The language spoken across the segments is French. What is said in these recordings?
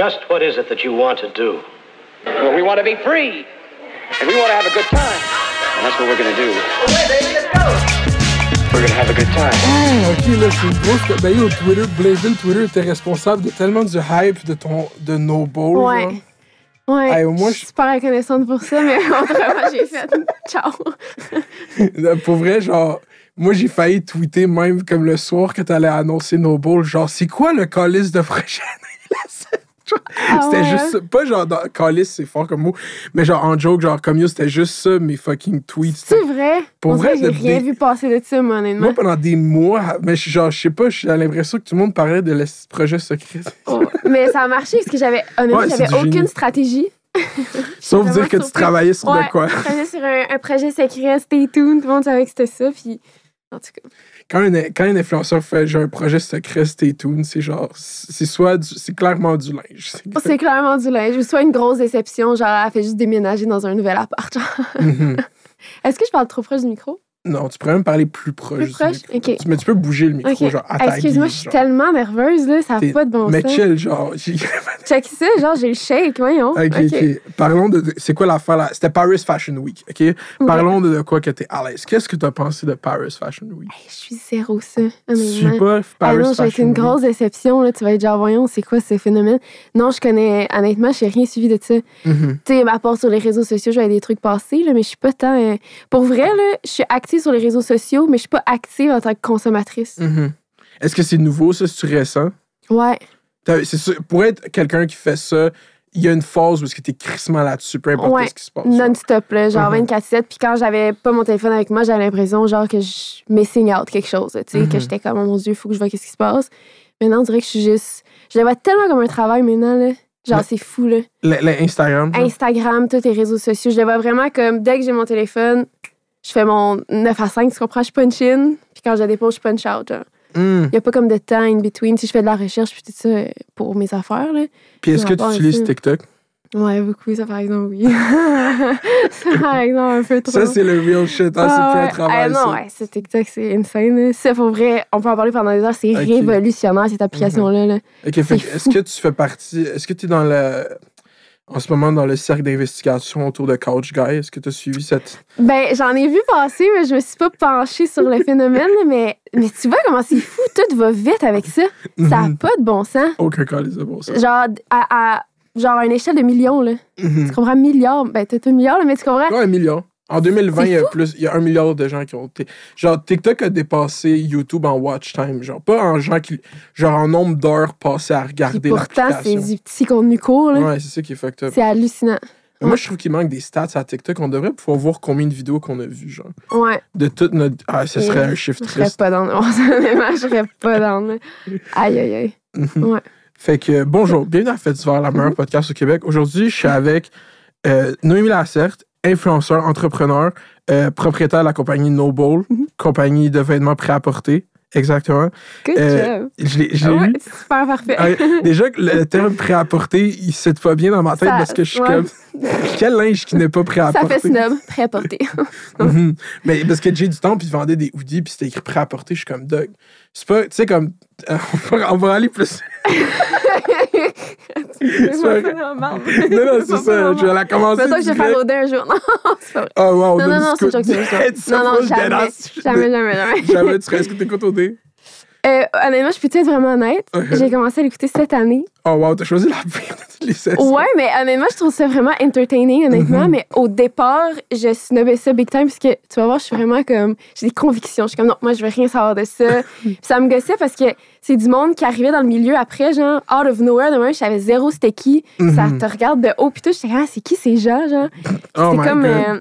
Just what is it that you want to do? Well, we want to be free. And we want to have a good time. And that's what we're going to do. Okay, baby, let's go. We're going to have a good time. Ah, ok, là, c'est une grosse. Ben, yo, Twitter, Blazing Twitter était responsable de tellement du hype de ton. de No Ball. Ouais. genre. Ouais. Hey, au moins, je suis super reconnaissante pour ça, mais autrement, j'ai fait ciao. Pour vrai, genre, moi, j'ai failli tweeter même comme le soir que t'allais annoncer No Ball. Genre, c'est quoi le calice de prochaine Ah C'était ouais? juste ça. Pas genre, dans, calice, c'est fort comme mot, mais genre en joke, genre comme yo, c'était juste ça, mes fucking tweets. C'est vrai? Pour On vrai, j'ai rien des- vu passer de ça, moi, honnêtement. Moi, pendant des mois, mais je- genre, je sais pas, j'ai l'impression que tout le monde parlait de le projet secret. Oh, Mais ça a marché parce que j'avais honnêtement, Ouais, j'avais aucune génie. stratégie. Sauf dire que tu travaillais sur Ouais, de quoi. je travaillais sur un, un projet secret, stay tuned, tout le monde savait que c'était ça, puis en tout cas. Quand un, quand un influenceur fait genre un projet secret, stay tuned, c'est genre, c'est soit, c'est clairement du linge. C'est C'est clairement du linge. Ou soit une grosse déception, genre, elle fait juste déménager dans un nouvel appart. Mhm. Est-ce que je parle trop proche du micro? Non, tu pourrais même parler plus proche. Plus du proche? Tu- Mais tu peux bouger le micro, genre, à ta Excuse-moi, je suis tellement nerveuse, là, ça n'a pas de bon Mais sens. chill, genre. j'ai- Check ça, genre, j'ai le shake, voyons. ok, ok. Parlons de. C'est quoi l'affaire là? C'était Paris Fashion Week, ok? Parlons de, quoi que t'es à l'aise. Qu'est-ce que t'as pensé de Paris Fashion Week? Hey, je suis zéro ça, Tu suis pas Ah Paris non, j'ai été Fashion une Week? grosse déception. Là. Tu vas être genre, voyons, c'est quoi ce phénomène? Non, je connais, honnêtement, je n'ai rien suivi de ça. Mhm. Tu sais, à part sur les réseaux sociaux, j'avais des trucs passés, là, mais je suis pas tant. euh, Pour vrai, là, je suis active sur les réseaux sociaux, mais je suis pas active en tant que consommatrice. Mhm. Est-ce que c'est nouveau, ça? C'est-tu récent? Ouais. C'est sûr- pour être quelqu'un qui fait ça, il y a une phase où que t'es crissement là-dessus, peu importe Ouais. ce qui se passe. Non-stop, là, genre Mhm. 24-7. Puis quand j'avais pas mon téléphone avec moi, j'avais l'impression, genre, que je missing out quelque chose, tu sais, Mhm. que j'étais comme, oh mon Dieu, il faut que je vois qu'est-ce qui se passe. Maintenant, on dirait que je suis juste. Je le vois tellement comme un travail maintenant, là. Genre, c'est fou, là. Le, le Instagram. Instagram, tous les réseaux sociaux. Je le vois vraiment comme dès que j'ai mon téléphone, je fais mon 9 à 5, tu comprends? Je punch in, puis quand je la dépose, je punch out. Hmm. Il n'y a pas comme de temps in between. Si je fais de la recherche, puis tout ça pour mes affaires, là. Puis est-ce que tu utilises. TikTok? Ouais, beaucoup, ça par exemple, oui. ça par exemple, un peu trop. Ça, c'est le real shit. Ah, Ah, c'est pas un ouais. travail, Ah, non, ça. ouais, c'est TikTok, c'est insane. Ça, pour vrai, on peut en parler pendant des heures. C'est révolutionnaire, cette application-là. là. OK, fait est-ce que tu fais partie... Est-ce que tu es dans le... En ce moment, dans le cercle d'investigation autour de Couch Guy, est-ce que tu as suivi cette... Ben, j'en ai vu passer, mais je me suis pas penchée sur le phénomène. mais, mais tu vois comment c'est fou, tout va vite avec ça. Ça n'a Mhm. pas de bon sens. Aucun cas, les bon ça. Genre, à, à- genre à une échelle de millions, là. Mhm. Tu comprends? Milliards. Ben, t'as un milliard, là, mais tu comprends? Ouais, un million. En 2020, C'est il y, a plus, il y a un milliard de gens qui ont été. Genre, TikTok a dépassé YouTube en watch time. Genre, pas en gens qui. Genre, en nombre d'heures passées à regarder pourtant, c'est du petit contenu court, là. Ouais, c'est ça qui est fucked up. C'est hallucinant. Moi, je trouve qu'il manque des stats à TikTok. On devrait pouvoir voir combien de vidéos qu'on a vues, genre. Ouais. De toute notre. Ah, ce serait un chiffre Je serais triste. pas dans le Honnêtement, je serais pas dans le Aïe, aïe, aïe. Mhm. Ouais. Fait que, bonjour, bienvenue à Fête d'hiver, la meilleure podcast au Québec. Aujourd'hui, je suis avec euh, Noémie Lacerte, influenceur, entrepreneur, euh, propriétaire de la compagnie No Bowl, Mhm. compagnie de vêtements porter. Exactement. Good Euh, job. Je l'ai Ouais, lu. super parfait. Ah, déjà le terme porter, il ne pas bien dans ma tête Ça- parce que je suis ouais. comme. Quel linge qui n'est pas à Ça fait snob, porter. Mhm. Mais parce que j'ai du temps, puis ils vendaient des hoodies, puis c'était écrit porter. Je suis comme, Doug. C'est pas, tu sais, comme. euh, on va aller plus. C'est non, non, c'est ça. Je vais la commencer. Mettons que je vais faire l'odeur un jour. Non, c'est pas vrai. Oh, wow. Non, non, non, c'est une joke, c'est Non, non, jamais. Jamais, jamais, jamais. Jamais. Tu serais- Est-ce que t'écoutes au dé? Euh, honnêtement, je peux être vraiment honnête? J'ai commencé à l'écouter cette année. Oh, wow. T'as choisi la pire de toutes les saisons. Ouais, mais honnêtement, je trouve ça vraiment entertaining, honnêtement. Mhm. Mais au départ, je snobais ça big time parce que, tu vas voir, je suis vraiment comme. J'ai des convictions. Je suis comme, non, moi, je veux rien savoir de ça. Puis ça me gossait parce que c'est du monde qui arrivait dans le milieu après, genre, out of nowhere. De même, je savais zéro c'était qui. Ça Mhm. te regarde de haut. Puis tout, j'étais comme, ah, c'est qui ces gens, genre? Oh, c'est comme. God. euh,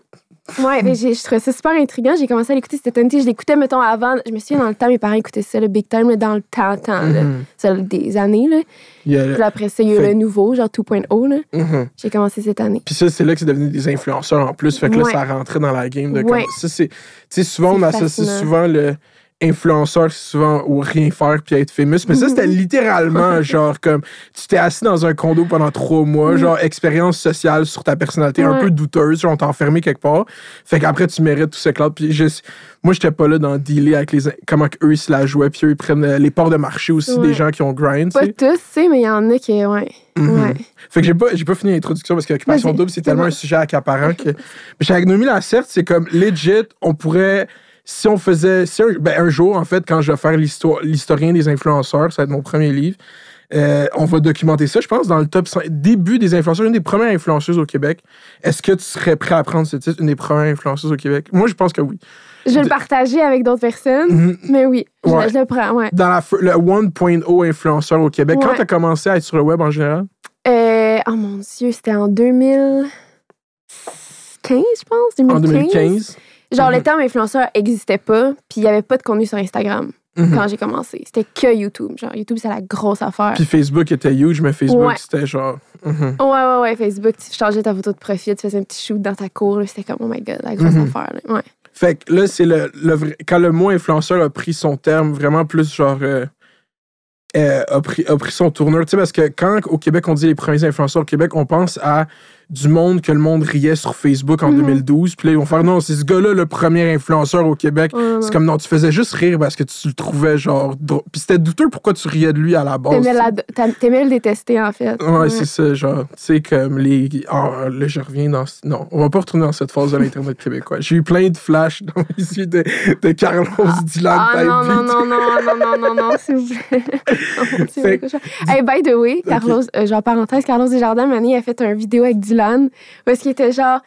Ouais, mais je trouvais ça super intriguant. J'ai commencé à l'écouter cette année. Je l'écoutais, mettons, avant. Je me souviens, dans le temps, mes parents écoutaient ça, le Big Time, là, dans le temps, temps, là. Mhm. Ça, des années, là. Le- Puis après ça, il y a eu Fait- le nouveau, genre 2.0, là. Mhm. J'ai commencé cette année. Puis ça, c'est là que c'est devenu des influenceurs en plus. Fait que là, ça rentrait dans la game de Ouais. comme. Ça, c'est. Tu sais, souvent, on C'est associe fascinant. souvent le influenceur, souvent ou rien faire puis être famous. Mais ça, c'était littéralement genre comme tu t'es assis dans un condo pendant trois mois, genre expérience sociale sur ta personnalité un peu douteuse, genre on t'a enfermé quelque part. Fait qu'après, tu mérites tout ce cloud. Puis juste, moi, j'étais pas là dans le dealer avec les, comment eux ils se la jouaient. Puis eux, ils prennent euh, les parts de marché aussi Ouais. des gens qui ont grind. Pas tous, tu sais, mais il y en a qui, ouais. Mhm. ouais. Fait que j'ai pas, j'ai pas fini l'introduction parce que l'occupation double, c'est tellement un sujet accaparant que. Mais chez avec Noémie Lacerte, c'est comme legit, on pourrait. Si on faisait. Si un, ben, un jour, en fait, quand je vais faire l'historien des influenceurs, ça va être mon premier livre, euh, on va documenter ça, je pense, dans le top 5, début des influenceurs, une des premières influenceuses au Québec. Est-ce que tu serais prêt à prendre ce titre, une des premières influenceuses au Québec? Moi, je pense que oui. Je vais le partager avec d'autres personnes, Mhm. mais oui, je, Ouais. je le prends, ouais. Dans la, le 1.0 influenceur au Québec, quand Ouais. tu as commencé à être sur le web en général? Euh, oh mon Dieu, c'était en 2015, je pense, 2015. En 2015? Genre, Mhm. le terme influenceur n'existait pas, puis il n'y avait pas de contenu sur Instagram Mhm. quand j'ai commencé. C'était que YouTube. Genre, YouTube, c'est la grosse affaire. Puis Facebook était huge, mais Facebook, Ouais. c'était genre. mhm. Ouais, ouais, ouais, Facebook, tu changeais ta photo de profil, tu faisais un petit shoot dans ta cour, là, c'était comme, oh my god, la grosse Mhm. affaire. là. Ouais. Fait que là, c'est le, le vrai- quand le mot influenceur a pris son terme, vraiment plus genre. euh, euh, a, pris, a pris son tourneur. Tu sais, parce que quand au Québec, on dit les premiers influenceurs au Québec, on pense à du monde que le monde riait sur Facebook en Mhm. 2012. Puis là, ils vont faire non, c'est ce gars-là le premier influenceur au Québec. Ouais, ouais. C'est comme non, tu faisais juste rire parce que tu le trouvais genre. drôle. Puis c'était douteux pourquoi tu riais de lui à la base. T'aimais, le détester, en fait. Ouais, c'est ça, genre, tu sais, comme les. Ah, là, je reviens dans. Non, on va pas retourner dans cette phase de l'Internet québécois. J'ai eu plein de flashs dans yeux de, de Carlos Dylan Ah non, non, beat. non, non, non, non, non, non, s'il vous plaît. Non. Hey, by the way, Carlos, euh, genre parenthèse, Carlos Desjardins, Mané a fait une vidéo avec Dylan où est-ce qu'il était genre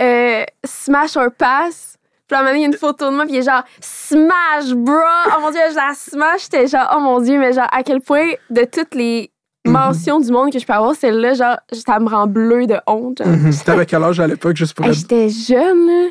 euh, smash or pass. Puis à donné, il y a une photo de moi, puis il est genre smash, bro. Oh mon dieu, je la smash. J'étais genre, oh mon dieu, mais genre à quel point de toutes les mentions du monde que je peux avoir, celle-là, genre, ça me rend bleu de honte. Mhm. C'était avec quel âge à l'époque, juste pour Hey, être. J'étais jeune, là.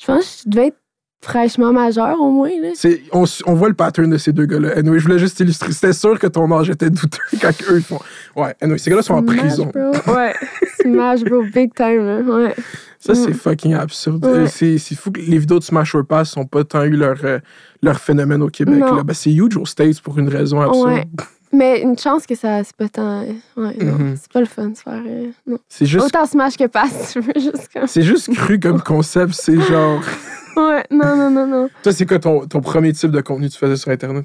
Je pense que je devais être fraîchement majeure au moins, là. C'est- On, voit le pattern de ces deux gars-là. Anyway, je voulais juste illustrer. C'était sûr que ton âge était douteux quand eux font. Ouais, anyway, ces gars-là sont en Smash, prison. bro. Ouais. Smash, bro, big time, là. Ouais. Ça, c'est Mm. fucking absurde. Ouais. Euh, C'est c'est fou que les vidéos de Smash or Pass n'ont pas tant eu leur, euh, leur phénomène au Québec. Là. Ben, c'est huge aux States pour une raison absurde. Ouais. Mais une chance que ça, c'est pas tant. Ouais, non. Mhm. C'est pas le fun de se faire. euh, non. C'est juste Autant smash que passe, tu veux, juste comme. C'est juste cru comme concept, c'est genre. Ouais, non, non, non, non. Toi, c'est quoi ton, ton premier type de contenu que tu faisais sur Internet?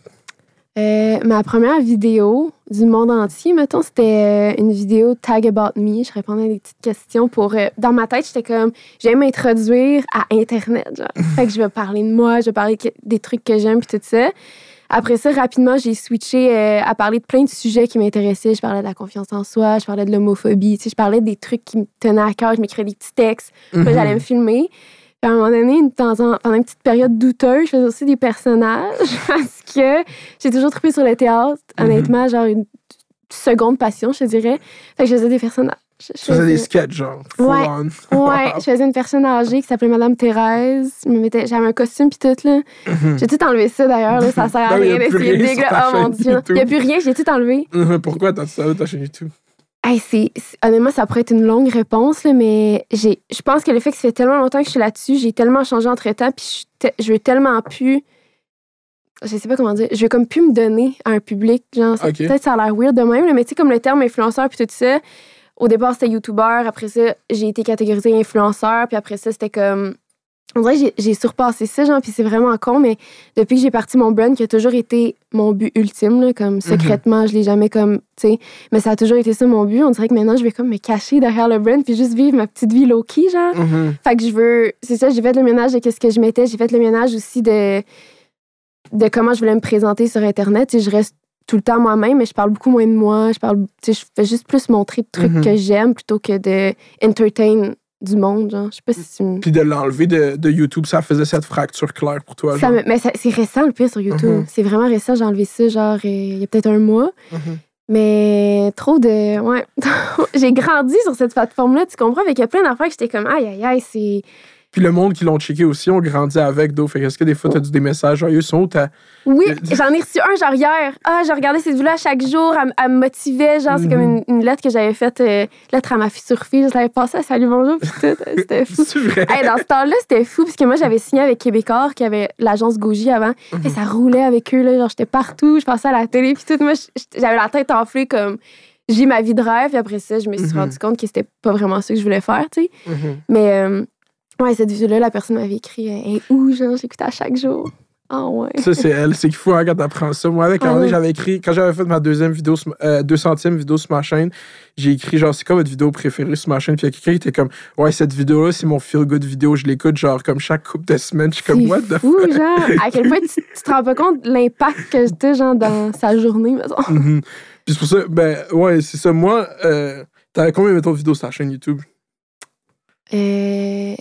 Euh, ma première vidéo du monde entier, mettons, c'était euh, une vidéo Tag About Me. Je répondais à des petites questions pour. euh, dans ma tête, j'étais comme, j'aime m'introduire à Internet. Genre. fait que je vais parler de moi, je vais parler des trucs que j'aime, puis tout ça. Après ça, rapidement, j'ai switché euh, à parler de plein de sujets qui m'intéressaient. Je parlais de la confiance en soi, je parlais de l'homophobie, tu sais, je parlais des trucs qui me tenaient à cœur. Je m'écrivais des petits textes, puis là, j'allais me filmer. Puis à un moment donné, pendant une petite période douteuse, je faisais aussi des personnages parce que j'ai toujours trippé sur le théâtre. Mhm. Honnêtement, genre une seconde passion, je dirais. Fait que je faisais des personnages. Je, faisais des sketchs, genre. Ouais. Ouais, je faisais une personne âgée qui s'appelait Madame Thérèse. Je me mettais- J'avais un costume puis tout, là. Mhm. J'ai tout enlevé ça, d'ailleurs. là, Ça sert à rien d'essayer de Oh mon Dieu. Il n'y a plus rien, j'ai tout enlevé. Mhm, Pourquoi t'as ça ta chaîne YouTube? Hey, c'est, honnêtement, ça pourrait être une longue réponse, là, mais j'ai, je pense que le fait que ça fait tellement longtemps que je suis là-dessus, j'ai tellement changé entre temps, puis je, suis te- je veux tellement plus. Je sais pas comment dire. Je veux comme plus me donner à un public. Genre, peut-être ça a l'air weird de même, là, mais tu sais, comme le terme influenceur, puis tout ça. Au départ, c'était YouTuber. Après ça, j'ai été catégorisée influenceur. Puis après ça, c'était comme. On dirait que j'ai- surpassé ça, genre, puis c'est vraiment con, mais depuis que j'ai parti mon brand, qui a toujours été mon but ultime, là, comme secrètement, je l'ai jamais comme, tu sais, mais ça a toujours été ça mon but. On dirait que maintenant, je vais comme me cacher derrière le brand puis juste vivre ma petite vie low-key, genre. Mhm. Fait que je veux. C'est ça, j'ai fait le ménage de qu'est-ce que je mettais. J'ai fait le ménage aussi de, de comment je voulais me présenter sur Internet. Tu sais, je reste tout le temps moi-même, mais je parle beaucoup moins de moi. Je parle. tu sais, je fais juste plus montrer de trucs Mhm. que j'aime plutôt que de entertain du monde, genre. Je sais pas si tu me. Puis de l'enlever de, de YouTube, ça faisait cette fracture claire pour toi. Ça genre? me- mais c'est récent le pire sur YouTube. Mhm. C'est vraiment récent. J'ai enlevé ça, genre, euh, il y a peut-être un mois. Mhm. Mais trop de. Ouais. j'ai grandi sur cette plateforme-là, tu comprends? Fait qu'il y a plein d'affaires que j'étais comme, aïe, aïe, aïe, c'est. Puis le monde qui l'ont checké aussi ont grandi avec d'eau. Fait que est-ce que des fois, t'as dit des messages joyeux sont où t'as- Oui, Euh, j'en ai reçu un genre hier. Ah, j'ai regardé cette vidéo-là chaque jour. Elle, me motivait. Genre, c'est comme une, une lettre que j'avais faite, euh, lettre à ma fille sur fille. Je l'avais passée à Salut Bonjour. Euh, C'était fou. C'est vrai. Hey, dans ce temps-là, c'était fou parce que moi, j'avais signé avec Québécois, qui avait l'agence Gaugy avant. Et ça roulait avec eux. Là, genre, j'étais partout. Je passais à la télé. Puis tout. Moi, j'avais la tête enflée comme j'ai ma vie de rêve. Puis après ça, je me suis Mhm. rendu compte que c'était pas vraiment ça que je voulais faire, tu sais. Mais euh, ouais, cette vidéo-là, la personne m'avait écrit euh, Hey, où, genre, j'écoutais à chaque jour. Ah ouais. Ça, c'est elle. C'est qu'il faut hein, quand t'apprends ça. Moi, avec Ah ouais. j'avais écrit, quand j'avais fait ma deuxième vidéo, euh, 200e vidéo sur ma chaîne, j'ai écrit genre, c'est quoi votre vidéo préférée sur ma chaîne? Puis il y a quelqu'un qui était comme, ouais, cette vidéo-là, c'est mon feel-good vidéo. Je l'écoute genre comme chaque couple de semaines. Je suis comme, what the fou, genre, à quel point tu, tu te rends pas compte de l'impact que j'étais, genre, dans sa journée, mettons. Mhm. Puis c'est pour ça, ben, ouais, c'est ça. Moi, euh, t'avais combien, mettons, de vidéos sur ta chaîne YouTube? Euh,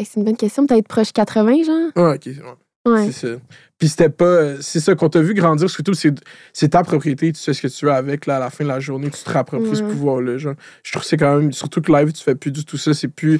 c'est une bonne question, peut-être proche 80, genre? Ah, ok. ouais. Ouais. C'est ça. Puis c'était pas. euh, C'est ça, qu'on t'a vu grandir, surtout, c'est c'est ta propriété, tu sais ce que tu veux avec, là, à la fin de la journée, tu te réappropries ce Ouais. pouvoir-là. Genre. Je trouve que c'est quand même. Surtout que live, tu fais plus du tout ça, c'est plus.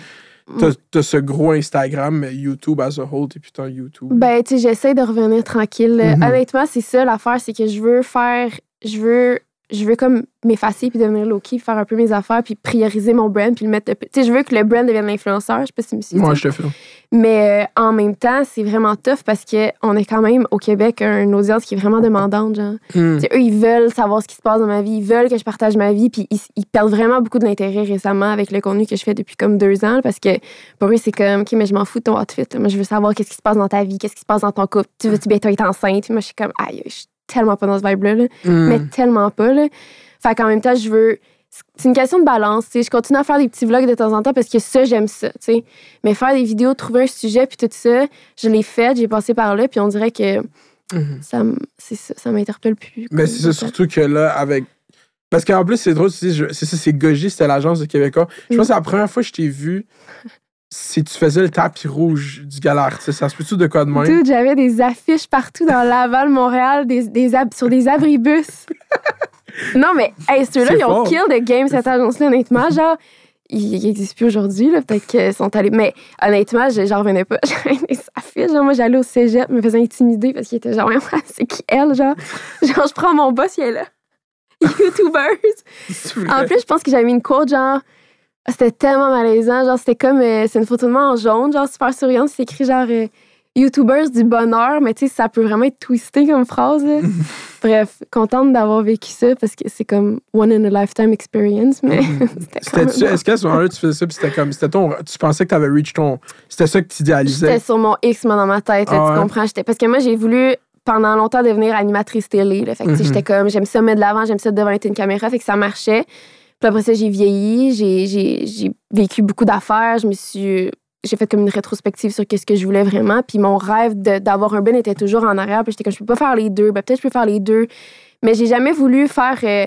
T'as t'as ce gros Instagram, mais YouTube as a whole, t'es putain YouTube. Ben, tu sais, j'essaie de revenir tranquille. Mhm. Honnêtement, c'est ça l'affaire, c'est que je veux faire. Je veux. Je veux comme m'effacer puis devenir low-key, faire un peu mes affaires puis prioriser mon brand puis le mettre. Tu sais, je veux que le brand devienne l'influenceur. Je sais pas si tu me suis Moi, je te fais. Mais euh, en même temps, c'est vraiment tough parce qu'on est quand même au Québec une audience qui est vraiment demandante. Genre. Hmm. Tu sais, eux, ils veulent savoir ce qui se passe dans ma vie, ils veulent que je partage ma vie, puis ils, ils perdent vraiment beaucoup de l'intérêt récemment avec le contenu que je fais depuis comme deux ans, parce que pour eux, c'est comme, OK, mais je m'en fous de ton outfit. Moi, je veux savoir qu'est-ce qui se passe dans ta vie, qu'est-ce qui se passe dans ton couple. Tu veux-tu bientôt être enceinte? Puis moi, je suis comme, aïe, je suis tellement pas dans ce vibe-là, là. Hmm. mais tellement pas. Là. Fait qu'en même temps, je veux. C'est une question de balance. Je continue à faire des petits vlogs de temps en temps parce que ça, j'aime ça. Mais faire des vidéos, trouver un sujet, puis tout ça, je l'ai fait, j'ai passé par là, puis on dirait que Mhm. ça, ça, ça m'interpelle plus. Mais c'est ça, surtout que là, avec. Parce qu'en plus, c'est drôle, tu sais, c'est ça, c'est Gogi, c'était l'agence de Québécois. Je pense que c'est la première fois que je t'ai vu, c'est tu faisais le tapis rouge du gala artiste. Ça se peut-tu de quoi de même? Dude, j'avais des affiches partout dans Laval, Montréal, des, des ab- sur des abribus. non, mais hey, ceux-là, ils ont kill the game, cette agence-là, honnêtement. Genre, ils n'existent plus aujourd'hui, là. Peut-être qu'ils sont allés. Mais honnêtement, je- j'en revenais pas. J'avais des affiches. Genre, moi, j'allais au cégep, me faisais intimider parce qu'il était genre, c'est qui elle? Genre, genre, je prends mon boss, il est là. Vrai. En plus, je pense que j'avais mis une quote, genre, c'était tellement malaisant. Genre, c'était comme, euh, c'est une photo de moi en jaune, genre, super souriante. C'est écrit, genre, euh, YouTubers du bonheur, mais tu sais, ça peut vraiment être twisté comme phrase. là. Bref, contente d'avoir vécu ça parce que c'est comme one in a lifetime experience, mais c'était C'était-tu- même. Est-ce qu'à ce moment-là, tu faisais ça, puis c'était comme, c'était ton, tu pensais que tu avais reach ton, c'était ça que tu idéalisais? J'étais sur mon X, moi, dans ma tête, là, Ah tu comprends? J'étais- Parce que moi, j'ai voulu pendant longtemps devenir animatrice télé. Là. Fait que, Mhm. j'étais comme, j'aime ça mettre de l'avant, j'aime ça devant une caméra, fait que ça marchait. Puis après ça, j'ai vieilli, j'ai- vécu beaucoup d'affaires, je me suis. J'ai fait comme une rétrospective sur qu'est-ce que je voulais vraiment. Puis mon rêve d'avoir un Ben était toujours en arrière. Puis j'étais comme, je peux pas faire les deux. Ben, peut-être je peux faire les deux. Mais j'ai jamais voulu faire. euh,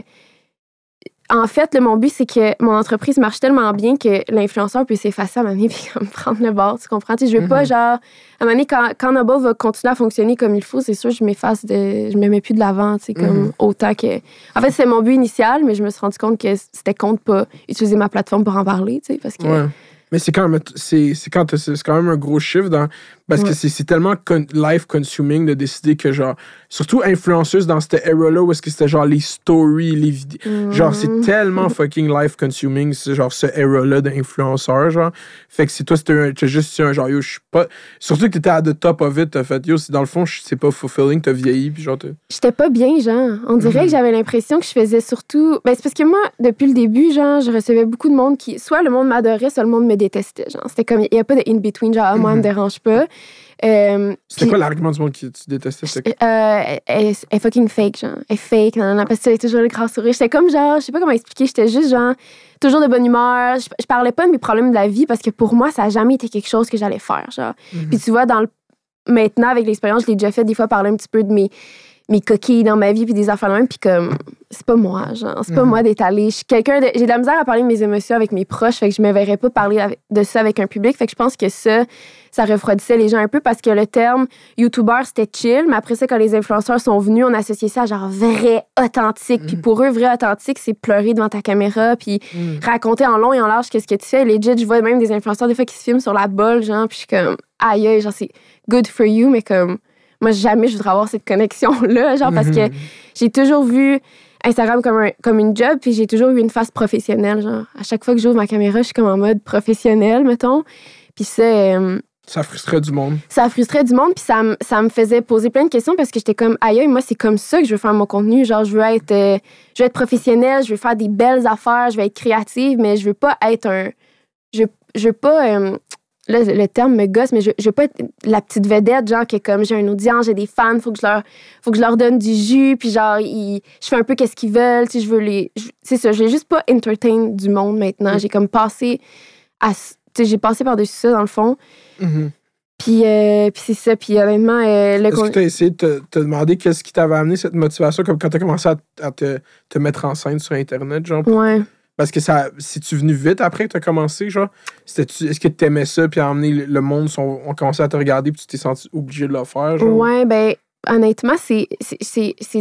En fait, là, mon but, c'est que mon entreprise marche tellement bien que l'influenceur peut s'effacer à donné puis comme prendre le bord. Tu comprends? Tu sais, je veux pas, Mhm. genre, à un moment donné, quand, quand Noble va continuer à fonctionner comme il faut, c'est sûr, je m'efface de. Je me mets plus de l'avant, tu sais, comme Mhm. autant que. En fait, c'est mon but initial, mais je me suis rendu compte que c'était con de pas utiliser ma plateforme pour en parler, tu sais, parce que. Ouais. Mais c'est quand même, c'est, quand quand même un gros chiffre dans, parce que Ouais. c'est, c'est tellement con- life consuming de décider que genre, surtout influenceuse dans cette era-là où est-ce que c'était genre les stories, les vidéos. Genre, c'est Mhm. tellement fucking life consuming, genre ce era-là d'influenceur, genre. Fait que c'est toi, c'était juste un genre, yo, je suis pas. Surtout que t'étais à the top of it, t'as fait, yo, c'est dans le fond, je- c'est pas fulfilling, t'as vieilli, puis genre, J'étais pas bien, genre. On dirait Mhm. que j'avais l'impression que je faisais surtout. Ben, c'est parce que moi, depuis le début, genre, je recevais beaucoup de monde qui. Soit le monde m'adorait, soit le monde me détestait, genre. C'était comme. Il n'y a pas de in-between, genre, Ah, moi, elle me dérange pas. Euh, C'était quoi l'argument du monde que tu détestais? Euh, elle, est fucking fake, genre. Elle est fake, non, non, parce que a toujours le grand sourire. J'étais comme, genre, je sais pas comment expliquer, j'étais juste, genre, toujours de bonne humeur. Je, je parlais pas de mes problèmes de la vie parce que pour moi, ça a jamais été quelque chose que j'allais faire, genre. Mhm. Puis tu vois, dans le, maintenant, avec l'expérience, je l'ai déjà fait des fois parler un petit peu de mes mes coquilles dans ma vie, puis des affaires même, puis comme, c'est pas moi, genre, c'est pas Mhm. moi d'étaler. Je suis quelqu'un de. J'ai de la misère à parler de mes émotions avec mes proches, fait que je me verrais pas parler avec- de ça avec un public, fait que je pense que ça, ça refroidissait les gens un peu parce que le terme YouTuber, c'était chill, mais après ça, quand les influenceurs sont venus, on associait ça à genre vrai, authentique, puis pour eux, vrai, authentique, c'est pleurer devant ta caméra, puis raconter en long et en large qu'est-ce que tu fais. Legit, je vois même des influenceurs des fois qui se filment sur la bolle, genre, puis je suis comme, aïe, aïe, genre, c'est good for you, mais comme, moi, jamais je voudrais avoir cette connexion-là, genre, parce que j'ai toujours vu Instagram comme, un- comme une job, puis j'ai toujours eu une face professionnelle, genre. À chaque fois que j'ouvre ma caméra, je suis comme en mode professionnel, mettons. Puis ça, euh, Ça frustrait du monde. ça frustrait du monde, puis ça, me- ça me faisait poser plein de questions parce que j'étais comme, aïe, aïe, moi, c'est comme ça que je veux faire mon contenu. Genre, je veux être, euh, je veux être professionnelle, je veux faire des belles affaires, je veux être créative, mais je veux pas être un. Je, je veux pas. euh, là, le terme me gosse, mais je, je veux pas être la petite vedette, genre, que comme j'ai une audience, j'ai des fans, faut que je leur, faut que je leur donne du jus, puis genre, ils- je fais un peu qu'est-ce qu'ils veulent, tu sais, je veux les. C'est ça, je vais juste pas entertain du monde maintenant. J'ai comme passé à. Tu sais, j'ai passé par-dessus ça, dans le fond. Mhm. Puis, euh, puis c'est ça. Puis honnêtement, euh, le Est-ce que con- tu as essayé de te, te demander qu'est-ce qui t'avait amené cette motivation, comme quand tu as commencé à, à te, te mettre en scène sur Internet, genre? Ouais. Parce que ça, si tu venu vite après que tu as commencé, genre, est-ce que tu aimais ça, puis à emmener le, monde, sont, ont commencé à te regarder, puis tu t'es senti obligé de le faire, genre? Ouais, ben honnêtement, c'est,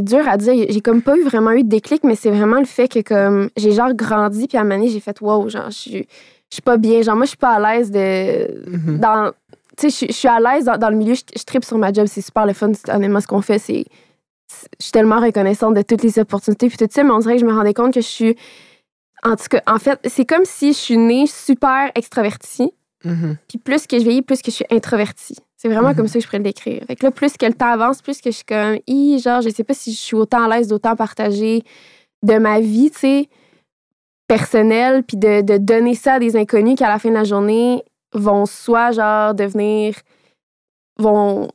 dur à dire. J'ai comme pas eu vraiment eu de déclic, mais c'est vraiment le fait que comme j'ai genre grandi, puis à un moment donné, j'ai fait wow, genre, je suis pas bien. Genre, moi, je suis pas à l'aise de. Mhm. dans Tu sais, je suis- à l'aise dans, dans le milieu, je, tripe sur ma job, c'est super le fun. Honnêtement, ce qu'on fait, c'est. c'est- Je suis tellement reconnaissante de toutes les opportunités, puis tout ça, mais on dirait que je me rendais compte que je suis. En tout cas, en fait, c'est comme si je suis née super extravertie, Mhm. puis plus que je vieillis, plus que je suis introvertie. C'est vraiment Mhm. comme ça que je pourrais le décrire. Fait que là, plus que le temps avance, plus que je suis comme, Hi, genre, je sais pas si je suis autant à l'aise d'autant partager de ma vie, tu sais, personnelle, puis de, de donner ça à des inconnus qui, à la fin de la journée, vont soit, genre, devenir. vont.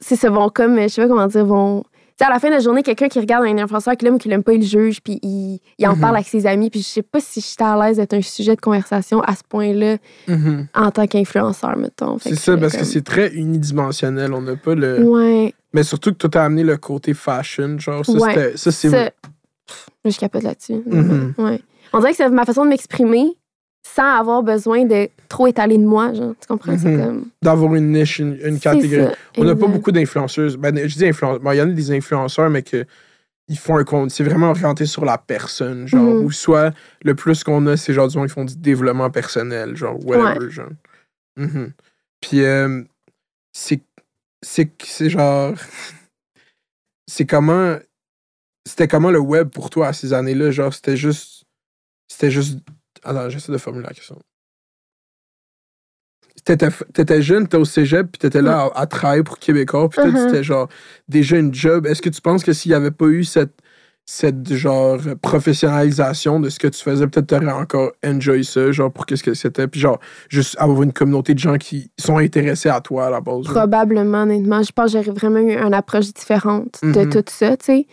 C'est ça, vont comme, je sais pas comment dire, vont. Sais, à la fin de la journée, quelqu'un qui regarde un influenceur qui l'aime ou qui l'aime pas, il le juge, puis il, il en Mhm. parle avec ses amis, puis je sais pas si j'étais à l'aise d'être un sujet de conversation à ce point-là Mhm. en tant qu'influenceur, metton. Fait C'est ça, parce comme- que c'est très unidimensionnel. On n'a pas le. Ouais, Mais surtout que toi, t'as amené le côté fashion, genre, ça, Ouais. ça c'est. ça, je capote là-dessus. Mhm. Ouais. On dirait que c'est ma façon de m'exprimer sans avoir besoin de trop étaler de moi, genre. Tu comprends? C'est Mhm. comme. D'avoir une niche, une, catégorie. On n'a pas beaucoup d'influenceuses. Ben, je dis influenceurs. Bon, il y en a des influenceurs, mais que ils font un compte. C'est vraiment orienté sur la personne, genre. Mhm. Ou soit, le plus qu'on a, c'est genre monde qui font du développement personnel, genre, whatever, genre. Mhm. Puis, euh, c'est. C'est c'est genre. c'est comment. C'était comment le web pour toi à ces années-là? Genre, c'était juste. C'était juste. Attends, j'essaie de formuler la question. T'étais, t'étais jeune, t'étais au cégep, puis t'étais là à, à travailler pour Québécois, puis toi, Mhm. c'était genre déjà une job. Est-ce que tu penses que s'il n'y avait pas eu cette, cette genre professionnalisation de ce que tu faisais, peut-être t'aurais encore enjoy ça, genre pour qu'est-ce que c'était, puis genre juste avoir une communauté de gens qui sont intéressés à toi à la base. Probablement, honnêtement. Je pense que j'aurais vraiment eu une approche différente de Mhm. tout ça, tu sais.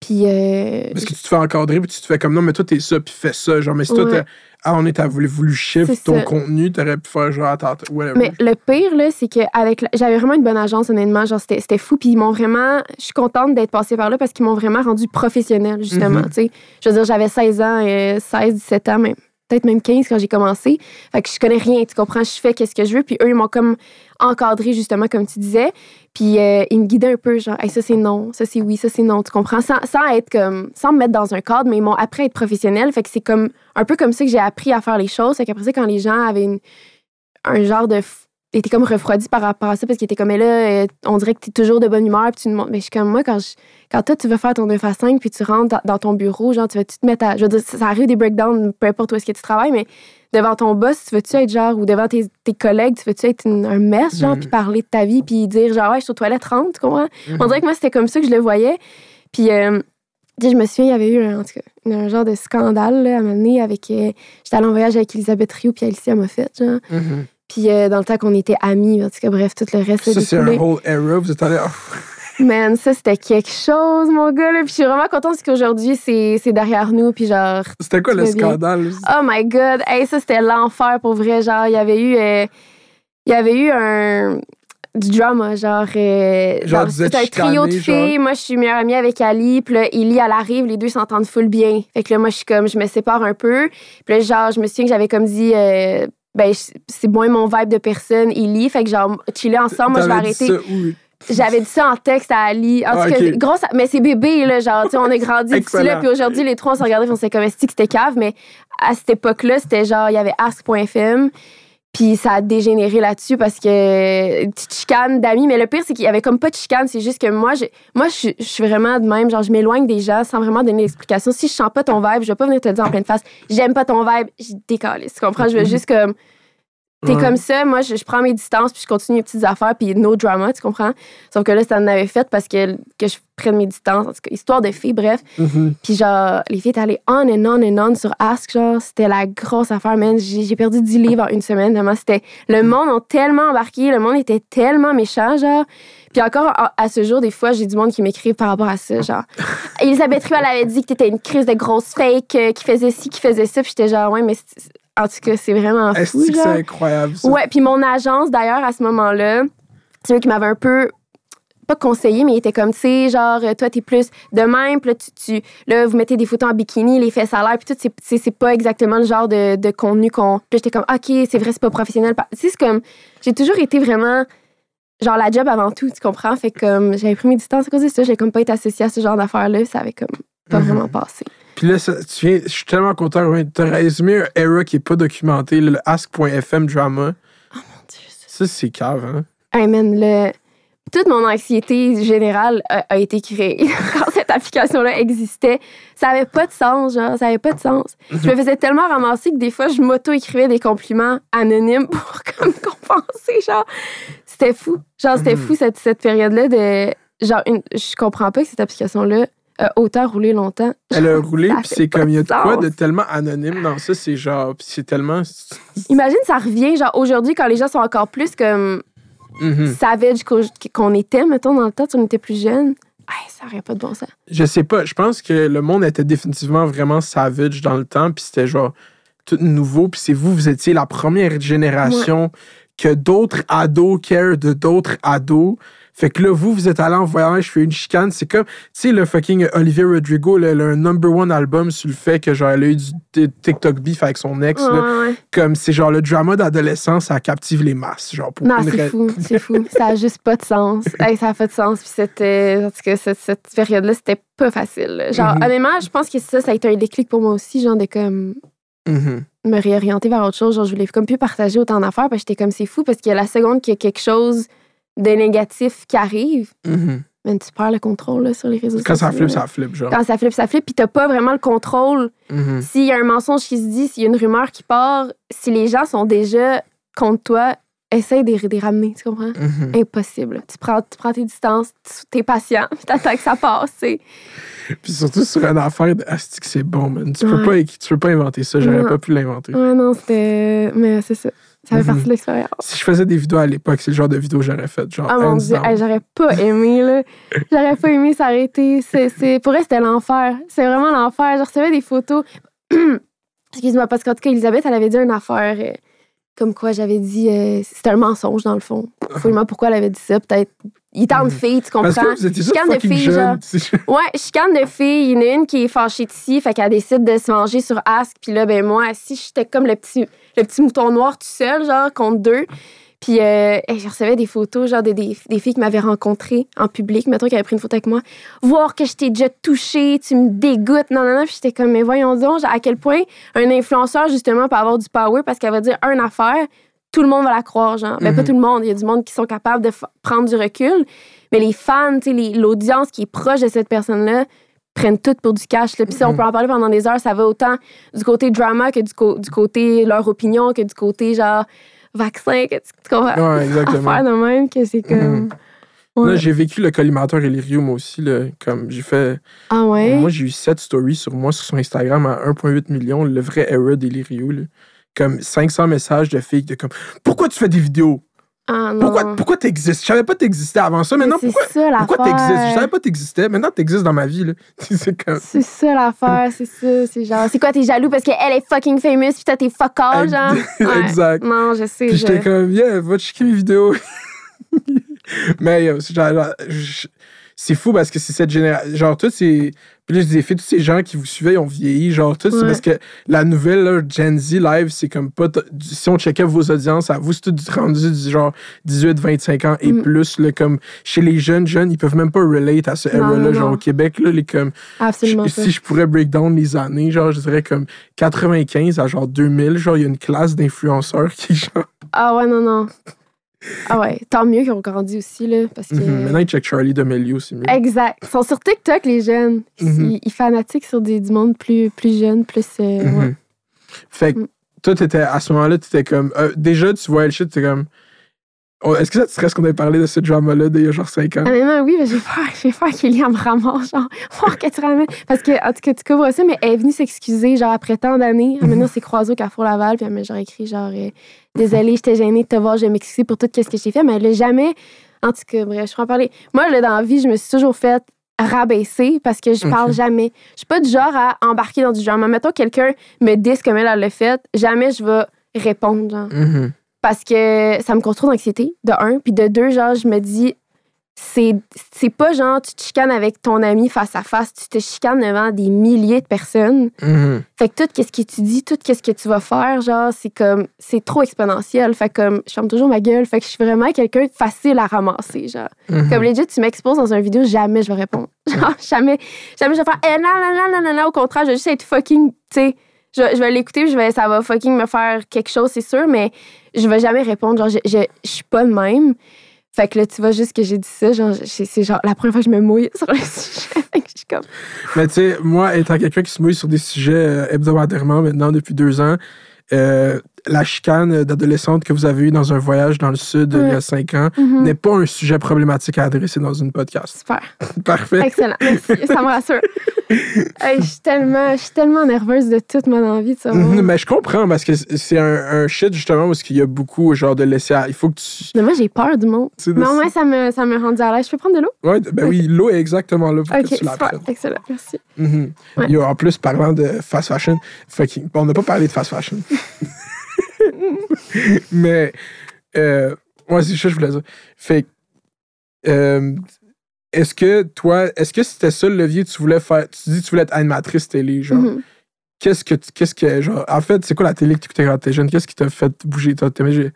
Puis. euh, Parce que tu te fais encadrer, puis tu te fais comme non, mais toi, t'es ça, puis fais ça. Genre, mais si toi, Ouais. t'as- ah, on est à voulu, voulu shift ton ça. contenu, t'aurais pu faire genre, attends, whatever. Mais le pire, là, c'est que avec la- j'avais vraiment une bonne agence, honnêtement. Genre, c'était fou. Puis ils m'ont vraiment. Je suis contente d'être passée par là parce qu'ils m'ont vraiment rendu professionnelle, justement. Mhm. tu sais. Je veux dire, j'avais 16 ans, euh, 16, 17 ans, même. Peut-être même 15 quand j'ai commencé. Fait que je connais rien, tu comprends? Je fais qu'est-ce que je veux. Puis eux, ils m'ont comme encadré, justement, comme tu disais. Puis euh, ils me guidaient un peu, genre, Hey, ça c'est non, ça c'est oui, ça c'est non, tu comprends? Sans, être comme. Sans me mettre dans un cadre, mais ils m'ont appris à être professionnelle. Fait que c'est comme. Un peu comme ça que j'ai appris à faire les choses. Fait qu'après ça, quand les gens avaient une- un genre de. Étaient comme refroidis par rapport à ça parce qu'ils étaient comme, mais là, euh, on dirait que tu es toujours de bonne humeur. Puis tu demandes, mais je suis comme, moi, quand, je, quand toi, tu veux faire ton 9 à 5, puis tu rentres dans, dans ton bureau, genre, tu vas-tu te mettre à. Je veux dire, ça, arrive des breakdowns, peu importe où est-ce que tu travailles, mais devant ton boss, tu veux-tu être genre, ou devant tes, tes collègues, tu veux-tu être une- un mess, genre, Mhm. puis parler de ta vie, puis dire, genre, ouais, je suis aux toilettes, rentre, tu comprends? Mhm. On dirait que moi, c'était comme ça que je le voyais. Puis, euh, tu je me souviens, il y avait eu un, en tout cas, un genre de scandale là, à un moment donné avec. euh, J'étais allée en voyage avec Elisabeth Rio puis Alicia Moffett, genre. Mhm. Puis euh, dans le temps qu'on était amis, en tout cas, bref, tout le reste. Ça, c'est un whole era. Vous êtes allé. Man, ça, c'était quelque chose, mon gars. Là. Puis je suis vraiment contente parce qu'aujourd'hui, c'est c'est derrière nous. Puis genre, C'était quoi le scandale? oh my God. Hey, ça, c'était l'enfer pour vrai. Genre, il y avait eu. euh, il y avait eu un. du drama, genre. euh, Genre, c'est un trio de filles. genre? Moi, je suis meilleure amie avec Ali. Puis là, Ellie, elle arrive. Les deux s'entendent full bien. Fait que là, moi, je suis comme, je me sépare un peu. Puis là, genre, je me souviens que j'avais comme dit, euh, ben, c'est moins mon vibe de personne, Ellie. Fait que genre, chiller ensemble, moi, je vais arrêter. J'avais dit ça en texte à Ali. En Ah, tout cas, grosse, mais c'est bébé, là. Genre, tu sais, on a grandi d'ici là. Puis aujourd'hui, les trois, on s'est regardés, on s'est comme, que c'était cave? Mais à cette époque-là, c'était genre, il y avait ask.fm. Puis ça a dégénéré là-dessus parce que une petite chicane d'amis. Mais le pire, c'est qu'il y avait comme pas de chicane. C'est juste que moi, je, moi je, suis- je suis vraiment de même. Genre, je m'éloigne des gens sans vraiment donner d'explication. Si je sens pas ton vibe, je vais pas venir te le dire en pleine face. J'aime pas ton vibe, je décale. Tu comprends? Je veux juste comme. T'es Ouais. comme ça, moi, je, je prends mes distances, puis je continue mes petites affaires, puis no drama, tu comprends? Sauf que là, ça en avait fait parce que, que je prenne mes distances, en tout cas, histoire de filles, bref. Mhm. Puis genre, les filles étaient allées on and on and on sur Ask, genre, c'était la grosse affaire, man. J'ai perdu 10 livres en une semaine, vraiment. C'était... Le monde a tellement embarqué, le monde était tellement méchant, genre. Puis encore, à, à ce jour, des fois, j'ai du monde qui m'écrive par rapport à ça, genre. Elisabeth elle avait dit que t'étais une crise de grosse fake, euh, qui faisait ci, qui faisait ça, puis j'étais genre, ouais, mais c'est- en tout cas, c'est vraiment fou, c'est incroyable, ça? Ouais, puis mon agence, d'ailleurs, à ce moment-là, c'est eux qui m'avaient un peu pas conseillé, mais il était comme, tu sais, genre, euh, toi, t'es plus de même, puis là, tu, tu- là, vous mettez des photos en bikini, les fesses à l'air, puis tout, c'est- pas exactement le genre de, de contenu qu'on. Puis j'étais comme, OK, c'est vrai, c'est pas professionnel. Tu sais, c'est comme, j'ai toujours été vraiment, genre, la job avant tout, tu comprends? Fait que, comme, j'avais pris mes distances à cause de ça, j'ai comme pas été associée à ce genre d'affaires-là, ça avait comme pas Mhm. vraiment passé. Puis là, ça- tu viens, je suis tellement content. ouais, T'as résumé un era qui est pas documenté, le ask.fm drama. Ça, c'est cave, hein? Hey man, le... toute mon anxiété générale a, a été créée quand cette application-là existait. Ça avait pas de sens, genre, ça avait pas de sens. Je me faisais tellement ramasser que des fois, je m'auto-écrivais des compliments anonymes pour comme compenser, genre. C'était fou. Genre, c'était Mhm. fou cette, cette période-là de. Genre, une... je comprends pas que cette application-là a autant roulé longtemps. Elle a roulé, puis c'est comme, il y a de quoi de tellement anonyme dans ça, c'est genre, c'est tellement. Imagine, ça revient, genre, aujourd'hui, quand les gens sont encore plus comme Mhm. savage qu'on était, mettons, dans le temps, on était plus jeunes. Hey, ça aurait pas de bon sens. Je sais pas, je pense que le monde était définitivement vraiment savage dans le temps, puis c'était genre tout nouveau, puis c'est vous, vous étiez la première génération que d'autres ados care de d'autres ados. Fait que là, vous, vous êtes allé en voyage, je fais une chicane. C'est comme, tu sais, le fucking Olivia Rodrigo, a un number one album sur le fait que, genre, elle a eu du TikTok beef avec son ex. là. Ouais, ouais. Comme, c'est genre le drama d'adolescence, ça captive les masses. Genre, pour Non, c'est fou, c'est fou. Ça a juste pas de sens. Hey, ça a pas de sens. Puis c'était, en tout cas, cette, cette période-là, c'était pas facile. Genre, Mhm. honnêtement, je pense que ça, ça a été un déclic pour moi aussi, genre de comme Mhm. me réorienter vers autre chose. Genre, je voulais comme plus partager autant d'affaires, parce que j'étais comme c'est fou, parce que la seconde qu'il y a quelque chose de négatif qui arrive, Mhm. ben, tu perds le contrôle là, sur les réseaux Quand ça sociaux. flippe, là. ça flippe, genre. Quand ça flippe, ça flippe, puis t'as pas vraiment le contrôle Mhm. s'il y a un mensonge qui se dit, s'il y a une rumeur qui part, si les gens sont déjà contre toi, essaye de les- ramener, tu comprends? Mhm. Impossible. Tu prends, tu prends tes distances, tu es patient, puis t'attends que ça passe. Puis surtout sur une affaire de Asti que c'est bon, man. Tu peux, Ouais. pas, éc- tu peux pas inventer ça. J'aurais pas pu l'inventer. Ouais, non, c'était. Mais c'est ça. Ça fait Mhm. partie de l'expérience. Si je faisais des vidéos à l'époque, c'est le genre de vidéo que j'aurais fait. Genre, Ah mon dieu. Hey, j'aurais pas aimé, là. J'aurais pas aimé s'arrêter. C'est. Pour elle, c'était l'enfer. C'est vraiment l'enfer. Je recevais des photos. Excuse-moi, parce qu'en tout cas, Elisabeth, elle avait dit une affaire. euh, comme quoi, j'avais dit. euh, c'était un mensonge, dans le fond. Fouille-moi pourquoi elle avait dit ça. Peut-être. Il est de Mhm. filles, tu comprends? Parce que vous étiez juste de filles, genre. jeune. sais. Ouais, chicane de filles. Il y en a une qui est fâchée de ci, fait qu'elle décide de se manger sur Ask. Puis là, ben moi, si j'étais comme le petit, le petit mouton noir tout seul, genre, contre deux. Puis euh, je recevais des photos, genre, des, des, des filles qui m'avaient rencontrées en public, mettons, qui avaient pris une photo avec moi. Voir que je t'ai déjà touchée, tu me dégoûtes. Non, non, non. Puis j'étais comme, mais voyons donc, à quel point un influenceur, justement, peut avoir du power parce qu'elle va dire une affaire, tout le monde va la croire, genre. Ben, pas Mhm. tout le monde. Il y a du monde qui sont capables de prendre du recul. Mais les fans, tu sais, l'audience qui est proche de cette personne-là, prennent tout pour du cash. Puis ça, on Mhm. peut en parler pendant des heures. Ça va autant du côté drama que du, du côté leur opinion, que du côté genre vaccin, que tu, comprends? Ouais, exactement. Affaire de même, que c'est comme. Mhm. Ouais. Là, j'ai vécu le collimateur moi aussi. Là, comme j'ai fait. Ah ouais? Moi, j'ai eu 7 stories sur moi sur son Instagram à 1,8 million, le vrai d'Elirio. là. Comme 500 messages de filles de comme Pourquoi tu fais des vidéos? Ah non. Pourquoi, pourquoi t'existes? Je savais pas t'exister avant ça. Maintenant, pourquoi, ça pourquoi t'existes? Je savais pas t'existais. Maintenant, t'existes dans ma vie. là. c'est comme. Ça l'affaire, c'est ça. C'est genre, c'est quoi, t'es jaloux parce qu'elle est fucking famous, puis toi, t'es fuck all, genre? Ouais. exact. Non, je sais. Je- j'étais comme, yeah, va checker mes vidéos. Mais euh, genre, genre, je- c'est fou parce que c'est cette génération. Genre, tous ces. Puis là, je disais, tous ces gens qui vous suivaient, ils ont vieilli. Genre, tout, c'est parce que la nouvelle là, Gen Z live, c'est comme pas. Si on checkait vos audiences, à vous, c'est tout du- rendu du genre 18, 25 ans et Mm. plus. Là, comme chez les jeunes, jeunes, ils peuvent même pas relate à ce era-là. Genre, au Québec, là, les comme. Absolument je- si je pourrais break down les années, genre, je dirais comme 95 à genre 2000, genre, il y a une classe d'influenceurs qui, genre. Ah ouais, non, non. Ah ouais, tant mieux qu'ils ont grandi aussi, là, parce que... Mhm. Maintenant, ils check Charlie D'Amelio, c'est mieux. Exact. Ils sont sur TikTok, les jeunes. Ils, Mhm. ils fanatiquent sur des, du monde plus, plus jeune, plus... euh, Mhm. ouais. Fait que Mm. toi, t'étais, à ce moment-là, tu étais comme. euh, déjà, tu voyais le shit, t'es comme. Oh, Est-ce que ça te stresse qu'on ait parlé de ce drama-là d'il y a genre 5 ans? Honnêtement, oui, mais j'ai peur, j'ai peur qu'Eliam me ramasse, genre, voir que tu ramènes. Parce que, en tout cas, tu couvres ça, mais elle est venue s'excuser, genre, après tant d'années. Maintenant, c'est croisé au Carrefour Laval, puis elle m'a genre écrit, genre, euh, désolée, j'étais gênée de te voir, je vais m'excuser pour tout ce que j'ai fait, mais elle l'a jamais. En tout cas, bref, je peux en parler. Moi, là, dans la vie, je me suis toujours fait rabaisser parce que je parle jamais. Je suis pas du genre à embarquer dans du genre. Mais mettons, quelqu'un me dit comme elle, elle l'a fait, jamais je vais répondre, genre Mhm. Parce que ça me cause trop d'anxiété, de un. Puis de deux, genre, je me dis, c'est c'est pas genre, tu te chicanes avec ton ami face à face, tu te chicanes devant des milliers de personnes. Mhm. Fait que tout ce que tu dis, tout ce que tu vas faire, genre, c'est comme, c'est trop exponentiel. Fait que comme, je ferme toujours ma gueule. Fait que je suis vraiment quelqu'un de facile à ramasser, genre. Mhm. Comme legit, tu m'exposes dans une vidéo, jamais je vais répondre. Genre, jamais, jamais je vais faire, eh, non, non, non, non, non, non, au contraire, je vais juste être fucking, tu sais, je, vais l'écouter, je vais, ça va fucking me faire quelque chose, c'est sûr, mais je vais jamais répondre. Genre, je, je, je suis pas de même. Fait que là, tu vois juste que j'ai dit ça, genre, c'est genre la première fois que je me mouille sur le sujet. Je suis comme, Mais tu sais, moi, étant quelqu'un qui se mouille sur des sujets euh, hebdomadairement maintenant depuis deux ans, euh, la chicane d'adolescente que vous avez eue dans un voyage dans le sud il y a Ouais. cinq ans Mhm. n'est pas un sujet problématique à adresser dans une podcast. super. Parfait. Excellent. Merci. Ça me rassure. Hey, je suis tellement, je suis tellement nerveuse de toute mon envie de savoir. Mhm, Mais je comprends parce que c'est un, un shit justement parce qu'il y a beaucoup genre de laisser à... Il faut que tu. Mais moi, j'ai peur du monde. Mais au moins, ça me, ça me rend à l'aise. Je peux prendre de l'eau? Ouais, ben oui, l'eau est exactement là pour Ok, que tu super. l'apprennes. Excellent. Merci. Mhm. Ouais. Il y a, en plus, parlant de fast fashion, bon, on n'a pas parlé de fast fashion. Mais, euh, ouais, c'est ça que je voulais dire. Fait euh, est-ce que toi, est-ce que c'était ça le levier que tu voulais faire? Tu dis que tu voulais être animatrice télé, genre. Mhm. Qu'est-ce que, qu'est-ce que, genre, en fait, c'est quoi la télé que tu écoutais quand t'étais jeune? Qu'est-ce qui t'a fait bouger? T'aimais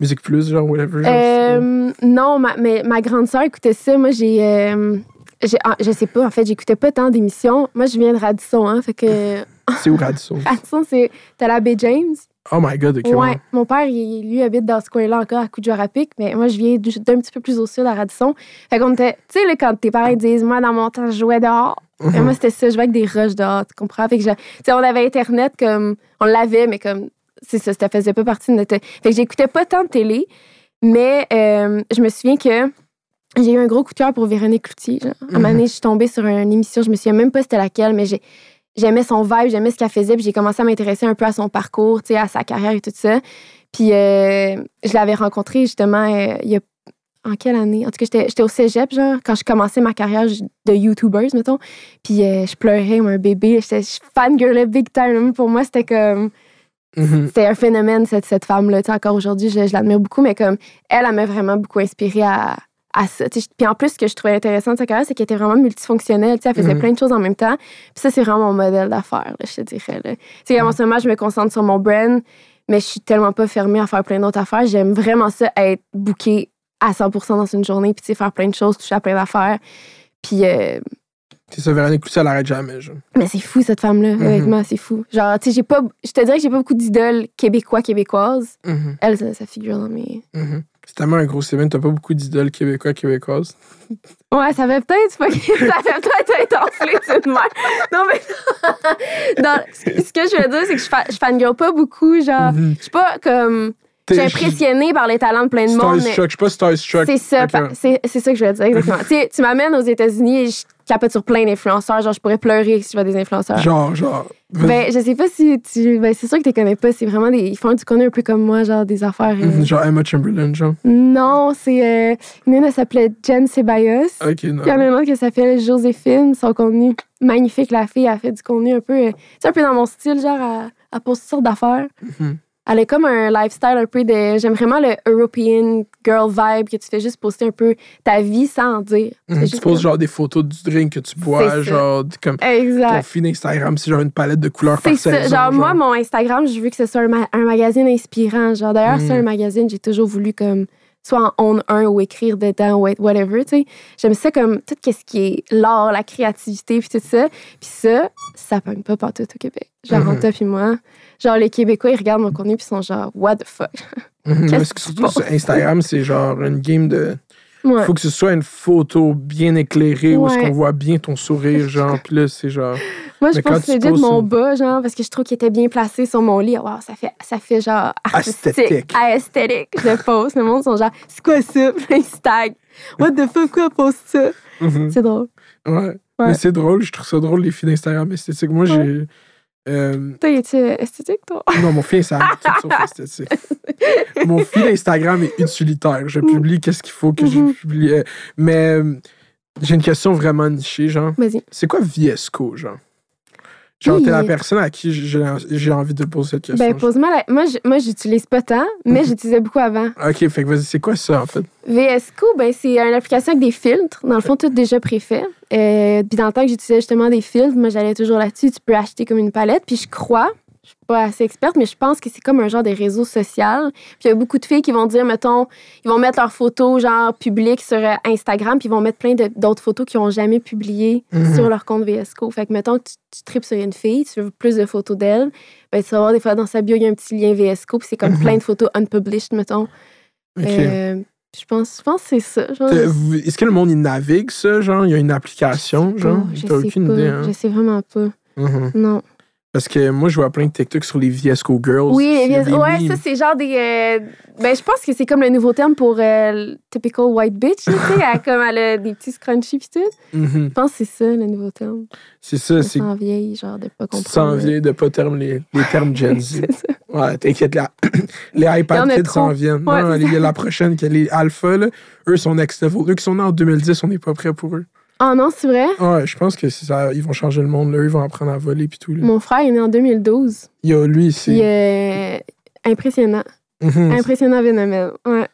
Musique Plus, genre, whatever? genre, Euh, non, ma, mais ma grande sœur écoutait ça. Moi, j'ai. euh, ah, je sais pas, en fait, j'écoutais pas tant d'émissions. Moi, je viens de Radisson, hein. Fait que. c'est où Radisson? Radisson, c'est. T'as la baie James. Oh my god, ok. Ouais. Mon père, il, lui, habite dans ce coin-là encore, à Coupe-du-Rapic. Mais moi, je viens du- d'un petit peu plus au sud, à Radisson. Fait qu'on était. Tu sais, quand tes parents disent, moi, dans mon temps, je jouais dehors. Et moi, c'était ça, je jouais avec des rushs dehors, tu comprends? Fait que je- tu sais, on avait Internet comme. On l'avait, mais comme. C'est ça, ça faisait pas partie de notre. Fait que j'écoutais pas tant de télé, mais euh, je me souviens que j'ai eu un gros coup de cœur pour Véronique Cloutier. Genre. À un moment donné, je suis tombée sur une émission, je me souviens même pas c'était laquelle, mais j'ai. J'aimais son vibe, j'aimais ce qu'elle faisait, puis j'ai commencé à m'intéresser un peu à son parcours, tu sais, à sa carrière et tout ça. Puis euh, je l'avais rencontrée justement euh, il y a en quelle année? En tout cas, j'étais- au cégep, genre, quand je commençais ma carrière de YouTubeuse, mettons. Puis euh, je pleurais comme un bébé. J'étais fangirlais big time. Pour moi, c'était comme. Mhm. C'était un phénomène, cette, cette femme-là. Tu sais, Encore aujourd'hui, je, je l'admire beaucoup, mais comme elle, elle m'a vraiment beaucoup inspirée à, à ça. Puis en plus, ce que je trouvais intéressant de sa carrière, c'est qu'elle était vraiment multifonctionnelle. Tu sais, Elle faisait Mhm. plein de choses en même temps. Puis ça, c'est vraiment mon modèle d'affaires, je te dirais. là. Tu sais, en ce moment, je me concentre sur mon brand, mais je suis tellement pas fermée à faire plein d'autres affaires. J'aime vraiment ça, être bookée à 100 dans une journée, puis tu sais, faire plein de choses, toucher à plein d'affaires. Puis, euh, C'est ça, Véronique Cloutier, elle arrête jamais, genre. mais c'est fou, cette femme-là, Mhm. honnêtement, c'est fou. Genre, tu sais, pas, je te dirais que j'ai pas beaucoup d'idoles québécois, québécoises. Mhm. Elle, ça, ça figure dans mes. Mhm. C'est tellement un gros événement, t'as pas beaucoup d'idoles québécois, québécoises. Ouais, ça fait peut-être, ça fait peut-être être enflé, cette mère. Non, mais. Non, ce que je veux dire, c'est que je, je fangirl pas beaucoup, genre. Mhm. Je suis pas comme. Je suis impressionnée par les talents de plein de monde. Starstruck, je suis pas Starstruck. C'est ça, c'est c'est ça que je veux dire, exactement. tu sais, tu m'amènes aux États-Unis et je capote sur plein d'influenceurs. Genre, je pourrais pleurer si je vois des influenceurs. Genre, genre. Ben, je sais pas si tu. Ben, c'est sûr que tu les connais pas. C'est vraiment des. Ils font du contenu un peu comme moi, genre des affaires. euh, Mhm, Genre Emma Chamberlain, genre. Non, c'est. Euh, une, elle s'appelait Jen Ceballos. Ok, non. Puis il y en a une autre qui s'appelle Joséphine. Son contenu magnifique. La fille a fait du contenu un peu. euh, Tu sais, un peu dans mon style, genre à, à toutes sortes d'affaires. Mhm. Elle a comme un lifestyle un peu de. J'aime vraiment le European girl vibe que tu fais juste poster un peu ta vie sans en dire. Mhm, Tu poses genre des photos du drink que tu bois, genre comme ton feed Instagram, c'est genre une palette de couleurs par C'est ça. saison. Genre, moi, mon Instagram, je veux que ce soit un, ma- un magazine inspirant. Genre, d'ailleurs, c'est un magazine, j'ai toujours voulu comme soit en own un ou écrire dedans ou whatever, tu sais. J'aime ça comme tout ce qui est l'art, la créativité, puis tout ça. Puis ça, ça pogne pas partout au Québec. Genre, entre toi puis moi, genre, les Québécois, ils regardent mon contenu puis ils sont genre, what the fuck? Qu'est-ce Parce que surtout sur Instagram, c'est genre une game de. Ouais. Faut que ce soit une photo bien éclairée où est-ce qu'on voit bien ton sourire, genre. Puis là, c'est genre. Moi, je Mais pense que c'est de poses mon bas, genre, parce que je trouve qu'il était bien placé sur mon lit. Wow, ça fait, ça fait genre artistique. Esthétique. Esthétique. Je le pose. Le monde sont genre, c'est quoi ça? Puis ils. What the fuck, quoi, pose ça? Mhm. C'est drôle. Ouais. Ouais. Mais c'est drôle, je trouve ça drôle, les filles d'Instagram esthétiques. Moi, j'ai. Euh, Toi, es-tu esthétique, toi? non, mon feed Instagram est tout sauf esthétique. Mon feed Instagram est utilitaire. Je publie qu'est-ce qu'il faut que je Mhm. publie. Mais euh, j'ai une question vraiment nichée, genre. Vas-y. C'est quoi Viesco, genre? Genre, t'es la personne à qui j'ai envie de poser cette question. Ben, pose-moi la... Moi, j'utilise pas tant, mais Mhm. j'utilisais beaucoup avant. Ok, fait que vas-y, c'est quoi ça, en fait? VSCO, ben, c'est une application avec des filtres. Dans le fond, tout déjà préfait. Euh, puis dans le temps que j'utilisais justement des filtres, moi, j'allais toujours là-dessus. Tu peux acheter comme une palette. Puis je crois, je suis pas assez experte, mais je pense que c'est comme un genre de réseau social. Puis il y a beaucoup de filles qui vont dire, mettons, ils vont mettre leurs photos genre publiques sur euh, Instagram, puis ils vont mettre plein d'autres photos qu'ils n'ont jamais publiées Mhm. sur leur compte VSCO. Fait que, mettons tu, tu tripes sur une fille, tu veux plus de photos d'elle, ben, tu vas voir des fois dans sa bio, il y a un petit lien VSCO, puis c'est comme Mhm. plein de photos unpublished, mettons. Ok. Euh, je pense, je pense que c'est ça. Est-ce que le monde, il navigue ça, genre? Il y a une application, genre? Je sais aucune idée, hein? Je sais vraiment pas. Mhm. Non. Parce que moi, je vois plein de TikTok sur les Viesco Girls. Oui, les ouais, memes. ça, c'est genre des. euh, ben, je pense que c'est comme le nouveau terme pour euh, typical white bitch, là, tu sais, elle, comme elle a des petits scrunchies pis tout. Mhm. Je pense que c'est ça, le nouveau terme. C'est ça, c'est sens vieille, genre, de pas comprendre. sens vieille de pas terme les, les termes Gen Z. C'est ça. Ouais, t'inquiète, la- les iPad Kids s'en viennent. Ouais, non, c'est il y a la prochaine, qui est les Alpha, là. Eux sont next level. Eux qui sont nés en 2010, on n'est pas prêts pour eux. Ah non, c'est vrai? Ouais, je pense que ça, ils vont changer le monde, là. Ils vont apprendre à voler puis tout. Là. Mon frère est né en 2012. Il y a lui, c'est. euh, impressionnant. Mhm. Impressionnant phénomène. Ouais.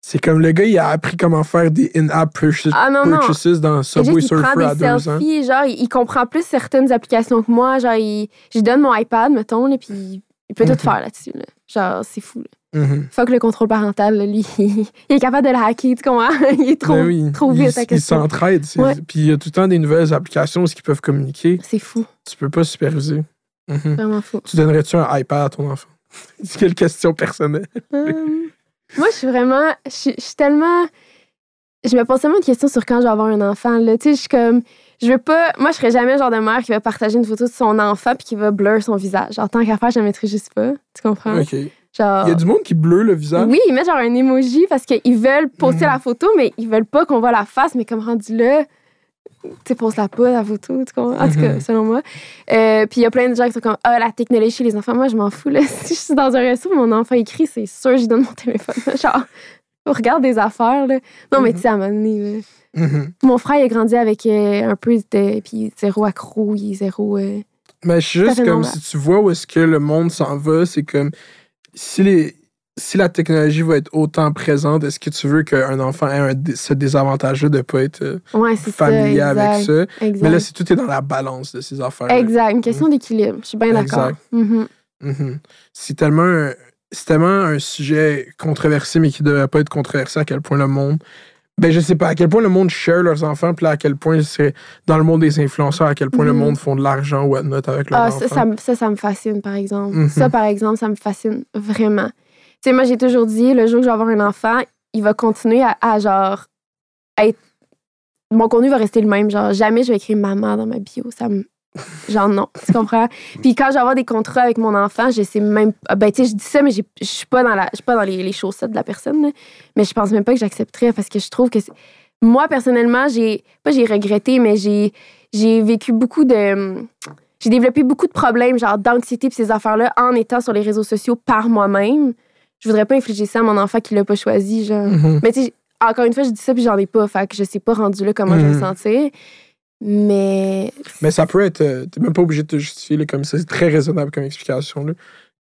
C'est comme le gars, il a appris comment faire des in-app purchases, Ah non, non. purchases dans Subway prend Surfer à deux ans. genre, il, il comprend plus certaines applications que moi. Genre, il, je lui donne mon iPad, mettons, là, puis il, il peut Mhm. tout faire là-dessus. Là. Genre, c'est fou. Là. Mhm. Fuck le contrôle parental, lui. il est capable de le hacker, tu comprends? il est trop, Ben oui, trop ils- vite à Ils question. s'entraident. c'est- Ouais. Puis il y a tout le temps des nouvelles applications où ils peuvent communiquer. C'est fou. Tu peux pas superviser. Mhm. Vraiment fou. Tu donnerais-tu un iPad à ton enfant? C'est quelle question personnelle? Euh, moi, je suis vraiment. Je suis je suis tellement. Je me pose tellement de questions sur quand je vais avoir un enfant. Là. Tu sais, je suis comme. Je veux pas. Moi, je serais jamais le genre de mère qui va partager une photo de son enfant puis qui va blur son visage. Genre, tant qu'à faire, je la mettrais juste pas. Tu comprends? Il y a du monde qui bleue le visage. Oui, ils mettent genre un emoji parce qu'ils veulent poster Mhm. la photo, mais ils veulent pas qu'on voit la face, mais comme rendu là, tu sais, pose la pas, la photo, tu comprends? En tout cas, Mhm. selon moi. Euh, puis il y a plein de gens qui sont comme, ah, la technologie chez les enfants, moi, je m'en fous, là. Si je suis dans un resto, mon enfant écrit, c'est sûr, je lui donne mon téléphone. Genre, regarde des affaires, là. Non, mais tu sais, à un moment donné. Mhm. Mon frère, il a grandi avec euh, un peu de. Puis zéro accro, il est zéro. euh, Mais juste comme si tu vois où est-ce que le monde s'en va, c'est comme si les si la technologie va être autant présente, est-ce que tu veux qu'un enfant ait un ce désavantage-là de ne pas être euh, Ouais, c'est ça. familier avec ça? Exact. Mais là, c'est tout est dans la balance de ces affaires. Exact. Une question d'équilibre. Je suis bien d'accord. Mhm. Mhm. C'est tellement, tellement un sujet controversé, mais qui ne devrait pas être controversé à quel point le monde. Ben, je sais pas à quel point le monde share leurs enfants, puis à quel point c'est dans le monde des influenceurs, à quel point le Mhm. monde font de l'argent ou whatnot avec leurs Ah, enfants. ça, ça, me- ça, ça me fascine, par exemple. Mhm. Ça, par exemple, ça me fascine vraiment. Tu sais, moi, j'ai toujours dit, le jour que je vais avoir un enfant, il va continuer à, à, genre, être. Mon contenu va rester le même. Genre, jamais je vais écrire maman dans ma bio. Ça me. Genre, non. Tu comprends? Puis quand je vais avoir des contrats avec mon enfant, je sais même. ah, Ben, tu sais, je dis ça, mais je suis pas dans, la, pas dans les, les chaussettes de la personne. là. Mais je pense même pas que j'accepterais parce que je trouve que. Moi, personnellement, j'ai. Pas j'ai regretté, mais j'ai j'ai vécu beaucoup de. J'ai développé beaucoup de problèmes, genre d'anxiété et ces affaires-là, en étant sur les réseaux sociaux par moi-même. Je voudrais pas infliger ça à mon enfant qui l'a pas choisi, genre. Mhm. Mais tu sais, encore une fois, je dis ça puis j'en ai pas, fait que je sais pas rendu là comment je vais me Mhm. sentir. Mais. Mais ça peut être. euh, T'es même pas obligé de te justifier, là, comme ça. C'est très raisonnable comme explication. Là.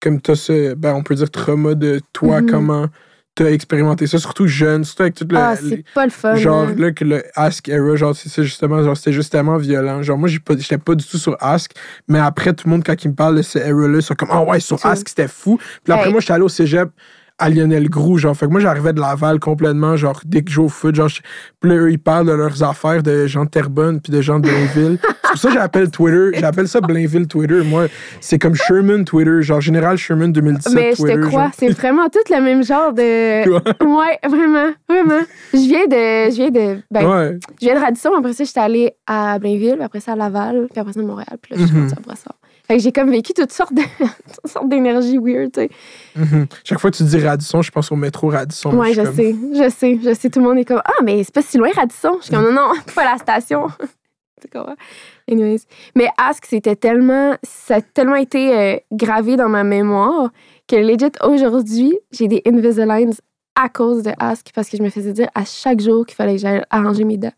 comme t'as ce, ben, on peut dire trauma de toi, Mhm. comment t'as expérimenté ça, surtout jeune, surtout avec tout le. Ah, c'est pas le fun. Genre, là. là, que le Ask Era, genre, c'est ça, justement, genre, c'était juste tellement violent. Genre, moi, j'ai pas- j'étais pas du tout sur Ask, mais après, tout le monde, quand il me parle de ce Era-là, ils sont comme, ah ouais, sur Ask, c'était fou. Puis après, Hey. moi, j'étais allé au cégep à Lionel Groux, genre, fait que moi, j'arrivais de Laval complètement, genre, dès que je joue au foot, genre, puis eux, ils parlent de leurs affaires de gens de Terrebonne, puis de gens de Blainville. c'est pour ça que j'appelle Twitter, j'appelle ça Blainville Twitter. Moi, c'est comme Sherman Twitter, genre, Général Sherman 2017 Mais je Twitter. te crois, genre. c'est vraiment tout le même genre de. Ouais, vraiment, vraiment. Je viens de. Je viens de. Ben, Ouais. je viens de Radisson, après ça, j'étais allée à Blainville, puis après ça à Laval, puis après ça à Montréal, puis là, je suis Mhm. partie à. Fait que j'ai comme vécu toutes sortes de- toutes sortes d'énergie weird, tu sais. Mhm. Chaque fois que tu dis Radisson, je pense au métro Radisson. Ouais, suis je comme- sais, je sais, je sais. Tout le monde est comme Ah, mais c'est pas si loin, Radisson. Je suis comme Non, non, pas la station. tu comprends? Anyways. Mais Ask, c'était tellement. Ça a tellement été euh, gravé dans ma mémoire que legit, aujourd'hui, j'ai des Invisaligns à cause de Ask parce que je me faisais dire à chaque jour qu'il fallait que j'aille arranger mes dents.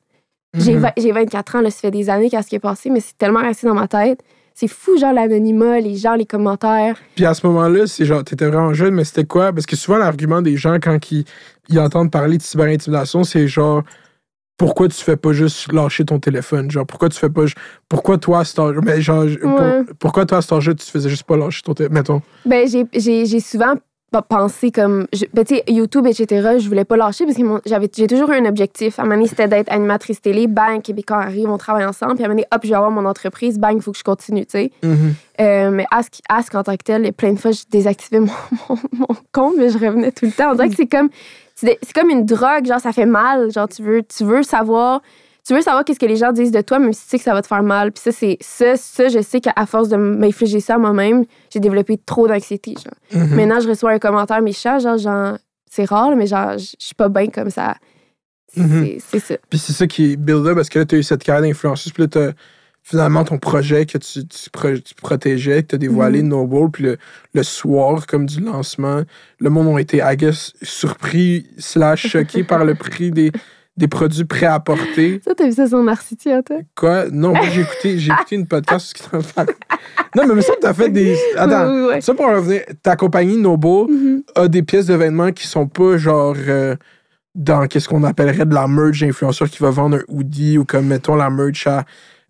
J'ai Mhm. J'ai 24 ans, là, ça fait des années qui est passé, mais c'est tellement resté dans ma tête. C'est fou, genre l'anonymat, les gens, les commentaires. Puis à ce moment-là, c'est genre, t'étais vraiment jeune, mais c'était quoi? Parce que souvent, l'argument des gens, quand ils, ils entendent parler de cyberintimidation, c'est genre, pourquoi tu fais pas juste lâcher ton téléphone? Genre, pourquoi tu fais pas. Pourquoi toi, à cet âge. Mais genre, pour- pourquoi toi, à cet âge-là, tu faisais juste pas lâcher ton téléphone? Mettons? Ben, j'ai souvent p- pensé comme. je- ben, tu sais, YouTube, etc., je voulais pas lâcher parce que j'avais- j'ai toujours eu un objectif. À un moment donné, c'était d'être animatrice télé. Bang, Québécois arrive, on travaille ensemble. Puis à un moment donné, hop, je vais avoir mon entreprise. Bang, il faut que je continue, tu sais. Mhm. Euh, mais Ask, Ask en tant que tel, plein de fois, je désactivais mon, mon, mon compte, mais je revenais tout le temps. On dirait que c'est comme, c'est c'est comme une drogue, genre ça fait mal. Genre tu veux, tu veux savoir, tu veux savoir qu'est-ce que les gens disent de toi, même si tu sais que ça va te faire mal. Puis ça, c'est ça, ça, je sais qu'à force de m'infliger ça moi-même, j'ai développé trop d'anxiété. Genre. Mhm. Maintenant, je reçois un commentaire méchant, genre, genre c'est rare, mais genre, je suis pas bien comme ça. C'est Mhm. c'est ça. Puis c'est ça qui est build-up, parce que là, t'as eu cette carrière d'influenceuse, puis là, t'as finalement ton projet que tu, tu, pro- tu protégeais, que t'as dévoilé Mhm. Noble, puis le, le soir, comme du lancement, le monde a été, I guess, surpris slash choqué par le prix des, des produits prêts à porter. Ça, t'as vu ça sur Narcity, hein, toi? Quoi? Non, moi, j'ai écouté, j'ai écouté une podcast qui t'en parle. Non, mais ça, t'as fait des... Attends, Oui, oui, oui. ça pour en revenir, ta compagnie Noble Mhm. a des pièces de vêtements qui sont pas genre euh, dans qu'est-ce qu'on appellerait de la merch d'influenceur qui va vendre un hoodie ou comme mettons la merch à,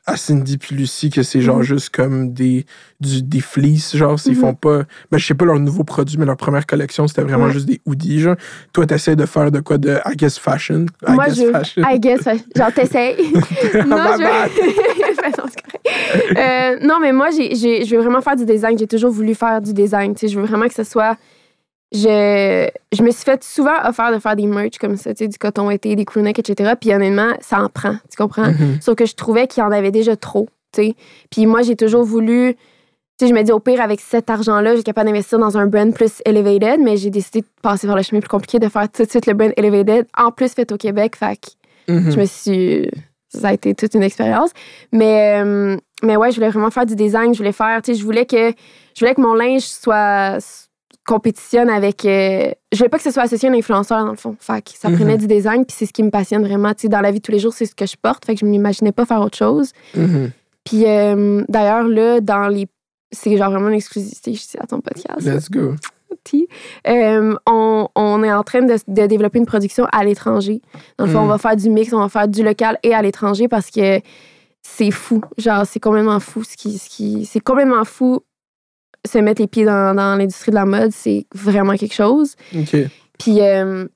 à Cindy puis Lucie que c'est genre Mhm. juste comme des du, des fleeces genre ils Mhm. font pas ben je sais pas leur nouveau produit mais leur première collection c'était vraiment Ouais. juste des hoodies genre toi t'essaies de faire de quoi de I guess fashion? I Moi, guess je. fashion I guess, genre, t'essayes. non, je. Euh, non, mais moi, je veux vraiment faire du design. J'ai toujours voulu faire du design. Tu sais, je veux vraiment que ce soit. Je, je me suis fait souvent offert de faire des merch comme ça, tu sais, du coton été, des crewnecks, etc. Puis honnêtement, ça en prend. Tu comprends? Mhm. Sauf que je trouvais qu'il y en avait déjà trop, tu sais. Puis moi, j'ai toujours voulu... Tu sais, je me dis, au pire, avec cet argent-là, j'ai capable d'investir dans un brand plus elevated, mais j'ai décidé de passer par le chemin plus compliqué, de faire tout de suite le brand elevated, en plus fait au Québec. Fait que Mhm. je me suis... Ça a été toute une expérience. Mais, euh, mais ouais, je voulais vraiment faire du design. Je voulais faire... Tu sais, je voulais que, je voulais que mon linge soit compétitionne avec... euh, je voulais pas que ce soit associé à un influenceur, dans le fond. Fait que ça Mhm. prenait du design, puis c'est ce qui me passionne vraiment. Tu sais, dans la vie de tous les jours, c'est ce que je porte. Fait que je m'imaginais pas faire autre chose. Mhm. Puis euh, d'ailleurs, là, dans les. C'est genre vraiment une exclusivité, je dis à ton podcast. let's go. Euh, on, on est en train de, de développer une production à l'étranger. Dans le fond, Mm. on va faire du mix, on va faire du local et à l'étranger parce que c'est fou. Genre, c'est complètement fou. Ce qui, ce qui, c'est complètement fou se mettre les pieds dans, dans l'industrie de la mode. C'est vraiment quelque chose. Puis euh,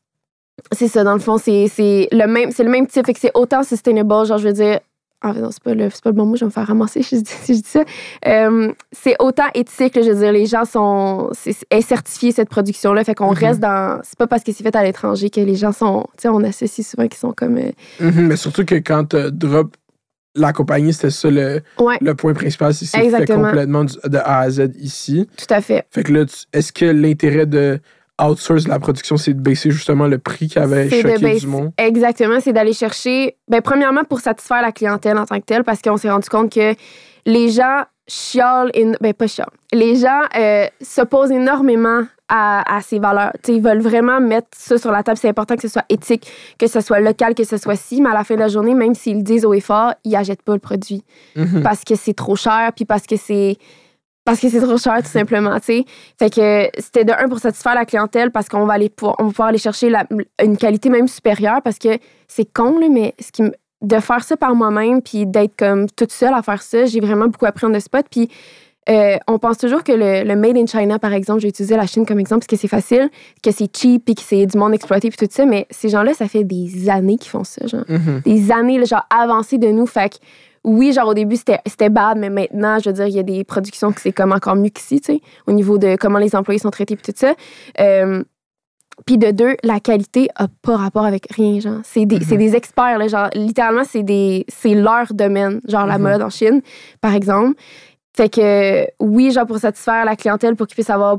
c'est ça, dans le fond, c'est le même, c'est le même type. Fait que c'est autant sustainable, genre, je veux dire. En fait, non, c'est pas, le, pas le bon mot, je vais me faire ramasser si je dis, si je dis ça. Euh, c'est autant éthique, là, je veux dire, les gens sont. C'est, est certifié cette production-là. Fait qu'on Mhm. reste dans. C'est pas parce que c'est fait à l'étranger que les gens sont. Tu sais, on associe souvent qu'ils sont comme. euh, Mhm, mais surtout que quand tu drop la compagnie c'était ça le, Ouais, le point principal c'est que c'est fait complètement du- de A à Z ici tout à fait. Fait que là, est-ce que l'intérêt de outsource la production, c'est de baisser justement le prix qui avait de choqué baisser- du monde? Exactement, c'est d'aller chercher, ben, premièrement pour satisfaire la clientèle en tant que telle, parce qu'on s'est rendu compte que les gens chiolent, éno- ben pas chiolent, les gens euh, s'opposent énormément à, à ces valeurs. Ils veulent vraiment mettre ça sur la table. C'est important que ce soit éthique, que ce soit local, que ce soit si, mais à la fin de la journée, même s'ils le disent haut et fort, ils n'achètent pas le produit Mhm. parce que c'est trop cher, puis parce que c'est parce que c'est trop cher, tout simplement, tu sais. Fait que c'était de un pour satisfaire la clientèle parce qu'on va aller on va pouvoir aller chercher la- une qualité même supérieure parce que c'est con, là, mais ce qui de faire ça par moi-même puis d'être comme toute seule à faire ça, j'ai vraiment beaucoup appris en de spot. Puis euh, on pense toujours que le, le Made in China, par exemple, j'ai utilisé la Chine comme exemple parce que c'est facile, que c'est cheap puis que c'est du monde exploité puis tout ça, mais ces gens-là, ça fait des années qu'ils font ça, genre. Mhm. Des années, là, genre, avancées de nous. Fait que oui, genre, au début, c'était bad, mais maintenant, je veux dire, il y a des productions que c'est comme encore mieux qu'ici, tu sais, au niveau de comment les employés sont traités puis tout ça. Euh, puis de deux, la qualité a pas rapport avec rien, genre. C'est des, c'est des experts, là, genre, littéralement, c'est leur domaine, genre la Mhm. mode en Chine, par exemple. Fait que oui, genre, pour satisfaire la clientèle, pour qu'ils puissent avoir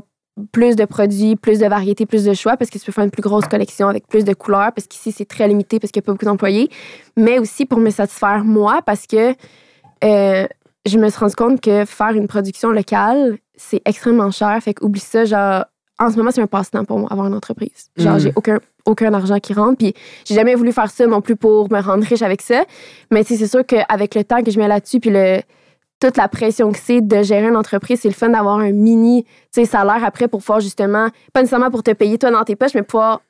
plus de produits, plus de variété, plus de choix, parce que tu peux faire une plus grosse collection avec plus de couleurs, parce qu'ici, c'est très limité, parce qu'il n'y a pas beaucoup d'employés. Mais aussi pour me satisfaire moi, parce que euh, je me suis rendu compte que faire une production locale, c'est extrêmement cher. Fait que oublie ça, genre, en ce moment, c'est un passe-temps pour moi, avoir une entreprise. Genre, j'ai aucun, aucun argent qui rentre. Puis j'ai jamais voulu faire ça non plus pour me rendre riche avec ça. Mais c'est sûr qu'avec le temps que je mets là-dessus, puis le, toute la pression que c'est de gérer une entreprise, c'est le fun d'avoir un mini salaire après pour pouvoir justement, pas nécessairement pour te payer toi dans tes poches, mais pouvoir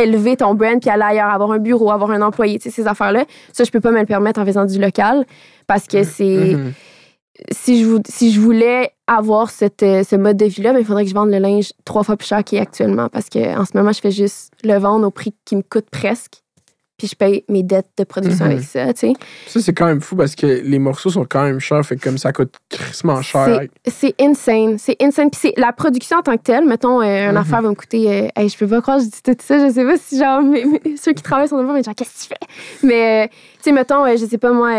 élever ton brand puis aller ailleurs, avoir un bureau, avoir un employé, ces affaires-là. Ça, je peux pas me le permettre en faisant du local parce que c'est. Mhm. Si, je, vou- si je voulais avoir cette, euh, ce mode de vie-là, ben, il faudrait que je vende le linge trois fois plus cher qu'il est actuellement parce qu'en ce moment, je fais juste le vendre au prix qui me coûte presque. Puis je paye mes dettes de production Mhm. avec ça, tu sais. Ça, c'est quand même fou parce que les morceaux sont quand même chers. Fait comme ça coûte crissement cher. C'est- insane. C'est insane. Puis c'est la production en tant que telle. Mettons, euh, une Mhm. affaire va me coûter. euh, hey, je peux pas croire je dis tout ça. Je sais pas si, genre, mes- ceux qui travaillent sur le mais genre, qu'est-ce que tu fais? Mais, euh, tu sais, mettons, euh, je sais pas moi,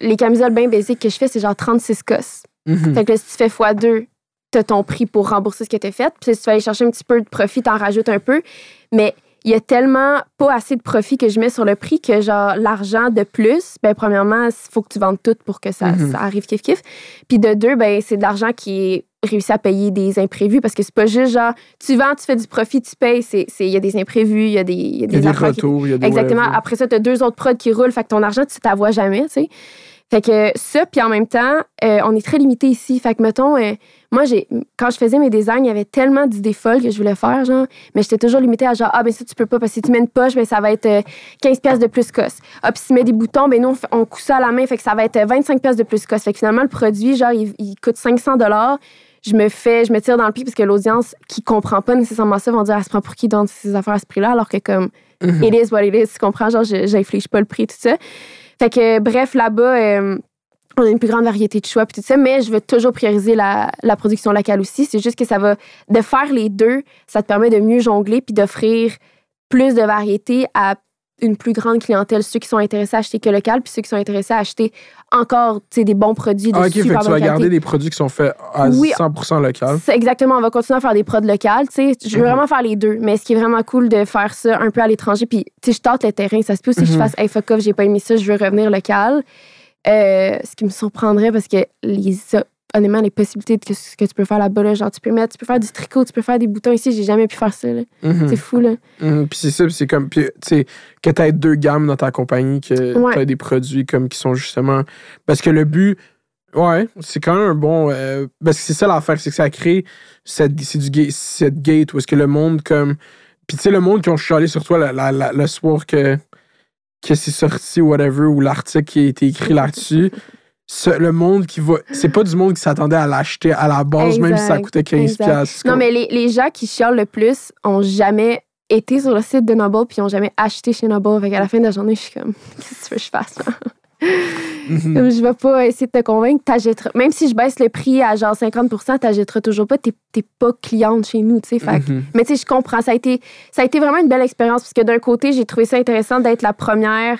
les camisoles bien basiques que je fais, c'est genre 36 cosses. Mhm. Fait que là, si tu fais x2, t'as ton prix pour rembourser ce que t'as fait. Puis si tu vas aller chercher un petit peu de profit, t'en rajoutes un peu. Mais il y a tellement pas assez de profit que je mets sur le prix que, genre, l'argent de plus, ben, premièrement, il faut que tu vendes tout pour que ça, Mhm. ça arrive kiff-kiff. Puis de deux, ben, c'est de l'argent qui est réussi à payer des imprévus parce que c'est pas juste genre, tu vends, tu fais du profit, tu payes. C'est- Il y a des imprévus, il y a des, il y a Il y a des qui- retours, il y a des Exactement. Après ça, tu as deux autres prods qui roulent, fait que ton argent, tu t'avoies jamais, tu sais. Fait que ça, puis en même temps, euh, on est très limité ici. Fait que, mettons, euh, moi, j'ai, quand je faisais mes designs, il y avait tellement d'idées folles que je voulais faire, genre, mais j'étais toujours limitée à genre, ah, ben ça, tu peux pas, parce que si tu mets une poche, ben ça va être euh, 15 pièces de plus cosse. Ah, puis si tu mets des boutons, ben nous, on, on coud ça à la main, fait que ça va être euh, 25 pièces de plus cosse. Fait que finalement, le produit, genre, il, il coûte 500 je me fais, je me tire dans le pied parce que l'audience qui comprend pas nécessairement ça vont dire, elle se prend pour qui donne ces affaires à ce prix-là, alors que comme, Mhm. it is what it is, tu comprends? Genre, je- j'inflige pas le prix, tout ça. Fait que, bref, là-bas, euh, on a une plus grande variété de choix, puis tout ça, mais je veux toujours prioriser la, production locale aussi. C'est juste que ça va, de faire les deux, ça te permet de mieux jongler puis d'offrir plus de variété à une plus grande clientèle, ceux qui sont intéressés à acheter que local, puis ceux qui sont intéressés à acheter encore des bons produits de Ah, ok, fait que super tu vas garder des produits qui sont faits à Oui. 100% local. C'est exactement, on va continuer à faire des prods locales. tu sais. Je veux Mhm. vraiment faire les deux, mais ce qui est vraiment cool de faire ça un peu à l'étranger, puis tu sais, je tente le terrain. Ça se peut aussi que je Mhm. fasse, hey, fuck off, j'ai pas aimé ça, je veux revenir local. Euh, ce qui me surprendrait parce que les, honnêtement, les possibilités de ce que tu peux faire là-bas, là, genre tu peux mettre, tu peux faire du tricot, tu peux faire des boutons ici, j'ai jamais pu faire ça. Mhm. C'est fou, là. Mhm, Puis c'est ça, c'est comme, tu sais, que tu aies deux gammes dans ta compagnie, que Ouais. tu aies des produits comme qui sont justement. Parce que le but, ouais, c'est quand même un bon. euh, parce que c'est ça l'affaire, c'est que ça crée cette, c'est du ga- cette gate où est-ce que le monde, comme. Puis tu sais, le monde qui ont chialé sur toi la- la- la- le soir que, que c'est sorti, whatever, ou l'article qui a été écrit là-dessus. Ce- le monde qui va. C'est pas du monde qui s'attendait à l'acheter à la base, même si ça coûtait 15$. exact. piastres. Non, mais les, les gens qui chialent le plus ont jamais été sur le site de Noble puis ont jamais acheté chez Noble. Fait qu'à la fin de la journée, je suis comme, qu'est-ce que tu veux que je fasse? là? Comme je vais pas essayer de te convaincre, t'achèteras. Même si je baisse le prix à genre 50% t'achèteras toujours pas. T'es pas cliente chez nous, tu sais. Mhm. Mais tu sais, je comprends. Ça a, été, ça a été vraiment une belle expérience parce que d'un côté, j'ai trouvé ça intéressant d'être la première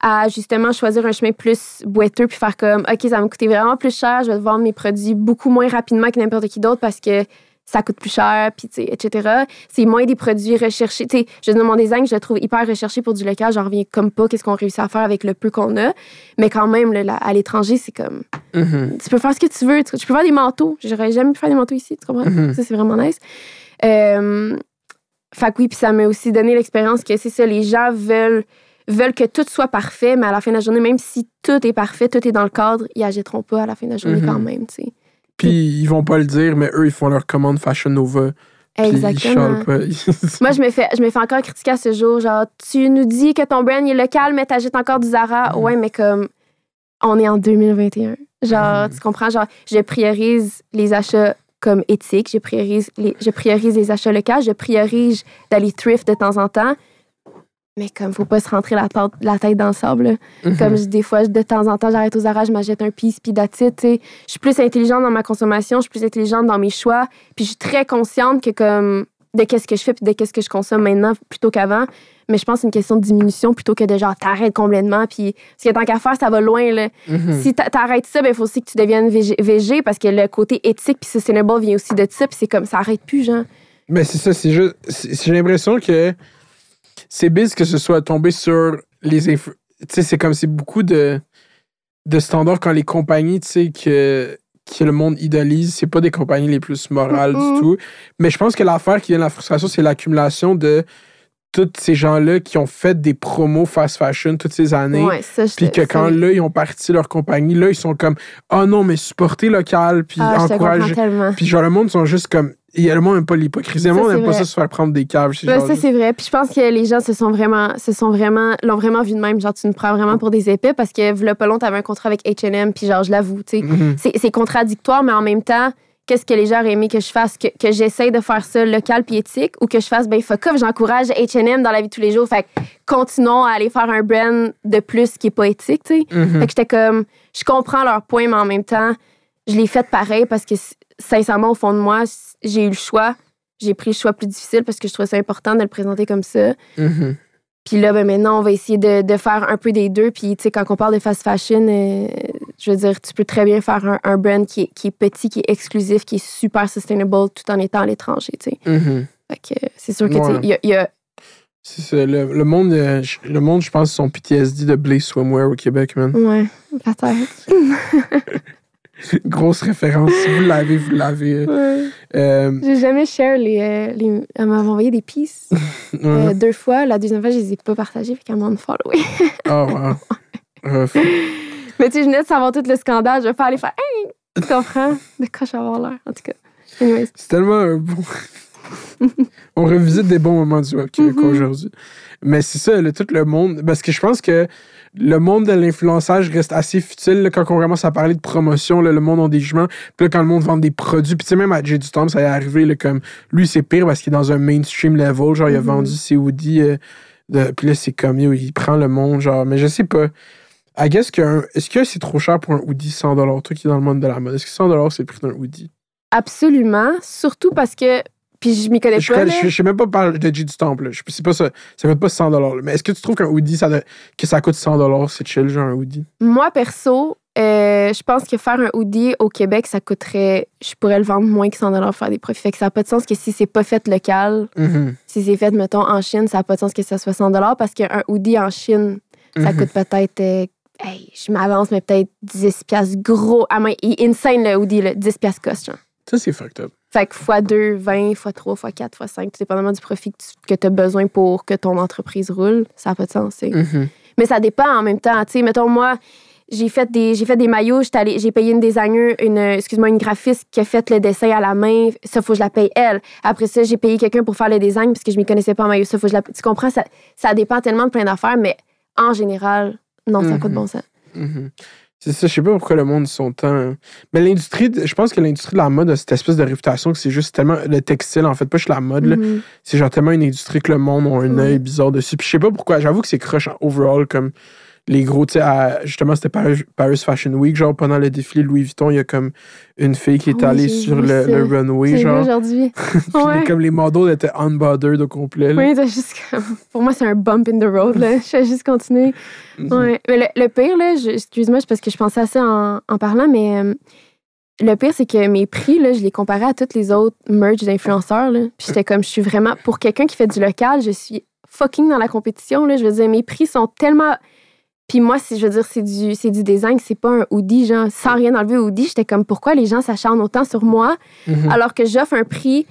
à justement choisir un chemin plus boiteux puis faire comme, OK, ça va me coûter vraiment plus cher. Je vais vendre mes produits beaucoup moins rapidement que n'importe qui d'autre parce que ça coûte plus cher, puis tu sais, etc. C'est moins des produits recherchés. Tu sais, je dans mon design, je le trouve hyper recherché pour du local. J'en reviens comme pas qu'est-ce qu'on réussit à faire avec le peu qu'on a. Mais quand même, là, à l'étranger, c'est comme Mhm. tu peux faire ce que tu veux. Tu, tu peux faire des manteaux. J'aurais jamais pu faire des manteaux ici, tu comprends? Mhm. Ça, c'est vraiment nice. Euh, fait que oui, puis ça m'a aussi donné l'expérience que c'est ça, les gens veulent, veulent que tout soit parfait, mais à la fin de la journée, même si tout est parfait, tout est dans le cadre, ils agiteront pas à la fin de la journée Mhm. quand même, tu sais. Puis ils vont pas le dire, mais eux, ils font leur commande Fashion Nova. Exactement. pas. Moi, je me, fais, je me fais encore critiquer à ce jour. Genre, tu nous dis que ton brand est local, mais t'achètes encore du Zara. Mhm. Ouais, mais comme, on est en 2021. Genre, Mhm. tu comprends? Genre, je priorise les achats comme éthiques, je priorise les, je priorise les achats locaux, je priorise d'aller thrift de temps en temps. Mais comme, faut pas se rentrer la, tête- la tête dans le sable. Mhm. Comme je- des fois, de temps en temps, j'arrête aux Zara, je m'achète un piece, puis it, tu sais. Je suis plus intelligente dans ma consommation, je suis plus intelligente dans mes choix, puis je suis très consciente que comme de qu'est-ce que je fais puis de qu'est-ce que je consomme maintenant plutôt qu'avant. Mais je pense que c'est une question de diminution plutôt que de genre t'arrêtes complètement. Puis parce que tant qu'à faire, ça va loin. Là. Mhm. Si t'a- t'arrêtes ça, il faut aussi que tu deviennes végé, parce que le côté éthique puis sustainable vient aussi de ça. Puis c'est comme ça arrête plus, genre. Mais c'est ça, c'est juste. J'ai l'impression que c'est biz que ce soit tombé sur les infos. Tu sais, c'est comme c'est beaucoup de, de standards quand les compagnies, tu sais, que, que le monde idolise, c'est pas des compagnies les plus morales du tout. Mais je pense que l'affaire qui vient de la frustration, c'est l'accumulation de tous ces gens-là qui ont fait des promos fast fashion toutes ces années. Puis que quand là, ils ont parti leur compagnie, là, ils sont comme Oh non, mais supporter local, puis Ah, encourager. Puis genre, le monde sont juste comme. Il y a le monde n'aime pas l'hypocrisie. Le Ça, monde n'aime pas ça se faire prendre des caves. c'est Ouais, genre ça, c'est vrai. Puis je pense que les gens se sont vraiment, se sont vraiment, l'ont vraiment vu de même. Genre, tu nous prends vraiment pour des épais parce que, v'là pas long, t'avais un contrat avec H&M, puis genre, je l'avoue, tu sais. Mhm. c'est c'est contradictoire, mais en même temps, qu'est-ce que les gens auraient aimé que je fasse? Que, que j'essaye de faire ça local puis éthique ou que je fasse, ben fuck off, j'encourage H&M dans la vie de tous les jours. Fait que continuons à aller faire un brand de plus qui est pas éthique, tu sais. Mhm. Fait que j'étais comme, je comprends leur point, mais en même temps, je l'ai fait pareil parce que, sincèrement, au fond de moi, j'ai eu le choix. J'ai pris le choix plus difficile parce que je trouvais ça important de le présenter comme ça. Mhm. Puis là, ben maintenant, on va essayer de, de faire un peu des deux. Puis, tu sais, quand on parle de fast fashion, euh, je veux dire, tu peux très bien faire un, un brand qui est, qui est petit, qui est exclusif, qui est super sustainable tout en étant à l'étranger, tu sais. Mhm. Fait que euh, c'est sûr que, tu sais, il y a- il y a, C'est ça. Le, le monde, euh, je- le monde, je pense, son PTSD de Blaze Swimwear au Québec, man. Ouais, peut-être. Grosse référence. Si vous l'avez, vous l'avez. Ouais. Euh, J'ai jamais share les. euh, les elle m'avait envoyé des pieces euh, deux fois. La deuxième fois, je les ai pas partagées, fait qu'elle m'a unfollowé. Oh, wow. Rough. Mais tu sais, je venais de savoir tout le scandale. Je vais pas aller faire. Hey! Tu comprends? De quoi je vais avoir l'air, en tout cas. Anyways. C'est tellement un bon. On revisite des bons moments du Web Québec Mhm. aujourd'hui. Mais c'est ça, le, tout le monde. Parce que je pense que le monde de l'influençage reste assez futile là, quand on commence à parler de promotion. là, le monde a des jugements. Puis là, quand le monde vend des produits. Puis tu sais, même à Jay du Temps, ça est arrivé. là, comme lui, c'est pire parce qu'il est dans un mainstream level. Genre, il a Mhm. vendu ses hoodies. euh, de- puis là, c'est comme, il prend le monde. Genre, mais je sais pas. I guess que est-ce que c'est trop cher pour un hoodie 100 Toi qui es dans le monde de la mode, est-ce que 100 c'est le prix d'un hoodie? Absolument. Surtout parce que. Puis je m'y connais Je, pas. je, sais même pas parler de J du Temple. Je sais pas ça. Ça coûte pas 100 là. Mais est-ce que tu trouves qu'un hoodie, ça, que ça coûte 100 c'est chill, genre un hoodie? Moi, perso, euh, je pense que faire un hoodie au Québec, ça coûterait. Je pourrais le vendre moins que 100 pour faire des profits. Fait que ça n'a pas de sens que si c'est pas fait local, Mhm. si c'est fait, mettons, en Chine, ça n'a pas de sens que ça soit 100 parce qu'un hoodie en Chine, ça Mhm. coûte peut-être. euh, hey, je m'avance, mais peut-être 10 piastres gros. Ah, mais il est insane le hoodie, là, 10 piastres cost, genre. Ça, c'est fucked up. Fait que fois 2, 20, fois 3, fois 4, fois 5, tout dépendamment du profit que tu as besoin pour que ton entreprise roule, ça n'a pas de sens. Mhm. Mais ça dépend en même temps. Tu sais, mettons, moi, j'ai fait des, j'ai fait des maillots, j'ai payé une designer, une, excuse-moi, une graphiste qui a fait le dessin à la main. Ça, faut que je la paye elle. Après ça, j'ai payé quelqu'un pour faire le design parce que je m'y connaissais pas en maillot. Ça, faut que je la Tu comprends? Ça, ça dépend tellement de plein d'affaires, mais en général, non, ça Mhm. coûte bon sens. Mhm. C'est ça, je sais pas pourquoi le monde sont tant. Mais l'industrie, je pense que l'industrie de la mode a cette espèce de réputation que c'est juste tellement. Le textile, en fait, pas juste la mode, là. Mhm. C'est genre tellement une industrie que le monde a un œil bizarre dessus. Puis je sais pas pourquoi. J'avoue que c'est crush en overall, comme les gros, tu sais, justement, c'était Paris, Paris Fashion Week, genre pendant le défilé Louis Vuitton, il y a comme une fille qui est Ah oui, allée sur le, le runway, genre. aujourd'hui. Puis les- comme les models étaient unbothered au complet. là. Oui, juste comme- Pour moi, c'est un bump in the road. Là. Je vais juste continuer. Mhm. Ouais. Mais le, le pire, là, je- excuse-moi, c'est parce que je pensais à ça en, en parlant, mais euh, le pire, c'est que mes prix, là, je les comparais à toutes les autres merch d'influenceurs. là. Puis j'étais comme, je suis vraiment. Pour quelqu'un qui fait du local, je suis fucking dans la compétition. Là. Je veux dire, mes prix sont tellement. Puis moi, si je veux dire, c'est du, c'est du design, c'est pas un hoodie, genre, sans rien enlever au hoodie. J'étais comme, pourquoi les gens s'acharnent autant sur moi Mhm. alors que j'offre un prix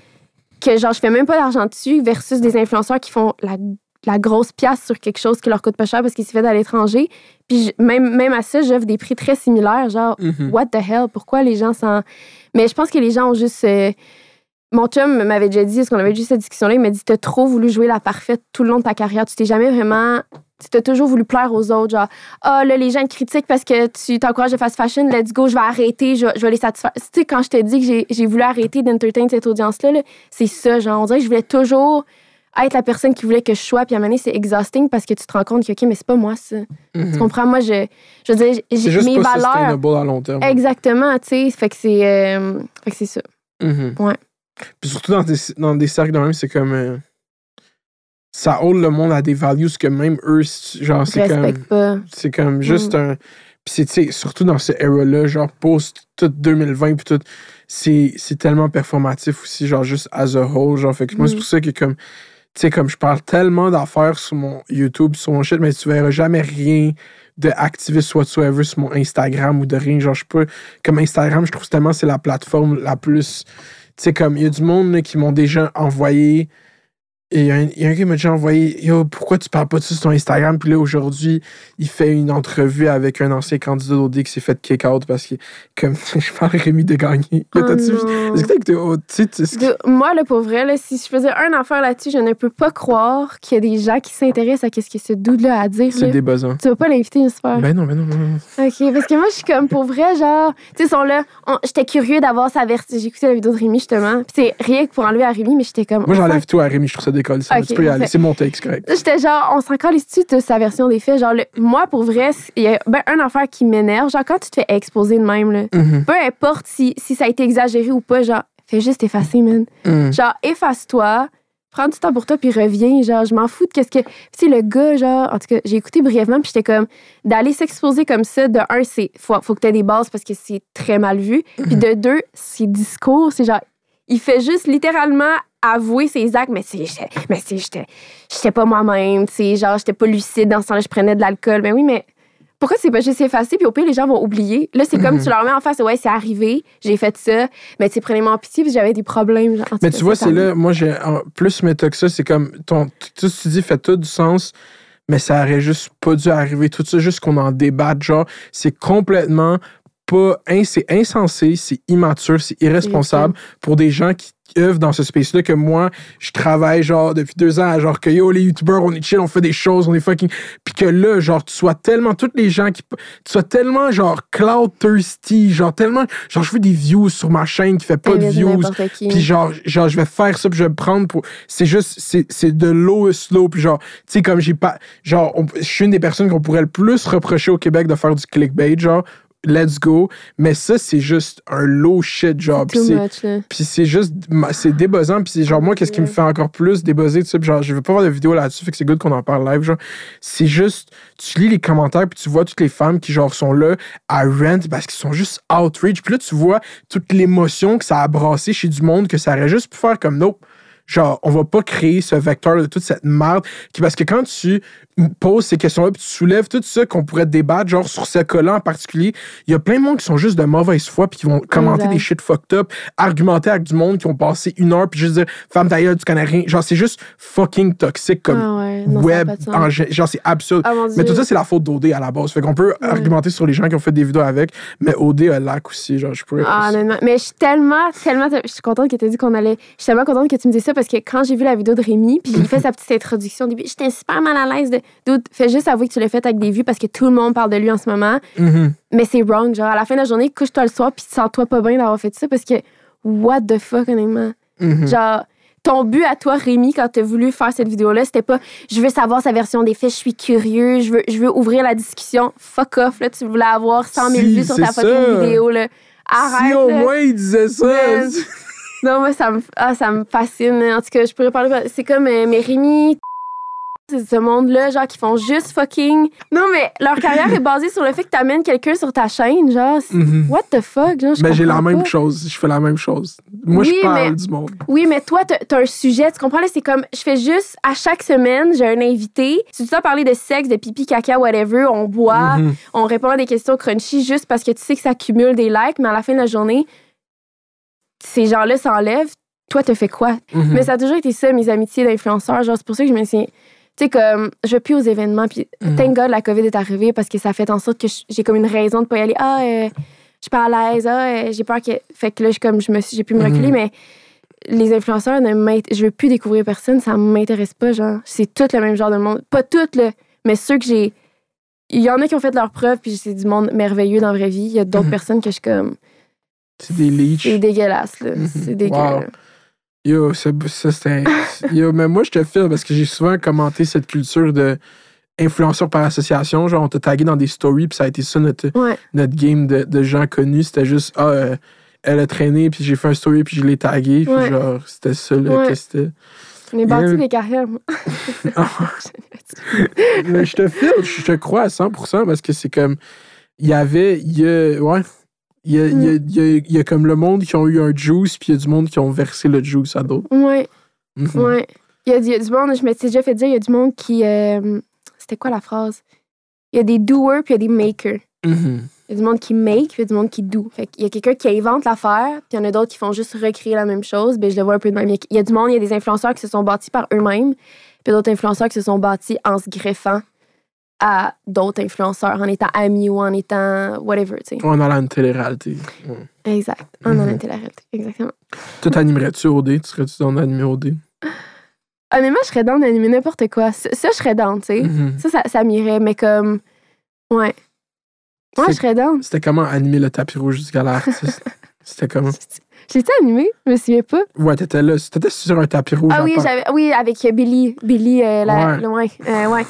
que genre je fais même pas d'argent dessus versus des influenceurs qui font la la grosse pièce sur quelque chose qui leur coûte pas cher parce qu'il s'est fait à l'étranger. Puis je- même, même à ça, j'offre des prix très similaires. Genre, Mhm. what the hell? Pourquoi les gens s'en. Mais je pense que les gens ont juste. euh, Mon chum m'avait déjà dit, parce qu'on avait eu cette discussion-là, il m'a dit T'as trop voulu jouer la parfaite tout le long de ta carrière. Tu t'es jamais vraiment. Tu as toujours voulu plaire aux autres. Genre, ah, là, les gens te critiquent parce que tu t'encourages de fast fashion, let's go, je vais arrêter, je, je vais les satisfaire. Tu sais, quand je te dis que j'ai- voulu arrêter d'entertain cette audience-là, là, c'est ça. Genre, on dirait que je voulais toujours être la personne qui voulait que je sois. Puis à un moment donné, c'est exhausting parce que tu te rends compte que, OK, mais c'est pas moi, ça. Tu comprends? Moi, je, je veux dire, j'ai mes pas valeurs. à long terme. Exactement, tu sais. Fait que c'est. euh, fait que c'est ça. Mhm. Ouais. Puis surtout dans des, dans des cercles de même, c'est comme. euh, ça hold le monde à des values que même eux, genre, c'est comme. C'est comme juste Mm. un. Puis c'est, tu sais, surtout dans ce era-là, genre post tout 2020, puis tout, c'est, c'est tellement performatif aussi, genre juste as a whole. Genre, fait que moi, c'est Mm. pour ça que comme. Tu sais, comme je parle tellement d'affaires sur mon YouTube, sur mon shit, mais tu verras jamais rien de activiste whatsoever sur mon Instagram ou de rien. Genre, je pas. Comme Instagram, je trouve tellement c'est la plateforme la plus. Tu sais, comme il y a du monde là, qui m'ont déjà envoyé. Et il y, a un- il y a un qui m'a déjà envoyé Yo, pourquoi tu parles pas de ça sur ton Instagram? Puis là, aujourd'hui, il fait une entrevue avec un ancien candidat d'OD qui s'est fait kick out parce que, comme, je parle à Rémi de gagner. Yo, Oh non. Est-ce que t'as écouté oh, tu De- moi, là, pour vrai, là, si je faisais un affaire là-dessus, je ne peux pas croire qu'il y a des gens qui s'intéressent à ce que ce dude-là a à dire. c'est des besoins. Tu vas pas l'inviter, j'espère. Ben non, ben non, ben non. OK, parce que moi, je suis comme, pour vrai, genre, tu sais, sont là, j'étais curieux d'avoir sa version. J'ai écouté la vidéo de Rémi, justement. Puis c'est rien que pour enlever à Rémi, mais j'étais comme. Moi, j'enlève tout à Rémi, je trouve ça décolle. Ça. Ok, tu peux y aller, parfait. c'est mon c'est correct. J'étais genre, on s'en calisse de sa version des faits. Genre, le- moi, pour vrai, il y a ben, un affaire qui m'énerve. Genre, quand tu te fais exposer de même, là, Mhm, peu importe si, si ça a été exagéré ou pas, genre, fais juste effacer, man. mhm. Genre, efface-toi, prends du temps pour toi, puis reviens. Genre, je m'en fous de qu'est-ce que. Tu sais, le gars, genre, en tout cas, j'ai écouté brièvement, puis j'étais comme, d'aller s'exposer comme ça, de un, c'est. Faut, faut que tu aies des bases parce que c'est très mal vu. Puis de deux, ses discours, c'est genre, il fait juste littéralement avouer ses actes, mais c'est. Mais c'est. J'étais j'étais pas moi-même, tu sais, genre, j'étais pas lucide dans ce temps-là, je prenais de l'alcool. Ben oui, mais. Pourquoi c'est pas juste effacé, puis au pire, les gens vont oublier? Là, c'est comme Mhm. tu leur mets en face, ouais, c'est arrivé, j'ai fait ça, mais tu sais, prenez-moi en pitié, puis j'avais des problèmes. genre, Mais tu vois, c'est là, moi, j'ai en- plus méta que ça, c'est comme, ton, tout ce que tu dis fait tout du sens, mais ça aurait juste pas dû arriver. Tout ça, juste qu'on en débatte, genre, c'est complètement pas, c'est insensé, c'est immature, c'est irresponsable pour des gens qui œuvrent dans ce space-là que moi, je travaille, genre, depuis deux ans, genre, que yo, les youtubeurs, on est chill, on fait des choses, on est fucking. Puis que là, genre, tu sois tellement, toutes les gens qui. Tu sois tellement, genre, cloud thirsty, genre, tellement. Genre, je veux des views sur ma chaîne qui fait pas de views. Puis genre, genre, je vais faire ça, puis je vais me prendre pour. C'est juste, c'est, de low slow. Puis genre, tu sais, comme j'ai pas. Genre, on- je suis une des personnes qu'on pourrait le plus reprocher au Québec de faire du clickbait, genre, let's go. Mais ça, c'est juste un low shit, genre. Puis c'est, juste, c'est débuzzant. Puis c'est genre, moi, qu'est-ce qui me fait encore plus débuzzer, tu genre, je veux pas voir de vidéo là-dessus, fait que c'est good qu'on en parle live, genre. C'est juste, tu lis les commentaires, puis tu vois toutes les femmes qui, genre, sont là à rent parce qu'ils sont juste outrage. Puis là, tu vois toute l'émotion que ça a brassé chez du monde, que ça aurait juste pu faire comme, nope. Genre, on va pas créer ce vecteur de toute cette merde. Qui, parce que quand tu poses ces questions-là, puis tu soulèves tout ça qu'on pourrait débattre, genre sur ce cas-là en particulier, il y a plein de monde qui sont juste de mauvaise foi, puis qui vont commenter Exact. des shit fucked up, argumenter avec du monde qui ont passé une heure, puis juste dire, femme d'ailleurs, tu connais rien. Genre, c'est juste fucking toxique comme Ah ouais, non, web. en genre, c'est absurde. Ah, Mais tout ça, c'est la faute d'OD à la base. Fait qu'on peut Ouais. argumenter sur les gens qui ont fait des vidéos avec, mais OD a lac aussi. Genre, je pourrais. Ah, honnêtement. Mais je suis tellement, tellement. Je suis contente que tu dit qu'on allait. Je suis tellement contente que tu me dises ça parce que quand j'ai vu la vidéo de Rémi, puis il fait sa petite introduction au début, j'étais super mal à l'aise de. Dude, fais juste avouer que tu l'as fait avec des vues parce que tout le monde parle de lui en ce moment. Mhm. Mais c'est wrong. Genre, à la fin de la journée, couche-toi le soir, puis sens-toi pas bien d'avoir fait ça parce que. What the fuck, honnêtement? Mhm. Genre, ton but à toi, Rémi, quand t'as voulu faire cette vidéo-là, c'était pas je veux savoir sa version des faits, je suis curieux, je veux, je veux ouvrir la discussion. Fuck off, là, tu voulais avoir 100 000 Si, vues sur ta fucking vidéo, là. Arrête. si au là. moins il disait ça. Man. Non, moi, ça me, ah, ça me fascine. En tout cas, je pourrais parler. C'est comme euh, mais Rémi, c'est ce monde-là, genre, qui font juste fucking. Non, mais leur carrière est basée sur le fait que t'amènes quelqu'un sur ta chaîne, genre. c'est- Mhm. What the fuck, genre, je Mais j'ai la même pas. chose. Je fais la même chose. Moi, Oui, je parle mais- du monde. Oui, mais toi, t'as t'as un sujet, tu comprends? Là, c'est comme, je fais juste, à chaque semaine, j'ai un invité. Si tu dois parler de sexe, de pipi, caca, whatever, on boit, Mhm. on répond à des questions crunchy juste parce que tu sais que ça cumule des likes, mais à la fin de la journée, ces gens-là s'enlèvent. Toi, t'as fait quoi? Mhm. Mais ça a toujours été ça, mes amitiés d'influenceurs. Genre, c'est pour ça que je me suis. Tu sais, comme, je vais plus aux événements, puis Mhm. thank God, la COVID est arrivée parce que ça fait en sorte que j'ai comme une raison de pas y aller. Ah, euh, je suis pas à l'aise, ah, euh, j'ai peur que. Fait que là, je, comme, je me suis, j'ai pu me reculer, Mhm. mais les influenceurs, ne je veux plus découvrir personne, ça m'intéresse pas, genre. C'est tout le même genre de monde. Pas toutes, là, mais ceux que j'ai. Il y en a qui ont fait leurs preuves, puis c'est du monde merveilleux dans la vraie vie. Il y a d'autres Mhm. personnes que je suis comme. C'est des leeches. C'est dégueulasse, là. Mhm. C'est dégueu. Wow. Yo, ça, ça c'était. Yo, mais moi, je te filme parce que j'ai souvent commenté cette culture de influenceur par association. Genre, on t'a tagué dans des stories, puis ça a été ça notre, Ouais. notre game de, de gens connus. C'était juste, ah, euh, elle a traîné, puis j'ai fait un story, puis je l'ai tagué. Puis Ouais. genre, c'était ça, là, Ouais. que c'était. On est bâti des carrières, moi. Mais je te file, je te crois à 100% parce que c'est comme. Il y avait. Il y a. Ouais. Il y a, il y a- il y a- il y a comme le monde qui ont eu un juice, puis il y a du monde qui ont versé le juice à d'autres. Ouais. Mhm. Ouais. Il y, a, du- il y a du monde, je m'étais déjà fait dire, il y a du monde qui. euh, C'était quoi la phrase? Il y a des doers puis il y a des makers. Mhm. Il y a du monde qui make puis il y a du monde qui do. Fait qu'il y a quelqu'un qui invente l'affaire, puis il y en a d'autres qui font juste recréer la même chose. Ben, je le vois un peu de même. Il y a du monde, il y a des influenceurs qui se sont bâtis par eux-mêmes, puis d'autres influenceurs qui se sont bâtis en se greffant à d'autres influenceurs, en étant amis ou en étant whatever, tu sais. On a une télé-réalité. Exact. En Mhm. allant réalité. Exactement. Toi, t'animerais-tu OD? Tu serais-tu dans d'animer OD? Honnêtement, je serais down d'animer n'importe quoi. Ça, je serais down, tu sais. Mhm. Ça, ça, ça m'irait, mais comme. Ouais. Ouais, C'est- je serais down. C'était comment animer le tapis rouge du gala artiste? C'était comment? J'ai-tu animé? Je me souviens pas. Ouais, t'étais là. T'étais sur un tapis rouge. Ah en oui, oui, avec Billy. Billy, euh, la, Ouais. le- ouais. euh, ouais.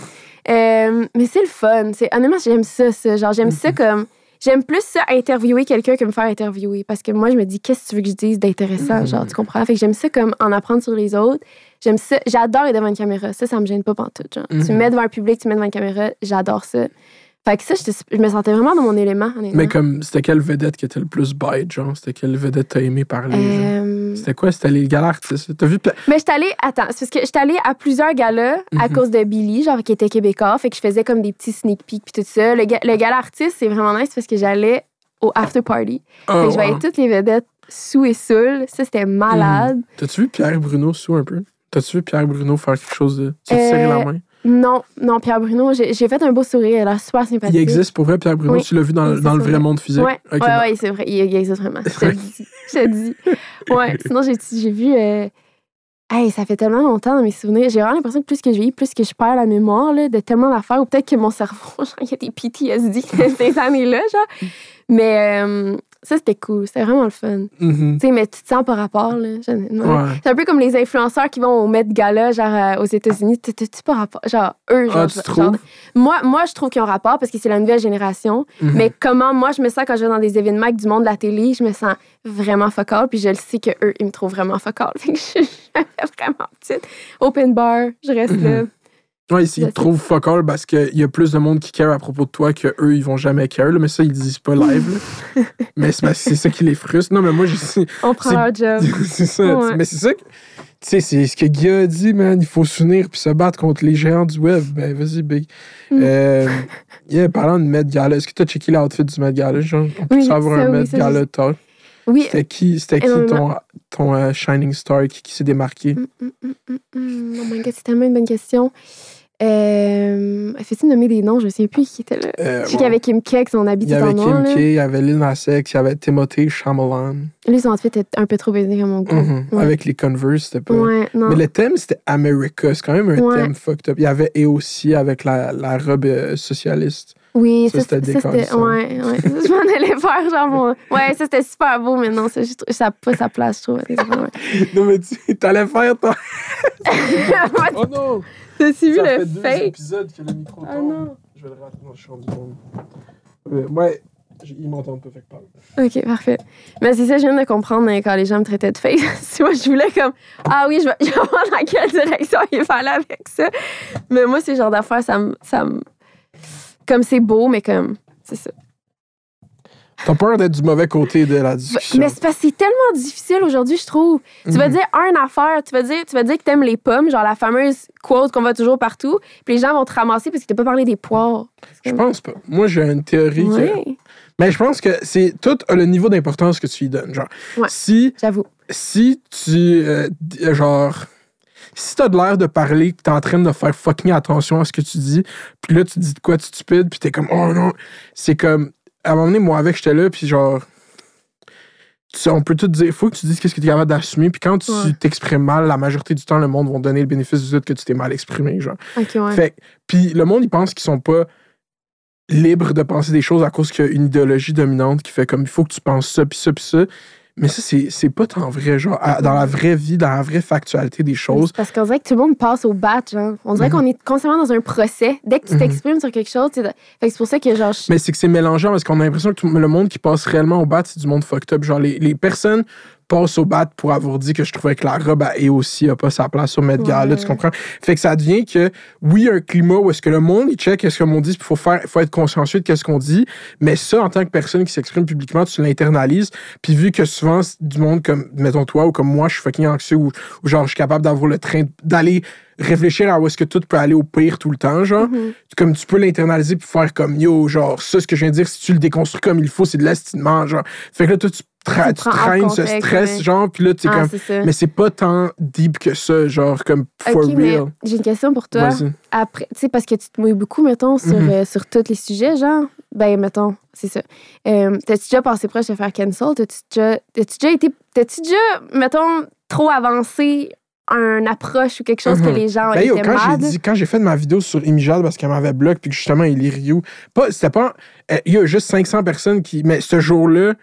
Euh, mais c'est le fun. C'est, honnêtement, j'aime ça, ça. Genre, j'aime ça Mhm. comme. J'aime plus ça interviewer quelqu'un que me faire interviewer. Parce que moi, je me dis, qu'est-ce que tu veux que je dise d'intéressant? Mhm. Genre, tu comprends? Fait que j'aime ça comme en apprendre sur les autres. J'aime ça. J'adore être devant une caméra. Ça, ça me gêne pas pantoute. Genre. Tu me mets devant un public, tu me mets devant une caméra. J'adore ça. Fait que ça, je me sentais vraiment dans mon élément. Mais comme, c'était quelle vedette qui était le plus bite, genre? C'était quelle vedette t'as aimé parler? Euh, C'était quoi? C'était les galas artistes. T'as vu? Mais j'étais allée, attends, c'est parce que j'étais allée à plusieurs galas à Mhm. cause de Billy, genre qui était québécois, fait que je faisais comme des petits sneak peeks puis tout ça. Le, le gala artiste, c'est vraiment nice parce que j'allais au after party. Fait Oh, que je voyais wow. toutes les vedettes sous et saoules. Ça, c'était malade. T'as-tu vu Pierre Bruno sous un peu? T'as-tu vu Pierre Bruno faire quelque chose de. Tu te serrer la Euh, main? Non, non, Pierre Bruno, j'ai fait un beau sourire, elle a super sympathique. Il existe pour vrai, Pierre Bruno? Oui. Tu l'as vu dans, dans le vrai monde physique? Ouais, Ok, ouais, ouais, c'est vrai, il, il existe vraiment. Je te dis. Je te le dis. Ouais, sinon, j'ai j'ai vu. euh, Hey, ça fait tellement longtemps dans mes souvenirs. J'ai vraiment l'impression que plus que je vieillis, plus que je perds la mémoire là, de tellement d'affaires, ou peut-être que mon cerveau, genre, il y a des PTSD de ces années-là, genre. Mais euh, ça, c'était cool. C'était vraiment le fun. Mhm. Tu sais, mais tu te sens par rapport, là. Ouais. C'est un peu comme les influenceurs qui vont au Met Gala, genre euh, aux États-Unis. Tu tu- pas rapport. Genre, eux, genre. Ah, tu genre- moi, moi, je trouve qu'ils ont rapport parce que c'est la nouvelle génération. Mhm. Mais comment moi, je me sens quand je vais dans des événements avec du monde de la télé, je me sens vraiment focal. Puis je le sais qu'eux, ils me trouvent vraiment focal. Fait que je suis vraiment petite. Open bar, je reste là. Ouais, ils Je sais. te trouvent fuck all parce qu'il y a plus de monde qui care à propos de toi que eux ils vont jamais care. là. mais ça, ils disent pas live. là. mais c'est ça qui les frustre. Non, mais moi, j'ai. On prend leur job. c'est ça. Ouais. Mais c'est ça que. Tu sais, c'est ce que Guy a dit, man. Il faut s'unir puis se battre contre les géants du web. Ben, vas-y, Big. Mm. Euh, yeah, parlant de Met Gala, est-ce que t'as checké l'outfit du Met Gala? Genre, on peut Oui, savoir un oui, Met Gala talk? Oui. C'était qui, c'était qui ton, ton euh, Shining Star qui, qui s'est démarqué? Mm, mm, mm, mm, mm. Oh my god, c'est tellement une bonne question. Euh, Fais-tu nommer des noms? Je me souviens plus qui était là. Euh, Je sais qu'il y avait Kim K, son habit il y avait. Kim. K, il y avait Lil Nas X, il y avait Timothée Chalamet. Lui, son outfit était un peu trop baisé à mon goût. Mhm. Ouais. Avec les Converse, c'était pas. Ouais. Mais le thème, c'était America. C'est quand même un thème fucked up. Il y avait et aussi avec la, la robe euh, socialiste. Oui, Ça, ça, c'était. Ouais, ouais. je m'en allais faire, genre, mon- Ouais, ça, c'était super beau, mais non, ça, je n'a pas sa place, je trouve. Ouais. non, mais tu t'allais faire ton. oh non! T'as-tu vu le fait deux fake? épisodes que le micro Ah tombe. non. Je vais le le champ du monde. Euh, ouais, ils m'entendent pas, fait que parle. Ok, parfait. Mais c'est ça, je viens de comprendre euh, quand les gens me traitaient de fake. Si moi, je voulais comme, ah oui, je vais, je vais voir dans quelle direction il aller avec ça. Mais moi, ces genres d'affaires, ça me. ça me- Comme c'est beau, mais comme. C'est ça. T'as peur d'être du mauvais côté de la discussion? Mais c'est parce que c'est tellement difficile aujourd'hui, je trouve. Tu vas Mhm. dire une affaire, tu vas dire, tu vas dire que t'aimes les pommes, genre la fameuse quote qu'on voit toujours partout, puis les gens vont te ramasser parce que t'as pas parlé des poires. Je pense pas. Moi, j'ai une théorie que. Oui, Mais je pense que c'est tout a le niveau d'importance que tu y donnes. Genre, Ouais. si j'avoue. si tu euh, d- genre si t'as de l'air de parler, que t'es en train de faire fucking attention à ce que tu dis, puis là, tu dis de quoi de stupide, puis t'es comme, oh non. C'est comme, à un moment donné, moi, avec, j'étais là, puis genre, tu on peut tout dire, il faut que tu dises qu'est-ce que tu es capable d'assumer, puis quand tu Ouais. t'exprimes mal, la majorité du temps, le monde va donner le bénéfice du doute que tu t'es mal exprimé, genre. Ok, ouais. Fait puis le monde, il pense qu'ils sont pas libres de penser des choses à cause qu'il y a une idéologie dominante qui fait comme il faut que tu penses ça, puis ça, puis ça. Mais ça, c'est pas tant vrai, genre, à- dans la vraie vie, dans la vraie factualité des choses. Parce qu'on dirait que tout le monde passe au bat, genre. On dirait Mhm. qu'on est constamment dans un procès. Dès que tu Mhm. t'exprimes sur quelque chose, c'est pour ça que, genre, je- Mais c'est que c'est mélangeant parce qu'on a l'impression que tout- le monde qui passe réellement au bat, c'est du monde fucked up. Genre, les, les personnes passent au bat pour avoir dit que je trouvais que la robe à aussi a pas sa place au Met Gala, Ouais. tu comprends? Fait que ça devient que, oui, un climat où est-ce que le monde, il check qu'est-ce que l'on dit, puis il faut, faire, faut être consciencieux de qu'est-ce qu'on dit, mais ça, en tant que personne qui s'exprime publiquement, tu l'internalises, puis vu que souvent, du monde comme, mettons toi, ou comme moi, je suis fucking anxieux, ou, ou genre, je suis capable d'avoir le train, d'aller réfléchir à où est-ce que tout peut aller au pire tout le temps, genre Mhm. comme tu peux l'internaliser puis faire comme yo, genre, ça, ce que je viens de dire, si tu le déconstruis comme il faut, c'est de l'estimement, genre. Fait que là, toi, tu, tra- Tu traînes ce stress, genre, puis là, tu es Ah, comme. Mais c'est pas tant deep que ça, genre, comme for real. j'ai une question pour toi. Après, tu sais, parce que tu te mouilles beaucoup, mettons, sur, Mhm. euh, sur tous les sujets, genre. Ben, mettons, c'est ça. Euh, T'as-tu déjà passé proche de faire cancel? T'as-tu déjà, déjà été. T'as-tu déjà, mettons, trop avancé un approche ou quelque chose que Mhm. les gens Ben, yo, quand j'ai mad? dit, quand j'ai fait ma vidéo sur Imijad parce qu'elle m'avait bloqué puis que justement il est Ryu, pas, c'était pas, euh, il y a juste 500 personnes qui, mais ce jour-là,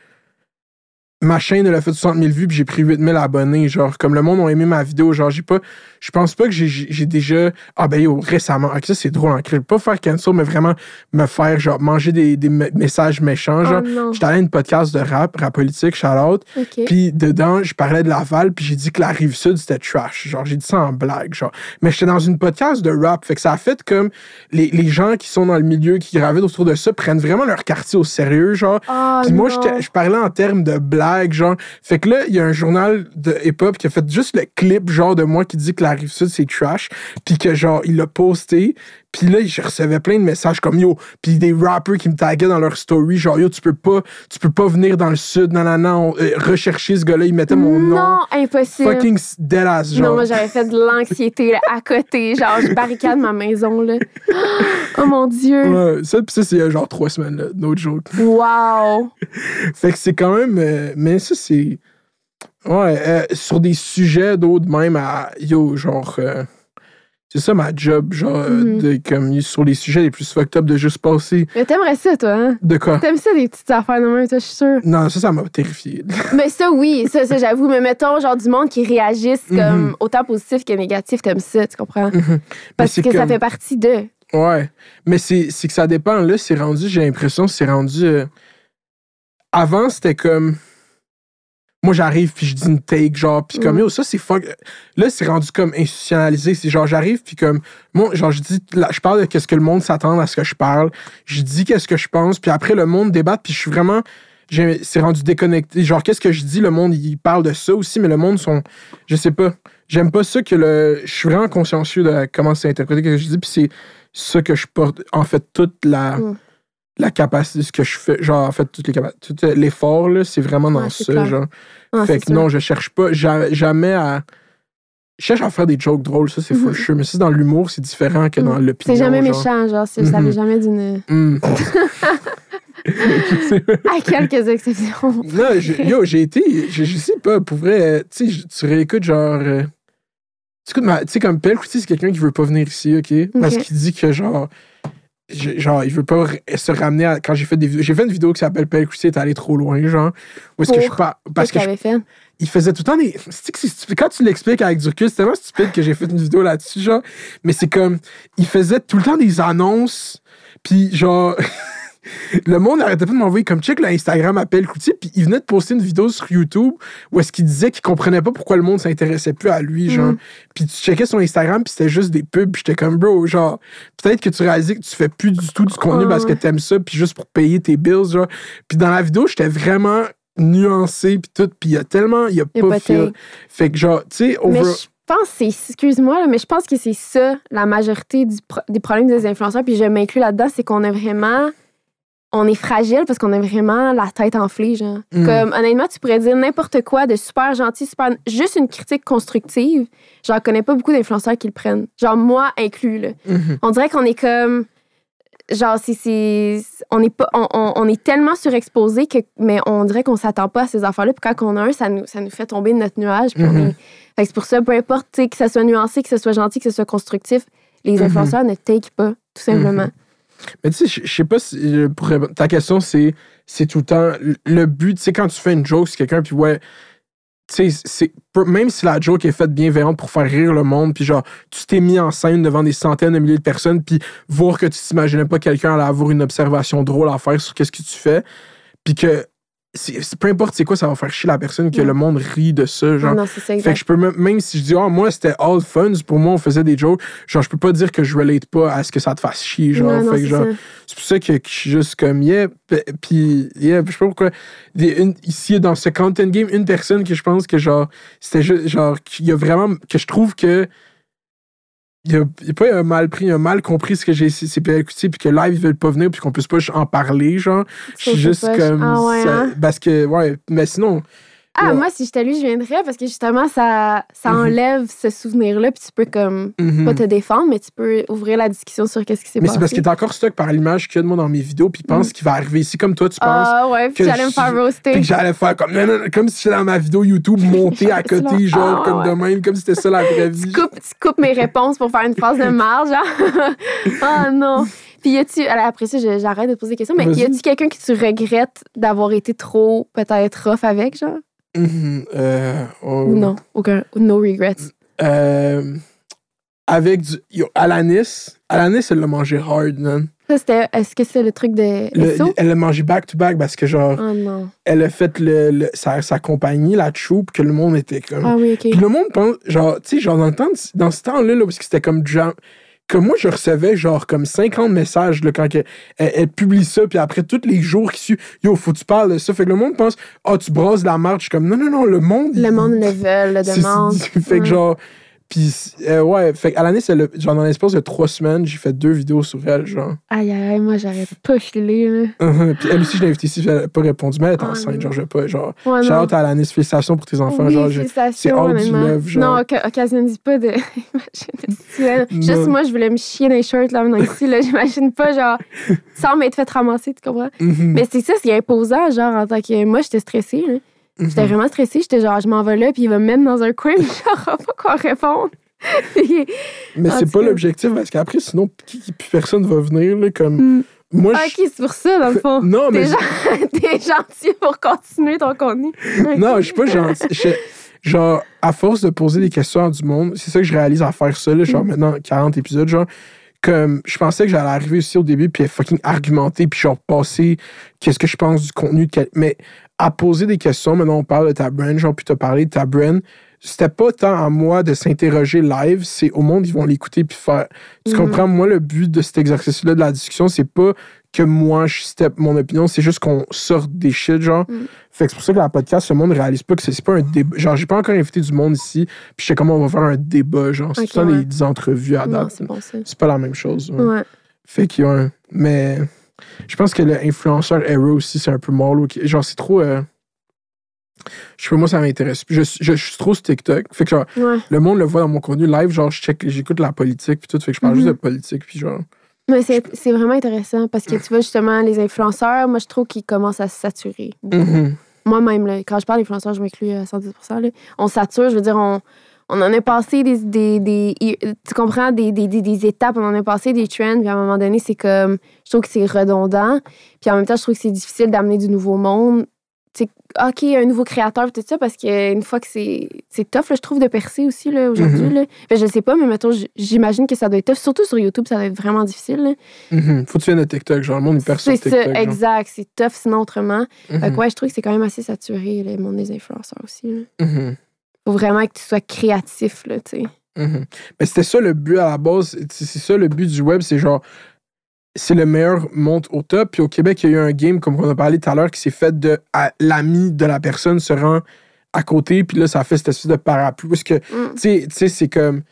ma chaîne elle a fait 60 000 vues puis j'ai pris 8 000 abonnés, genre comme le monde a aimé ma vidéo, genre j'ai pas, je pense pas que j'ai- déjà, ah ben yo récemment, ok ça c'est drôle, hein, je vais pas faire cancel mais vraiment me faire genre manger des, des me- messages méchants, genre Oh j'étais allé à une podcast de rap, rap politique, shout out, puis dedans, je parlais de Laval, puis j'ai dit que la rive sud, c'était trash. Genre, j'ai dit ça en blague, genre. Mais j'étais dans une podcast de rap, fait que ça a fait comme les, les gens qui sont dans le milieu, qui gravitent autour de ça, prennent vraiment leur quartier au sérieux, genre. Ah, Puis moi, je parlais en termes de blague, Fait que là, il y a un journal de hip-hop qui a fait juste le clip, genre, de moi qui dit que la rive sud, c'est trash. Puis que, genre, il l'a posté. Puis là, je recevais plein de messages comme yo. Puis des rappers qui me taguaient dans leur story, genre, yo, tu peux pas, tu peux pas venir dans le sud, non, non, non. euh, rechercher ce gars-là, il mettait mon nom. Non, impossible. Fucking dead ass, genre. Non, moi, j'avais fait de l'anxiété à côté. Genre, je barricade ma maison, là. Oh mon Dieu. Ouais, ça, pis ça, c'est genre trois semaines, là, no joke. Wow. Fait que c'est quand même. euh, mais ça, c'est. Ouais, euh, sur des sujets d'autres, même à. Yo, genre. C'est ça ma job, genre, euh, Mhm. de, comme sur les sujets les plus fucked up, de juste passer. Mais t'aimerais ça, toi, hein? De quoi? T'aimes ça, des petites affaires de même, toi, je suis sûre? Non, ça, ça m'a terrifié. Mais ça, oui, ça, ça j'avoue. Mais mettons, genre, du monde qui réagisse comme Mhm. autant positif que négatif, t'aimes ça, tu comprends? Mais Parce que ça comme- fait partie de. Ouais. Mais c'est c'est que ça dépend. Là, c'est rendu, j'ai l'impression, c'est rendu. euh, Avant, c'était comme. Moi, j'arrive, puis je dis une take, genre, puis comme, Mm. yo, ça, c'est fuck. Là, c'est rendu comme institutionnalisé. C'est genre, j'arrive, puis comme, moi, genre, je dis, là, je parle de qu'est-ce que le monde s'attend à ce que je parle. Je dis qu'est-ce que je pense, puis après, le monde débat, puis je suis vraiment. C'est rendu déconnecté. Genre, qu'est-ce que je dis, le monde, il parle de ça aussi, mais le monde sont. Je sais pas. J'aime pas ça que le. Je suis vraiment consciencieux de comment c'est interprété, ce que je dis, puis c'est ça que je porte. En fait, toute la. Mm. La capacité, ce que je fais, genre, en fait, toutes les tout euh, l'effort, là, c'est vraiment dans Ouais, ça, clair. genre. Fait que sûr. non, je cherche pas, ja- jamais à. Je cherche à faire des jokes drôles, ça, c'est for Mhm. sure. Mais ça, dans l'humour, c'est différent que dans Mm. l'opinion. C'est jamais genre. méchant, genre, c'est- ça Mhm. vient jamais d'une. Mm. À quelques exceptions. Non, yo, j'ai été. Je, je sais pas, pour vrai, euh, tu sais, tu réécoutes genre. euh, tu écoutes ma- tu sais, comme Pelle c'est quelqu'un qui veut pas venir ici, OK? Parce qu'il dit que genre. Genre, il veut pas se ramener à. Quand j'ai fait des vidéos. J'ai fait une vidéo qui s'appelle Pelle Couty est allé trop loin, genre. Où est-ce que je pas. Parce que qu'il je- fait? il faisait tout le temps des. C'est que c'est stupide. Quand tu l'expliques avec du recul, c'est tellement stupide que j'ai fait une vidéo là-dessus, genre. Mais c'est comme. Il faisait tout le temps des annonces. Puis, genre. le monde arrêtait pas de m'envoyer comme check le Instagram appelle Coutier. Puis, il venait de poster une vidéo sur YouTube où est-ce qu'il disait qu'il comprenait pas pourquoi le monde s'intéressait plus à lui, genre. Mhm. Puis, tu checkais son Instagram, puis c'était juste des pubs. Puis, j'étais comme, bro, genre. Peut-être que tu réalisais que tu fais plus du tout du contenu parce que t'aimes ça, puis juste pour payer tes bills, genre. Puis, dans la vidéo, j'étais vraiment nuancé, puis tout. Puis, il y a tellement. Il y a pas de- Fait que, genre, tu sais, over. je pense c'est. Excuse-moi, là, mais je pense que c'est ça, la majorité du pro- des problèmes des influenceurs, puis je m'inclus là-dedans, c'est qu'on a vraiment on est fragile parce qu'on a vraiment la tête enflée, genre. Mm. Comme, honnêtement, tu pourrais dire n'importe quoi de super gentil, super. Juste une critique constructive. J'en connais pas beaucoup d'influenceurs qui le prennent. Genre, moi inclus, là. Mhm. On dirait qu'on est comme. Genre, c'est. c'est- On, est pas, on, on- on est tellement surexposé que. Mais on dirait qu'on s'attend pas à ces affaires-là. Puis quand on a un, ça nous, ça nous fait tomber de notre nuage. Mhm. est- que c'est pour ça, peu importe, que ça soit nuancé, que ce soit gentil, que ce soit constructif, les Mhm. influenceurs ne take pas, tout simplement. Mais tu sais, je- sais pas si. ta question, c'est c'est tout le temps. le- but, tu sais, quand tu fais une joke sur quelqu'un, puis ouais. Tu sais, c'est- même si la joke est faite bienveillante pour faire rire le monde, puis genre, tu t'es mis en scène devant des centaines de milliers de personnes, puis voir que tu t'imaginais pas quelqu'un allait avoir une observation drôle à faire sur qu'est-ce que tu fais, puis que peu importe c'est quoi, ça va faire chier la personne, que le monde rit de ça. Genre, Non, c'est ça, fait que je peux même, même si je dis, ah, moi, c'était all fun, pour moi, on faisait des jokes, genre, je peux pas dire que je relate pas à ce que ça te fasse chier, genre. Non, non, fait que c'est genre, ça. c'est pour ça que, je suis juste comme, yeah, puis, yeah, je sais pas pourquoi. Une- ici, dans ce content game, une personne que je pense que, genre, c'était juste, genre, qu'il y a vraiment, que je trouve que. Il a, il a pas un mal pris, il a mal compris ce que j'ai essayé écouté, puis que live, ils veulent pas venir, puis qu'on puisse pas en parler, genre. Je suis c'est juste poche. comme. Ah ouais, ça- hein? Parce que, ouais, mais sinon. Ah, Ouais. moi, si j'étais lui, je viendrais parce que justement, ça, ça Mhm. enlève ce souvenir-là, puis tu peux comme mhm. pas te défendre, mais tu peux ouvrir la discussion sur qu'est-ce qui s'est Mais passé. c'est parce qu'il est encore stuck par l'image qu'il y a de moi dans mes vidéos, puis il pense qu'il va arriver ici comme toi, tu penses. Ah ouais, puis j'allais me faire roaster. Puis j'allais faire comme, non, non, non, comme si j'étais dans ma vidéo YouTube montée à côté, genre, Ah, comme de même, comme si c'était ça la vraie vie. tu, coupes, tu coupes mes réponses pour faire une phrase de marge, genre. oh non. Puis y a-tu, après ça, j'arrête de te poser des questions, mais y a-tu quelqu'un que tu regrettes d'avoir été trop, peut-être, rough avec, genre? Mhm, euh, oh. Non? Aucun. No regrets. Euh, avec du. Yo, Alanis. Alanis, elle l'a mangé hard, man. Ça, c'était, est-ce que c'est le truc de Le- elle l'a mangé back-to-back parce que, genre, Oh non. elle a fait le, le- sa, sa compagnie, la Troupe, que le monde était comme. Ah oui, OK. Puis le monde pense, genre, tu sais, genre, dans, le temps, dans ce temps-là, là, parce que c'était comme genre. Comme moi, je recevais genre comme 50 messages là, quand elle, elle publie ça, puis après, tous les jours qui suivent, yo, faut que tu parles de ça. Fait que le monde pense, ah, tu brasses la marche. Je suis comme, non, non, non, le monde. Le monde le veut, le demande. Fait que Ouais. genre. Puis, euh, ouais, fait qu'à l'année, c'est le- genre, dans l'espace de trois semaines, j'ai fait deux vidéos sur elle, genre. Aïe, aïe, aïe, moi, j'arrête pas, suis là. Puis elle aussi, je l'ai invitée ici, elle n'a pas répondu, mais elle est Ah, enceinte, genre, je vais pas, genre. Ouais, Shout out à l'année, félicitations pour tes enfants, oui, genre. c'est hors du love, genre. Non, occasionne pas de. Imagine- Juste moi, je voulais me chier dans les shirts là, maintenant ici. Là, j'imagine pas, genre, sans m'être fait ramasser, tu comprends? Mhm. Mais c'est ça, c'est imposant, genre, en tant que. Moi, j'étais stressée, là. J'étais Mhm. vraiment stressée. J'étais genre, je m'en vais là, puis il va me mettre dans un coin, puis j'aurai pas quoi répondre. Mais c'est pas l'objectif parce qu'après, sinon, qui, personne va venir. Là, comme, Hmm. moi, Ah, je- c'est pour ça, dans le fond. Non, mais T'es gen- T'es gentil pour continuer ton contenu. non, je suis pas gentil. Genre, à force de poser des questions à du monde, c'est ça que je réalise à faire ça. Là, genre, Mm. maintenant, 40 épisodes, genre, comme je pensais que j'allais arriver aussi au début, puis fucking argumenter, puis genre, passer qu'est-ce que je pense du contenu. De quel- Mais à poser des questions, maintenant, on parle de ta brand, genre, puis t'as parlé de ta brand. C'était pas tant à moi de s'interroger live, c'est au monde, ils vont l'écouter puis faire. Tu Mhm. comprends? Moi, le but de cet exercice-là, de la discussion, c'est pas que moi, je step mon opinion, c'est juste qu'on sorte des shit, genre. Mhm. Fait que c'est pour ça que la podcast, le monde réalise pas que c'est pas un débat. Genre, j'ai pas encore invité du monde ici, puis je sais comment on va faire un débat, genre. C'est Ok, tout ça ouais. des, des entrevues à date. c'est bon, pas la même chose. ouais. Ouais. Fait qu'il y a un. Mais je pense que l'influenceur era aussi, c'est un peu qui- Genre, c'est trop. euh, Je sais pas, moi, ça m'intéresse. Je, je, je suis trop sur TikTok. Fait que genre, Ouais. le monde le voit dans mon contenu live. Genre, je check, j'écoute la politique, puis tout. Fait que je parle Mhm. juste de politique, puis genre. Mais c'est vraiment intéressant parce que tu vois, justement, les influenceurs, moi, je trouve qu'ils commencent à se saturer. Mhm. Moi-même, quand je parle d'influenceurs, je m'inclus à 110 là. On sature, je veux dire, on, on en a passé des. des, des- tu comprends, des, des, des, des étapes, on en a passé des trends, puis à un moment donné, c'est comme. Je trouve que c'est redondant. Puis en même temps, je trouve que c'est difficile d'amener du nouveau monde. Tu sais, OK, un nouveau créateur, tout ça, parce qu'une fois que c'est. C'est tough, là, je trouve, de percer aussi, là, aujourd'hui. Mhm. là. Ben, je sais pas, mais mettons, j'imagine que ça doit être tough. Surtout sur YouTube, ça doit être vraiment difficile. là. Mhm. Faut que tu viennes de TikTok. Genre, le monde, il sur C'est TikTok. ça, genre. exact. C'est tough, sinon autrement. Fait Mhm. que ouais, je trouve que c'est quand même assez saturé, le monde des influenceurs aussi. là. Faut vraiment que tu sois créatif, là, tu sais. Mhm. Mais c'était ça le but à la base. C'est ça le but du web. C'est genre, c'est le meilleur monte au top. Puis au Québec, il y a eu un game, comme on a parlé tout à l'heure, qui s'est fait de à- l'ami de la personne se rend à côté. Puis là, ça a fait cette espèce de parapluie. Parce que, Mm. tu sais, c'est comme.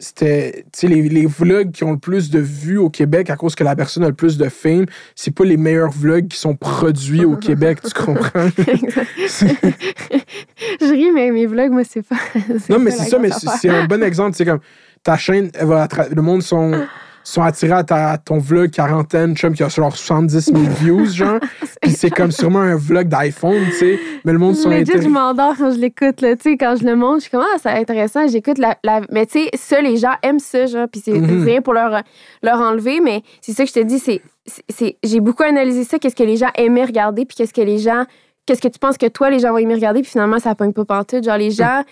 C'était tu sais les, les vlogs qui ont le plus de vues au Québec à cause que la personne a le plus de fame c'est pas les meilleurs vlogs qui sont produits au Québec tu comprends? Je ris mais mes vlogs moi c'est pas non mais c'est ça mais c'est un bon exemple c'est comme ta chaîne elle va le monde sont sont attirés à, ta- à ton vlog quarantaine chum qui a genre 70 000 views genre puis c'est comme sûrement un vlog d'iPhone tu sais mais le monde sont Legit, intér- je m'endors quand je l'écoute, là. Tu sais, quand je le montre, je suis comme, ah, c'est intéressant, j'écoute la, la- Mais tu sais, ça, les gens aiment ça, genre, puis c'est Mhm. rien pour leur, leur enlever, mais c'est ça que je te dis, c'est- J'ai beaucoup analysé ça, qu'est-ce que les gens aimaient regarder, puis qu'est-ce que les gens. Qu'est-ce que tu penses que toi, les gens vont aimer regarder, puis finalement, ça pogne pas pantoute. Genre, les gens.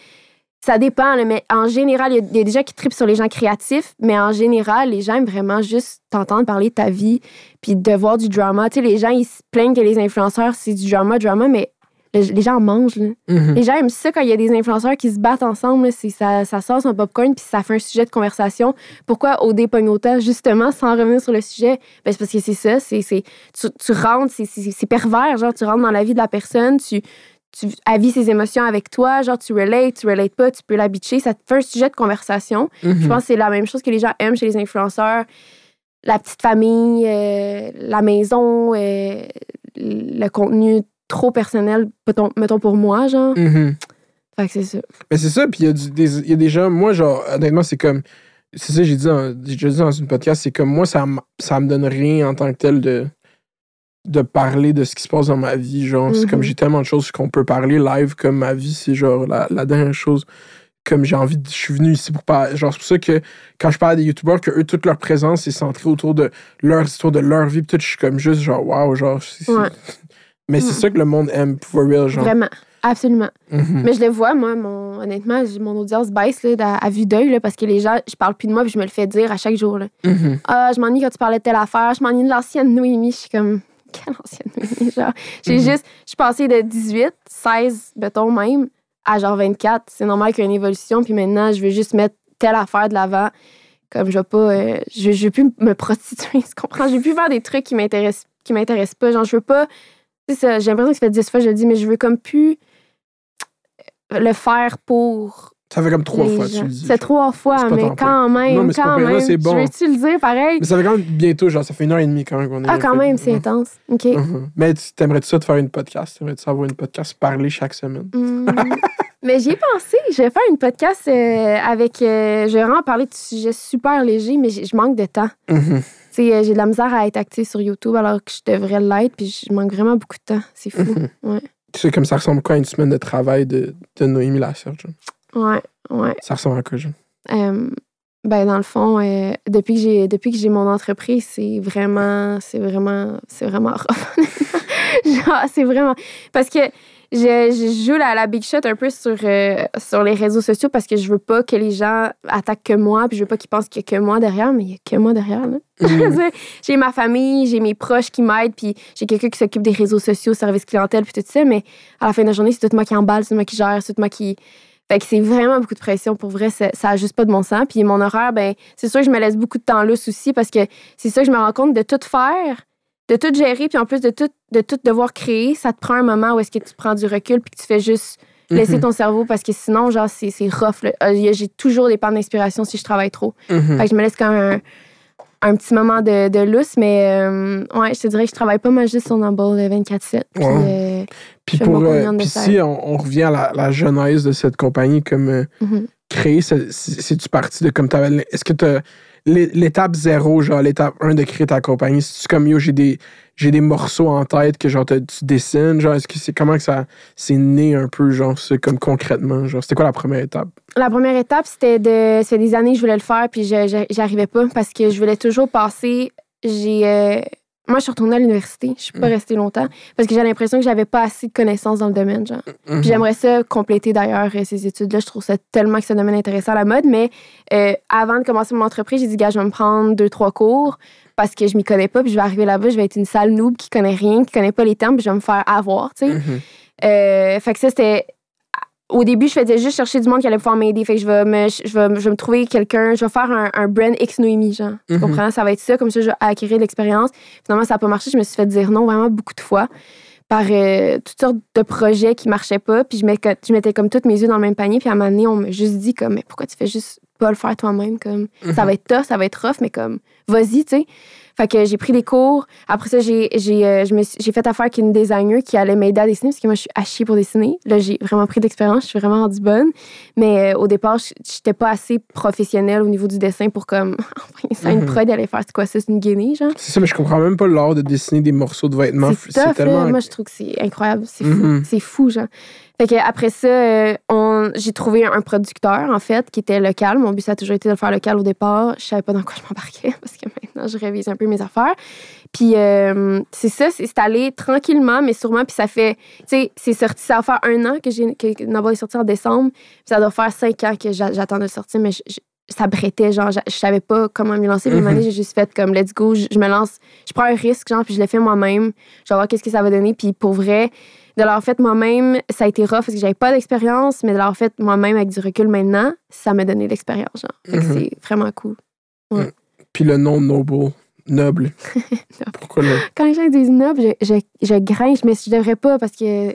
Ça dépend, là, mais en général, il y a- il y, a des gens qui tripent sur les gens créatifs, mais en général, les gens aiment vraiment juste t'entendre parler de ta vie, puis de voir du drama. Tu sais, les gens, ils se plaignent que les influenceurs, c'est du drama, drama, mais le- les gens en mangent, là. Mhm. Les gens aiment ça quand il y a des influenceurs qui se battent ensemble. là. C'est- Ça, ça sort son popcorn puis ça fait un sujet de conversation. Pourquoi au dépognota, justement, sans revenir sur le sujet? Ben, c'est parce que c'est ça. C'est, c'est- tu, tu rentres, c'est, c'est- c'est pervers. Genre, tu rentres dans la vie de la personne, tu, tu avis ses émotions avec toi. Genre, tu relates, tu relates pas, tu peux la bitcher. Ça te fait un sujet de conversation. Je Mhm. pense que c'est la même chose que les gens aiment chez les influenceurs. La petite famille, euh, la maison, euh, le contenu trop personnel, mettons, mettons pour moi, genre. Mhm. Fait que c'est ça. Mais c'est ça, puis il y, y a des gens, moi, genre, honnêtement, c'est comme. C'est ça, j'ai dit, dans- dit dans une podcast, c'est comme moi, ça, ça me donne rien en tant que tel de, de parler de ce qui se passe dans ma vie. Genre, c'est Mhm. comme j'ai tellement de choses qu'on peut parler live, comme ma vie, c'est genre la, la dernière chose. Comme j'ai envie, de- je suis venu ici pour parler. Genre, c'est pour ça que quand je parle à des youtubeurs, que eux, toute leur présence est centrée autour de leur histoire, de leur vie, tout, je suis comme juste genre, waouh, genre. Mais c'est Mhm. ça que le monde aime, for real, genre. Vraiment. Absolument. Mhm. Mais je le vois, moi, mon, honnêtement, mon audience baisse là, à, à vue d'œil parce que les gens, je parle plus de moi puis je me le fais dire à chaque jour. là. Mhm. Ah, je m'ennuie quand tu parlais de telle affaire, je m'ennuie de l'ancienne Noémie. Je suis comme, quelle ancienne Noémie? Genre, j'ai Mhm. juste, je suis passée de 18, 16, mettons même, à genre 24. C'est normal qu'il y ait une évolution, puis maintenant, je veux juste mettre telle affaire de l'avant. Comme je vais pas, euh, je, je veux plus me prostituer, tu comprends? Je veux plus faire des trucs qui m'intéressent, qui m'intéressent pas. Genre, je veux pas, j'ai l'impression que ça fait 10 fois que je le dis, mais je veux comme plus le faire pour Ça fait comme trois les fois, tu gens. le dis. C'est trois fois, mais quand même, Non, mais quand même. c'est bon. Je veux-tu le dire pareil? Mais ça fait quand même bientôt, genre, ça fait une heure et demie quand même qu'on est. Ah, quand fait- même, c'est intense. OK. Mhm. Mais tu- t'aimerais-tu ça de faire une podcast? T'aimerais-tu avoir une podcast parler chaque semaine? Hmm. mais j'y ai pensé. Je vais faire une podcast euh, avec. euh, je vais vraiment parler de sujets super légers, mais je manque de temps. Mhm. Tu sais, euh, j'ai de la misère à être active sur YouTube alors que je devrais l'être, puis je manque vraiment beaucoup de temps. C'est fou. Mhm. Ouais. Tu sais, comme ça ressemble quoi à une semaine de travail de, de Noémie Lacerge? Ouais, ouais. Ça ressemble à quoi? Euh, ben dans le fond, euh, depuis que j'ai depuis que j'ai mon entreprise, c'est vraiment c'est vraiment c'est vraiment rough. Genre, c'est vraiment parce que je, je joue la, la big shot un peu sur, euh, sur les réseaux sociaux parce que je veux pas que les gens attaquent que moi, puis je veux pas qu'ils pensent qu'il y a que moi derrière, mais il y a que moi derrière. Là. Je Mhm. j'ai ma famille, j'ai mes proches qui m'aident, puis j'ai quelqu'un qui s'occupe des réseaux sociaux, service clientèle, puis tout ça, mais à la fin de la journée, c'est tout moi qui emballe, c'est moi qui gère, c'est tout moi qui. Fait que c'est vraiment beaucoup de pression. Pour vrai, ça, ça a juste pas de bon sens. Puis mon horaire, ben, c'est sûr que je me laisse beaucoup de temps là aussi parce que c'est ça que je me rends compte de tout faire, de tout gérer, puis en plus de tout, de tout devoir créer, ça te prend un moment où est-ce que tu prends du recul puis que tu fais juste laisser Mhm. ton cerveau parce que sinon, genre, c'est rough. là. Euh, y a- J'ai toujours des pannes d'inspiration si je travaille trop. Mhm. Fait que je me laisse quand même un, un petit moment de, de lousse, mais euh, ouais, je te dirais que je travaille pas mal juste sur Numble 24-7. Puis, Ouais. euh, Puis pour euh, puis si on, on revient à la, la genèse de cette compagnie comme euh, mhm. créer c'est- c'est- c'est-tu parti de comme est-ce que t'as l'é- l'étape zéro genre l'étape 1 de créer ta compagnie? C'est comme yo j'ai des j'ai des morceaux en tête que genre tu dessines genre est-ce que c'est comment que ça c'est né un peu genre c'est comme concrètement genre c'était quoi la première étape? La première étape, c'était de. Fait des années que je voulais le faire, puis je- j'arrivais pas parce que je voulais toujours passer. J'ai. euh, Moi, je suis retournée à l'université. Je suis pas Mm. restée longtemps parce que j'ai l'impression que j'avais pas assez de connaissances dans le domaine, genre. Mhm. Puis j'aimerais ça compléter d'ailleurs euh, ces études-là. Je trouve ça tellement que c'est un domaine intéressant à la mode. Mais euh, avant de commencer mon entreprise, j'ai dit, gars, je vais me prendre deux, trois cours parce que je m'y connais pas. Puis je vais arriver là-bas, je vais être une sale noob qui connaît rien, qui connaît pas les termes, puis je vais me faire avoir, tu sais. Mhm. Euh, fait que ça, c'était. Au début, je faisais juste chercher du monde qui allait pouvoir m'aider. Fait que je vais me, je vais, je vais me trouver quelqu'un, je vais faire un, un brand X Noémie, genre. Tu Mhm. comprends? Ça va être ça, comme ça, je vais acquérir de l'expérience. Finalement, ça n'a pas marché. Je me suis fait dire non vraiment beaucoup de fois par euh, toutes sortes de projets qui marchaient pas. Puis je mettais, je mettais comme toutes mes yeux dans le même panier. Puis à un moment donné, on m'a juste dit comme, mais pourquoi tu fais juste pas le faire toi-même. Comme, Mhm. Ça va être tough, ça va être rough, mais comme, vas-y, tu sais. Fait que j'ai pris des cours. Après ça, j'ai, j'ai, euh, j'ai fait affaire avec une designer qui allait m'aider à dessiner parce que moi, je suis à chier pour dessiner. Là, j'ai vraiment pris d'expérience. Je suis vraiment rendue bonne. Mais euh, au départ, je j'étais pas assez professionnelle au niveau du dessin pour comme envoyer ça à une Mhm. prod et aller faire c'est quoi ça, c'est une guinée, genre. C'est ça, mais je comprends même pas l'art de dessiner des morceaux de vêtements. C'est là. tellement. Moi, je trouve que c'est incroyable. C'est fou. Mhm. C'est fou, genre. Fait que après ça, euh, on- j'ai trouvé un producteur, en fait, qui était local. Mon but, ça a toujours été de le faire local au départ. Je savais pas dans quoi je m'embarquais parce que maintenant, je révise un peu mes affaires. Puis euh, c'est ça, c'est allé tranquillement, mais sûrement. Puis ça fait, tu sais, c'est sorti, ça va faire un an que, j'ai, que Noble est sorti en décembre. Puis ça doit faire cinq ans que j'a- j'attends de le sortir, mais je- je- ça brêtait, genre, je, je savais pas comment me lancer. Puis une Mhm. année, j'ai juste fait comme, let's go, je, je me lance, je prends un risque, genre, puis je le fais moi-même. Je vais voir qu'est-ce que ça va donner. Puis pour vrai, de l'avoir fait moi-même, ça a été rough parce que j'avais pas d'expérience, mais de l'avoir fait moi-même avec du recul maintenant, ça m'a donné de l'expérience, genre. Fait que Mhm. c'est vraiment cool. Puis le nom noble. Noble. Pourquoi le. Quand les gens disent noble, je, je, je grince, mais je devrais pas parce que,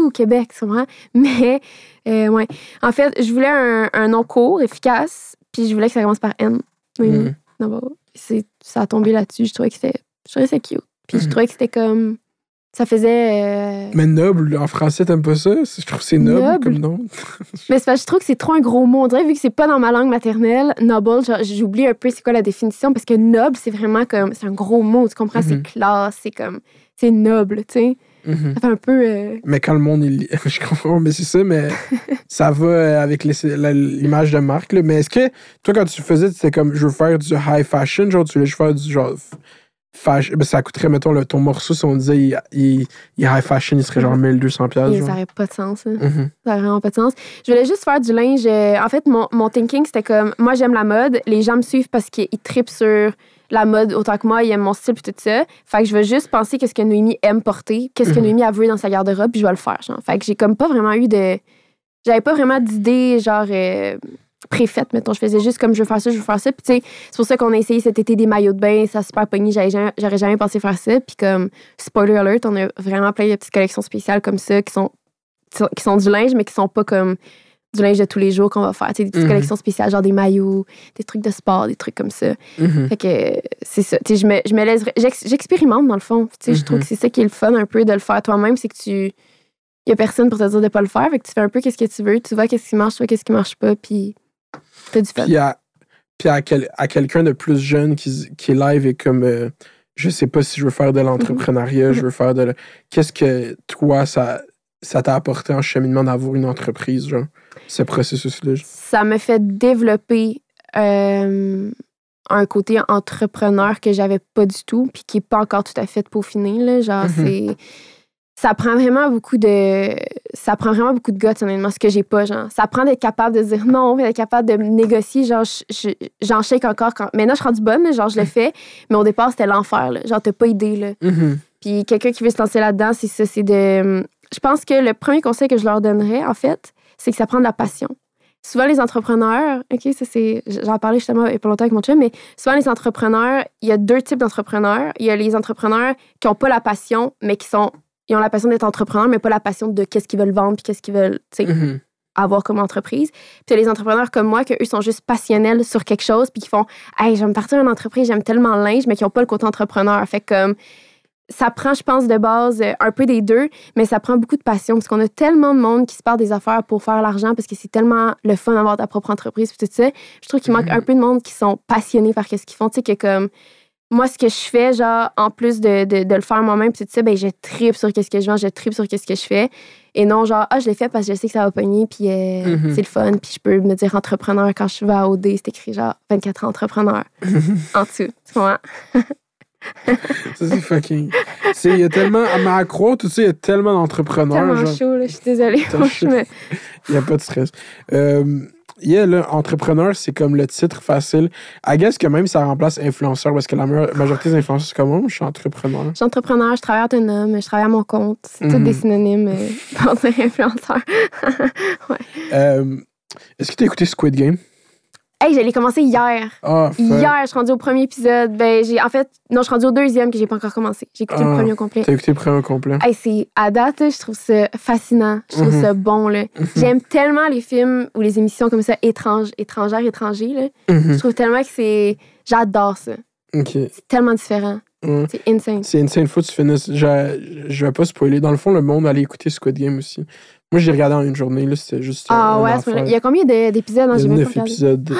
ouh, Québec, sûrement. Mais, euh, ouais. En fait, je voulais un, un nom court, efficace, puis je voulais que ça commence par N. Oui. Noble. C'est- Ça a tombé là-dessus. Je trouvais que c'était je trouvais que c'était cute. Puis je Mhm. trouvais que c'était comme. Ça faisait. euh, Mais noble, en français, t'aimes pas ça? Je trouve que c'est noble, Noble. comme nom. Mais je trouve que c'est trop un gros mot. On dirait, vu que c'est pas dans ma langue maternelle, noble, j'oublie un peu c'est quoi la définition parce que noble, c'est vraiment comme. C'est un gros mot, tu comprends? Mhm. C'est classe, c'est comme. C'est noble, tu sais? Mhm. Ça fait un peu. euh, Mais quand le monde, il... je comprends, mais c'est ça, mais ça va euh, avec l'image de marque. Là. Mais est-ce que toi, quand tu faisais, c'était comme je veux faire du high fashion, genre tu voulais juste faire du genre fashion. Ben, ça coûterait, mettons, le, ton morceau, si on disait il, il, high fashion, il serait genre 1200$. piastres, et genre. ça n'aurait pas de sens. hein. Mhm. Ça n'a vraiment pas de sens. Je voulais juste faire du linge. euh, En fait, mon, mon thinking, c'était comme, moi, j'aime la mode. Les gens me suivent parce qu'ils trippent sur la mode autant que moi. Ils aiment mon style puis tout ça. Fait que je veux juste penser qu'est-ce que Noémie aime porter, qu'est-ce que Mhm. Noémie a vu dans sa garde-robe, puis je vais le faire. Genre. Fait que j'ai comme pas vraiment eu de... J'avais pas vraiment d'idée, genre... euh, préfaite, mettons. Je faisais juste comme je veux faire ça, je veux faire ça. Puis, tu sais, c'est pour ça qu'on a essayé cet été des maillots de bain. Ça a super pogné. J'aurais jamais pensé faire ça. Puis, comme, spoiler alert, on a vraiment plein de petites collections spéciales comme ça qui sont, qui sont du linge, mais qui sont pas comme du linge de tous les jours qu'on va faire. Tu sais, des petites Mhm. collections spéciales, genre des maillots, des trucs de sport, des trucs comme ça. Mhm. Fait que c'est ça. Tu sais, je me, je me laisse. j'ex- J'expérimente, dans le fond. Tu sais, je trouve Mhm. que c'est ça qui est le fun un peu de le faire toi-même, c'est que tu. Il y a personne pour te dire de pas le faire. Fait que tu fais un peu qu'est-ce que tu veux. Tu vois qu'est-ce qui marche, tu vois qu'est-ce qui marche pas, puis t'as du fun. Puis à, puis à, quel- à quelqu'un de plus jeune qui, qui est live et comme euh, je sais pas si je veux faire de l'entrepreneuriat, je veux faire de. la- Qu'est-ce que toi, ça ça t'a apporté en cheminement d'avoir une entreprise, genre, ce processus-là? ça me fait développer euh, un côté entrepreneur que j'avais pas du tout, puis qui est pas encore tout à fait peaufiné. Là. Genre, Mhm. c'est. Ça prend vraiment beaucoup de. Ça prend vraiment beaucoup de guts, honnêtement, ce que j'ai pas, genre. Ça prend d'être capable de dire non, d'être capable de négocier. Genre, je- je- j'en shake encore quand. Maintenant, je suis rendue bonne, là, genre, je le fais, mais au départ, c'était l'enfer, là. Genre, t'as pas idée, là. Mhm. Puis quelqu'un qui veut se lancer là-dedans, c'est ça, c'est de... Je pense que le premier conseil que je leur donnerais, en fait, c'est que ça prend de la passion. Souvent, les entrepreneurs, OK, ça c'est... J'en parlais justement il y a pas longtemps avec mon chum, mais souvent, les entrepreneurs, il y a deux types d'entrepreneurs. Il y a les entrepreneurs qui n'ont pas la passion, mais qui sont... Ils ont la passion d'être entrepreneurs, mais pas la passion de qu'est-ce qu'ils veulent vendre puis qu'est-ce qu'ils veulent, Mhm. avoir comme entreprise. Puis les entrepreneurs comme moi, que eux sont juste passionnels sur quelque chose, puis qui font Hey, j'aime partir une entreprise, j'aime tellement le linge, mais qui n'ont pas le côté entrepreneur. Fait comme ça prend, je pense, de base euh, un peu des deux, mais ça prend beaucoup de passion parce qu'on a tellement de monde qui se part des affaires pour faire l'argent parce que c'est tellement le fun d'avoir ta propre entreprise puis tout ça. Je trouve qu'il manque Mhm. un peu de monde qui sont passionnés par ce qu'ils font. Tu sais, que comme moi, ce que je fais, genre, en plus de, de, de le faire moi-même, puis tout ça, ben, je tripe sur qu'est-ce que je vends, je tripe sur qu'est-ce que je fais. Et non, genre, ah, je l'ai fait parce que je sais que ça va pogner, puis euh, Mhm. c'est le fun, puis je peux me dire entrepreneur quand je vais à OD, c'est écrit genre 24 ans entrepreneur en dessous. Tu comprends? Ça, c'est fucking. Il y a tellement. À ma croix, tout ça, il y a tellement d'entrepreneurs. Tellement genre. chaud, là, je suis désolée. Me- Il n'y a pas de stress. Euh, yeah, là, entrepreneur, c'est comme le titre facile. I guess que même ça remplace influenceur, parce que la ma- majorité des influenceurs, c'est comme moi, je suis entrepreneur. Je suis entrepreneur, je travaille autonome, je travaille à mon compte. C'est tous Mhm. des synonymes euh, pour dire influenceur. Euh, Est-ce que tu as écouté Squid Game? Hey, j'allais commencer hier. Ah. Hier, je suis rendue au premier épisode. Ben, j'ai, en fait, non, je suis rendue au deuxième que j'ai pas encore commencé. J'ai écouté Ah. le premier au complet. T'as écouté le premier complet. Hey, c'est, à date, là, je trouve ça fascinant. Je trouve Mhm. ça bon, là. J'aime tellement les films ou les émissions comme ça, étranges, étrangères, étrangers, là. Mhm. Je trouve tellement que c'est. J'adore ça. Ok. C'est tellement différent. C'est insane. C'est insane. Faut que tu finisses. Je, je vais pas spoiler. Dans le fond, le monde allait écouter Squid Game aussi. Moi, j'ai regardé en une journée. là C'était juste. Ah un ouais. Il y a combien de- d'épisodes? Y j'ai même pas épisodes. de- de-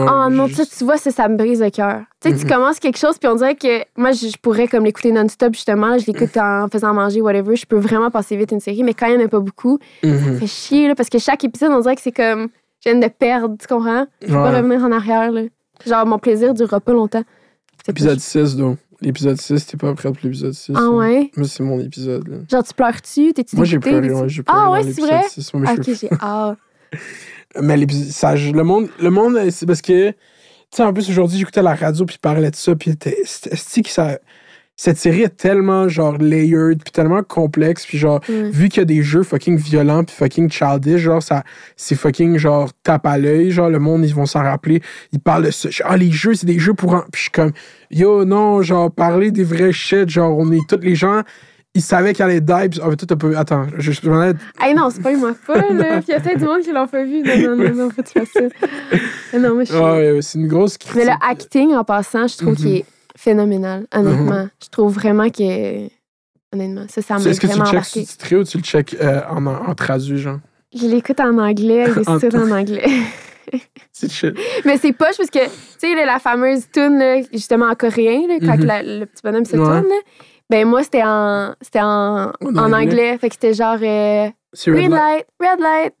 Oh non, juste- tu vois, ça, ça me brise le cœur. Tu sais, tu commences quelque chose, puis on dirait que moi, je, pourrais comme l'écouter non-stop, justement. je l'écoute en faisant manger, whatever. Je peux vraiment passer vite une série, mais quand il n'y en a pas beaucoup, ça fait chier, là, parce que chaque épisode, on dirait que c'est comme, je viens de perdre, tu comprends? Je peux pas revenir en arrière, là. Genre, mon plaisir durera pas longtemps. Épisode pas- 6, donc. L'épisode 6, t'es pas prêt pour l'épisode 6. Ah ouais? Moi, c'est mon épisode. Là. Genre, tu pleures-tu? T'es-tu Moi, j'ai pleuré. Ouais, j'ai pleuré Ah ouais, c'est vrai? 6. Moi, Ah, je- ok, j'ai hâte. Mais l'épisode- le monde, le monde euh, c'est parce que, tu sais, en plus, aujourd'hui, j'écoutais la radio, puis il parlait de ça, puis était- c'était- que ça. Cette série est tellement, genre, layered, puis tellement complexe, puis genre, Ouais. vu qu'il y a des jeux fucking violents, puis fucking childish, genre, ça, c'est fucking, genre, tape à l'œil, genre, le monde, ils vont s'en rappeler. Ils parlent de ça. Je- Ah, les jeux, c'est des jeux pour. en- Puis je suis comme, yo, non, genre, parler des vrais shit, genre, on est tous les gens. Ils savaient qu'il allait die. Puis, ah, mais toi, t'as pas vu. Attends, je, je, je- Hey non, c'est pas une folle, là. Puis il y a peut-être du monde qui l'ont pas vu. Non, non, non, non, faut que tu fasses ça. Ah Non, moi, je suis. Ah, ouais, c'est une grosse critique. Mais le acting, en passant, je trouve Mhm. qu'il est phénoménal, honnêtement. Je trouve vraiment que. Honnêtement, ça, ça m'a Est-ce que tu le checkes sous-titré ou tu le checkes euh, en, en, traduit, genre? Je l'écoute en anglais, avec des En- anglais. C'est shit. Mais c'est poche parce que, tu sais, la fameuse tune, là, justement en coréen, là, quand Mhm. la- le petit bonhomme se Ouais. tourne, là, ben moi, c'était en, en, En anglais. Fait que c'était genre euh, Red light, red light.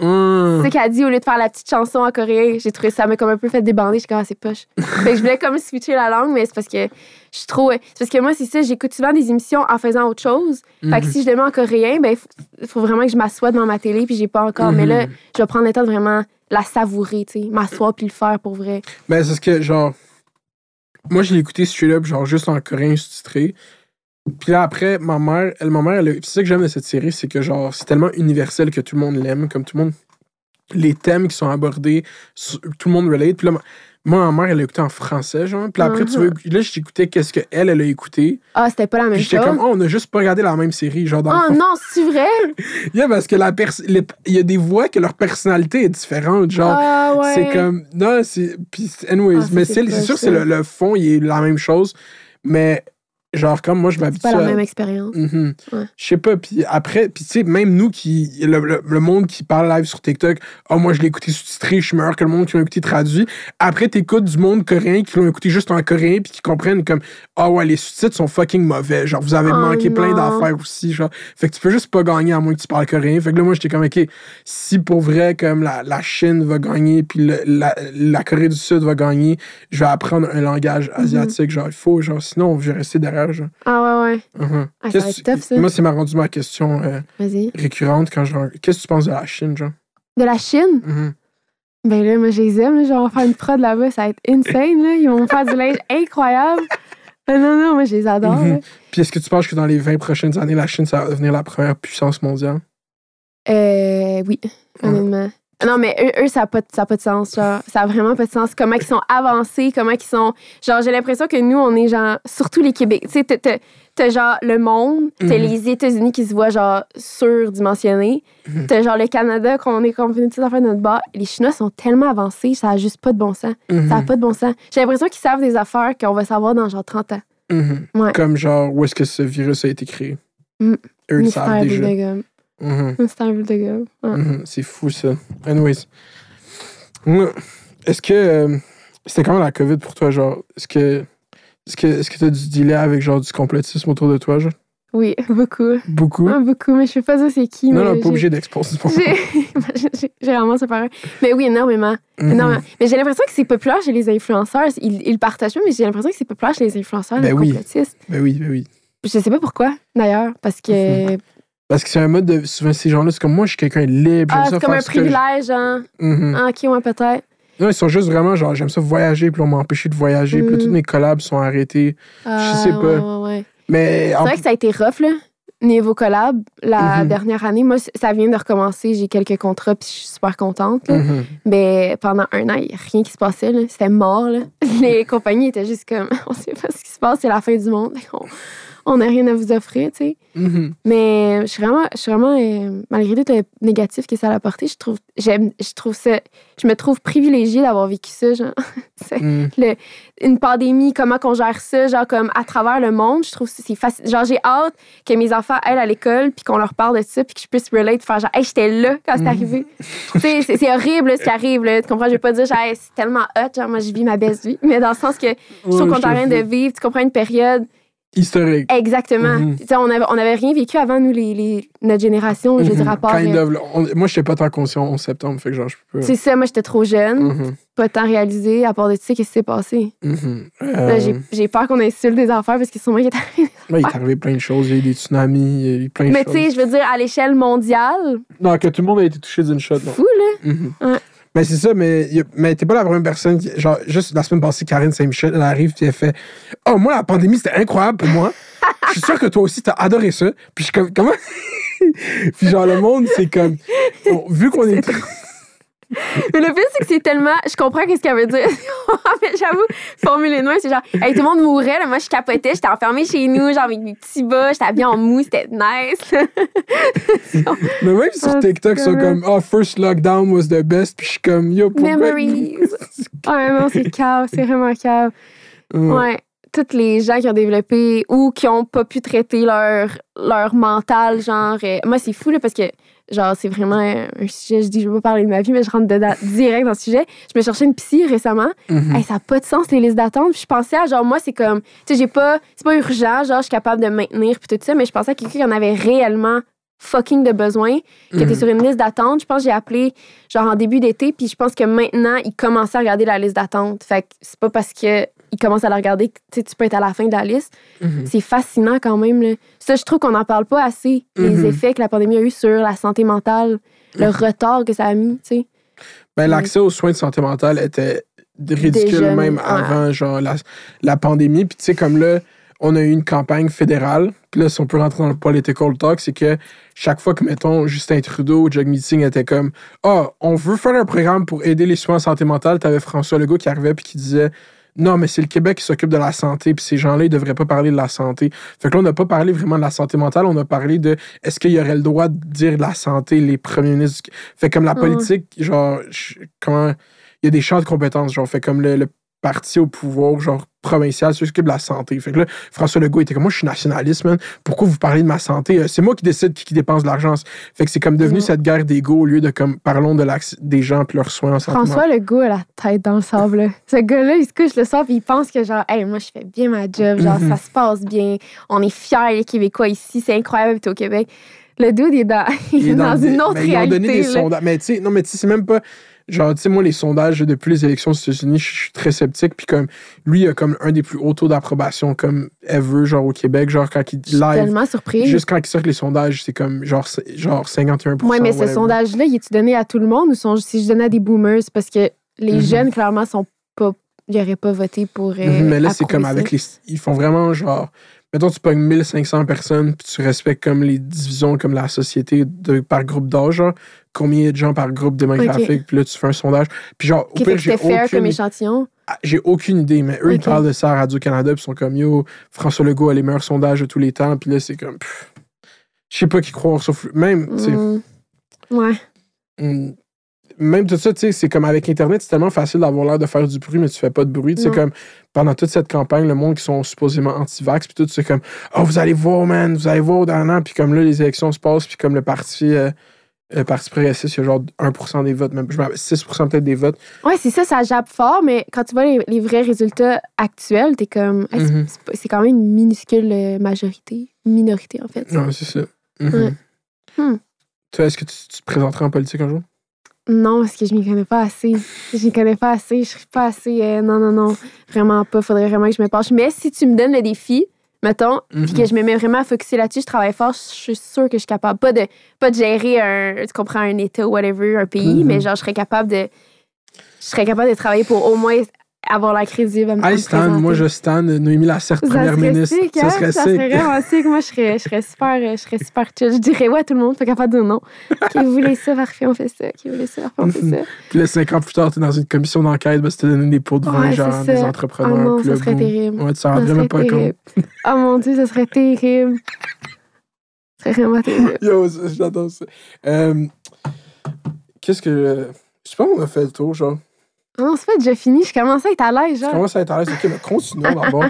Hum. C'est ce qu'elle dit au lieu de faire la petite chanson en coréen. J'ai trouvé ça m'a comme un peu fait débander. Je suis comme, ah, c'est poche. fait que je voulais comme switcher la langue, mais c'est parce que je suis trop. C'est parce que moi, c'est ça, j'écoute souvent des émissions en faisant autre chose. Fait que Mhm. si je le mets en coréen, ben, il faut, faut vraiment que je m'assoie devant ma télé, puis j'ai pas encore. Mais là, Mhm. je vais prendre le temps de vraiment la savourer, tu sais, m'asseoir puis le faire pour vrai. Ben, c'est ce que, genre. Moi, je l'ai écouté straight up, genre juste en coréen sous-titré. Puis là, après, ma mère, elle, ma mère, elle c'est ça que j'aime de cette série, c'est que, genre, c'est tellement universel que tout le monde l'aime, comme tout le monde. Les thèmes qui sont abordés, tout le monde relate. Puis là, ma- moi, ma mère, elle a écouté en français, genre. Puis là, après, tu veux. Là, j'écoutais qu'est-ce qu'elle, elle a écouté. Ah, c'était pas la même Puis j'étais chose? comme, oh, on a juste pas regardé la même série, genre dans Oh non, c'est vrai? Yeah, parce que la pers- les- il y a des voix que leur personnalité est différente, genre. Ah ouais. C'est comme. Non, c'est. Puis, anyways, Ah, mais c'est sûr que c'est le, le fond, il est la même chose. Mais, genre, comme moi, je C'est m'habitue pas la à- même expérience. Mhm. Ouais. Je sais pas, puis après, puis tu sais, même nous qui. Le, le- le monde qui parle live sur TikTok, oh, moi je l'ai écouté sous-titré, je suis meilleur que le monde qui l'a écouté traduit. Après, t'écoutes du monde coréen qui l'ont écouté juste en coréen, puis qui comprennent comme, ah ouais, les sous-titres sont fucking mauvais. Genre, vous avez Oh manqué plein d'affaires aussi. Genre, fait que tu peux juste pas gagner à moins que tu parles coréen. Fait que là, moi, j'étais comme, ok, si pour vrai, comme la, la Chine va gagner, puis le- la, la Corée du Sud va gagner, je vais apprendre un langage Mhm. asiatique. Genre, il faut, genre, sinon, je vais rester derrière. Genre. Ah ouais, ouais. Ah, ça va être tough, ça. Moi, c'est m'a rendu ma question euh, récurrente quand je. Qu'est-ce que tu penses de la Chine, genre? De la Chine? Mhm. Ben là, moi, je les aime. là. Je vais en faire une prod là-bas. Ça va être insane. Là. Ils vont me faire du linge incroyable. Ben non, non, moi, je les adore. Là. Puis est-ce que tu penses que dans les 20 prochaines années, la Chine, ça va devenir la première puissance mondiale? Euh, oui, honnêtement. Non, mais eux, eux ça n'a pas, ça a pas de sens. Genre, ça a vraiment pas de sens. Comment ils sont avancés, comment ils sont. Genre, j'ai l'impression que nous, on est genre. Surtout les Québec. Tu sais, t'as- genre le monde, t'as Mhm. les États-Unis qui se voient genre surdimensionnés. Mhm. T'as genre le Canada, qu'on est comme venu à faire notre bas. Les Chinois sont tellement avancés, ça a juste pas de bon sens. Mhm. Ça a pas de bon sens. J'ai l'impression qu'ils savent des affaires qu'on va savoir dans genre 30 ans. Mhm. Ouais. Comme genre, où est-ce que ce virus a été créé? Mm. Eux, ils savent déjà. Mhm. Mystère Bulle de. Ouais. Mhm. C'est fou, ça. Anyways. Est-ce que. euh, C'était comment la COVID pour toi, genre? Est-ce que. Est-ce que est-ce que t'as du dealer avec genre du complotisme autour de toi, genre? Oui, beaucoup. Beaucoup? Ah, beaucoup, mais je sais pas dire c'est qui. non, mais non, pas obligé d'exposer du monde. J'ai vraiment ça pareil. Mais oui, énormément. Mhm. énormément. Mais j'ai l'impression que c'est populaire chez les influenceurs. Ils, ils le partagent pas, mais j'ai l'impression que c'est populaire chez les influenceurs, Ben les oui. complotistes. Ben oui, ben oui. Je sais pas pourquoi, d'ailleurs, parce que. Parce que c'est un mode de. Souvent, ces gens-là, c'est comme moi, je suis quelqu'un de libre. Ah, c'est comme un je- privilège, hein. Mhm. Ah, ok, ouais, peut-être. Non, ils sont juste vraiment genre, j'aime ça voyager, puis on m'a empêché de voyager, puis toutes mes collabs sont arrêtés. Ah, sais pas. Ouais, ouais. Mais C'est en vrai que ça a été rough, là. niveau collab, la Mhm. dernière année, moi, ça vient de recommencer. J'ai quelques contrats, puis je suis super contente. là. Mhm. Mais pendant un an, il n'y a rien qui se passait. là. C'était mort. là. Les compagnies étaient juste comme, on sait pas ce qui se passe, c'est la fin du monde. On- n'a rien à vous offrir, tu sais. Mhm. Mais je suis vraiment, je suis vraiment euh, malgré tout le négatif que ça a apporté, je trouve, j'aime, je trouve ça, je me trouve privilégiée d'avoir vécu ça, genre, Mhm. le- une pandémie, comment qu'on gère ça, genre comme à travers le monde, je trouve c'est facile. Genre j'ai hâte que mes enfants aillent à l'école puis qu'on leur parle de ça puis que je puisse relate, faire genre, hey, j'étais là quand c'est Mhm. arrivé. tu sais, c'est, horrible là, ce qui arrive là, tu comprends? Je vais pas dire, genre, Hey, c'est tellement hot, genre moi je vis ma best vie, mais dans le sens que je trouve Ouais, te de vivre, tu comprends une période Historique. Exactement. Tu sais, On avait, on avait rien vécu avant, nous, les, les- notre génération, je veux dire, à Mhm. part. Kind euh, of. On- moi, je n'étais pas tant conscient en septembre, fait que genre, je peux. C'est ça, moi, j'étais trop jeune, Mhm. pas tant réalisé, à part de tu sais, qu'est-ce qui s'est passé. Mhm. Là, Euh, j'ai- J'ai peur qu'on insulte des affaires parce qu'ils sont moi qui est arrivé. ouais, il est arrivé plein de choses. Il y a eu des tsunamis, il y a eu plein de Mais tu choses. sais, je veux dire, à l'échelle mondiale, Non, que tout le monde a été touché d'une shot. non. fou, là. Mhm. Ouais. Mais c'est ça, mais, mais t'es pas la première personne. Qui, genre, juste la semaine passée, Karine Saint-Michel, elle arrive puis elle fait Oh, moi, la pandémie, c'était incroyable pour moi. Je suis sûr que toi aussi, t'as adoré ça. Puis je suis comme Comment Puis genre, le monde, c'est comme. bon, vu qu'on est. Mais le pire, c'est que c'est tellement. Je comprends qu'est-ce qu'elle veut dire. mais j'avoue, formuler noir, c'est genre, hey, tout le monde mourait, là. Moi, je capotais, j'étais enfermée chez nous, genre, avec mes petits bas, j'étais habillée en mou, c'était nice. Mais même sur TikTok, ils sont comme Oh, first lockdown was the best. Puis je suis comme Yo, pourquoi? Memories. Ouais, non, c'est cave, c'est vraiment cave. Ouais. Ouais. Toutes les gens qui ont développé ou qui ont pas pu traiter leur, leur mental, genre. euh, moi, c'est fou, là, parce que, genre, c'est vraiment un sujet. Je dis, je vais pas parler de ma vie, mais je rentre dedans direct dans le sujet. Je me cherchais une psy récemment. Mhm. Hey, ça n'a pas de sens, les listes d'attente. Puis je pensais à, genre, moi, c'est comme, tu sais, j'ai pas, c'est pas urgent, genre, je suis capable de maintenir, puis tout ça, mais je pensais à quelqu'un qui en avait réellement fucking de besoin, qui était Mhm. sur une liste d'attente. Je pense que j'ai appelé, genre, en début d'été, puis je pense que maintenant, il commençait à regarder la liste d'attente. Fait que c'est pas parce que il commence à la regarder tu peux être à la fin de la liste. Mhm. C'est fascinant quand même, là. Ça, je trouve qu'on n'en parle pas assez, les Mhm. effets que la pandémie a eu sur la santé mentale, le Mhm. retard que ça a mis, tu sais. Ben, l'accès aux soins de santé mentale était ridicule même ouais. avant genre la, la pandémie. Puis tu sais, comme là, on a eu une campagne fédérale. Puis là, si on peut rentrer dans le political talk, c'est que chaque fois que, mettons, Justin Trudeau ou Jug Meeting était comme « Ah, on veut faire un programme pour aider les soins en santé mentale », t'avais François Legault qui arrivait puis qui disait « Non, mais c'est le Québec qui s'occupe de la santé, puis ces gens-là, ils devraient pas parler de la santé. » Fait que là, on n'a pas parlé vraiment de la santé mentale, on a parlé de est-ce qu'il y aurait le droit de dire de la santé, les premiers ministres. Fait comme la Ouais. politique, genre, comment il y a des champs de compétences, genre, fait comme le, le parti au pouvoir, genre, provincial, ceux qui s'occupent de la santé. Fait que là, François Legault était comme, moi, je suis nationaliste, man. Pourquoi vous parlez de ma santé? Euh, C'est moi qui décide qui, qui dépense de l'argent. Fait que c'est comme devenu cette guerre d'ego au lieu de, comme, parlons de des gens puis leurs soins en santé. François Legault a la tête dans le sable. là. Ce gars-là, il se couche le soir et il pense que genre, hey, moi, je fais bien ma job, genre, Mhm. ça se passe bien, on est fiers, les Québécois ici, c'est incroyable d'être au Québec. Le dude, il est dans, il est dans, des- une autre mais Ils ont donné réalité. des sondages. Mais tu sais, non, mais tu sais, c'est même pas. Genre, tu sais, moi, les sondages depuis les élections aux États-Unis, je suis très sceptique. Puis comme, lui, il a comme un des plus hauts taux d'approbation, comme ever, genre au Québec. Genre, quand il live, tellement surprise. juste quand il sort les sondages, c'est comme genre, genre 51% Ouais, mais ce sondage-là, il est-tu donné à tout le monde ou sont, si je donnais à des boomers? Parce que les Mhm. jeunes, clairement, sont pas. Ils n'auraient pas voté pour. euh, Mhm, Mais là, c'est comme avec les. Ils font vraiment genre. Mettons, tu pognes 1500 personnes, puis tu respectes comme les divisions, comme la société de, par groupe d'âge, genre, combien de gens par groupe démographique, puis là, tu fais un sondage. Puis genre, au pire, j'ai fair comme aucune, échantillon. ah, j'ai aucune idée, mais eux, ils parlent de ça à Radio-Canada, puis ils sont comme, yo, François Legault a les meilleurs sondages de tous les temps, puis là, c'est comme, je sais pas qui croire, sauf, même, tu sais, Mm. Ouais. Mm. Même tout ça, tu sais, c'est comme avec Internet, c'est tellement facile d'avoir l'air de faire du bruit, mais tu fais pas de bruit. Non. comme pendant toute cette campagne, le monde qui sont supposément anti-vax, puis tout, c'est comme, oh, vous allez voir, man, vous allez voir dans un an, puis comme là, les élections se passent, puis comme le parti, euh, le parti progressiste, il y a genre 1% des votes, même je me rappelle, 6% peut-être des votes. Ouais, c'est ça, ça jappe fort, mais quand tu vois les, les vrais résultats actuels, t'es comme. Hey, Mhm. c'est quand même une minuscule euh, majorité. Minorité, en fait. Ouais, c'est ça. Ouais. Hmm. Toi, est-ce que tu, tu te présenterais en politique un jour? Non, parce que je m'y connais pas assez. Je m'y connais pas assez. Je suis pas assez. euh, non, non, non. Vraiment pas. Faudrait vraiment que je me penche. Mais si tu me donnes le défi, mettons, puis Mhm. que je me mets vraiment à focuser là-dessus, je travaille fort, je suis sûre que je suis capable. Pas de, pas de gérer un, tu comprends, un État ou whatever, un pays, Mhm. mais genre, je serais capable de. Je serais capable de travailler pour au moins avoir l'air crédible. à me- Hey, Stan, moi, je stan Noémie Lacerte, Ça première serait ministre. sick, ça hein? serait Ça sick. serait vraiment sick. Moi, je serais, je serais super, euh, je serais super chill. Je dirais ouais à tout le monde, pas capable de non. Qui voulait ça, parfait, on fait ça. Qui voulait ça, parfait, on fait ça. Puis là, cinq ans plus tard, t'es dans une commission d'enquête, ben, c'était donné des pots de vin, Ouais, genre, des ça. entrepreneurs. Oh non, ça serait terrible. Ouais, tu t'en Ça rendrais même pas compte. Oh mon Dieu, ça serait terrible. Ça serait vraiment terrible. Yo, ça, j'adore ça. Euh, Qu'est-ce que. Je sais pas, on a fait le tour, genre. Non, c'est pas déjà fini. Je commence à être à l'aise, Je commence à être à l'aise. Ok, mais continuons d'abord.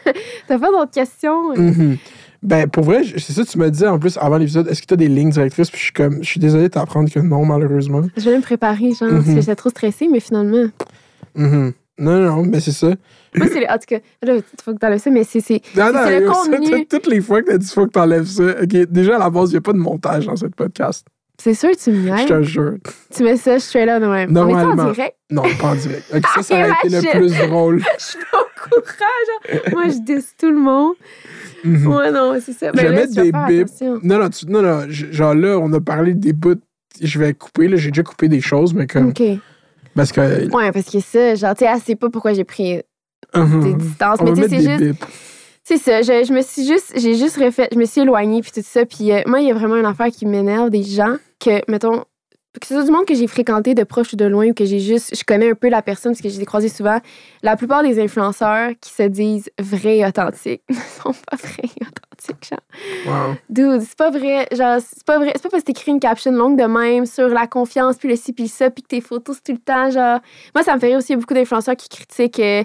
T'as pas d'autres questions? Mhm. Ben, pour vrai, c'est ça que tu me disais en plus avant l'épisode. Est-ce que tu as des lignes directrices? Puis je suis comme, je suis désolé de t'apprendre que non, malheureusement. Je vais me préparer, genre, parce Mhm. que j'étais trop stressée, mais finalement. Mhm. Non, non, non, mais c'est ça. Moi, c'est. En tout cas, là, il faut que t'enlèves ça, mais c'est. c'est- Non, le ça, contenu. toutes les fois que t'as dit faut que t'enlèves ça. Ok, déjà à la base, il n'y a pas de montage dans ce podcast. C'est sûr que tu me Je te jure. Tu mets ça straight là de même. On Normalement. en direct? Non, pas en direct. Ok, ça, ça Ah, aurait été le plus drôle. Je suis pas au courant, genre. Moi, je dis tout le monde. Mhm. Ouais, non, c'est ça. Je vais Ben mettre des bips. Non, non, tu- non, non, genre là, on a parlé des bouts. Je vais couper, là, j'ai déjà coupé des choses, mais comme. OK. Parce que. Ouais, parce que ça, genre, tu sais, elle sait pas pourquoi j'ai pris des Mhm. distances. On Mais tu sais, c'est des juste. bips. C'est ça, je, je me suis juste, j'ai juste refait, je me suis éloignée puis tout ça. Puis euh, moi, il y a vraiment une affaire qui m'énerve des gens que, mettons, que ce soit du monde que j'ai fréquenté de proche ou de loin ou que j'ai juste, je connais un peu la personne parce que je les ai croisés souvent. La plupart des influenceurs qui se disent vrais et authentiques ne sont pas vrais et authentiques, genre. Wow. Dude, c'est pas vrai. Genre, c'est pas vrai. C'est pas parce que t'écris une caption longue de même sur la confiance, puis le ci, puis ça, puis que tes photos, c'est tout le temps, genre. Moi, ça me fait rire aussi. Il y a beaucoup d'influenceurs qui critiquent euh,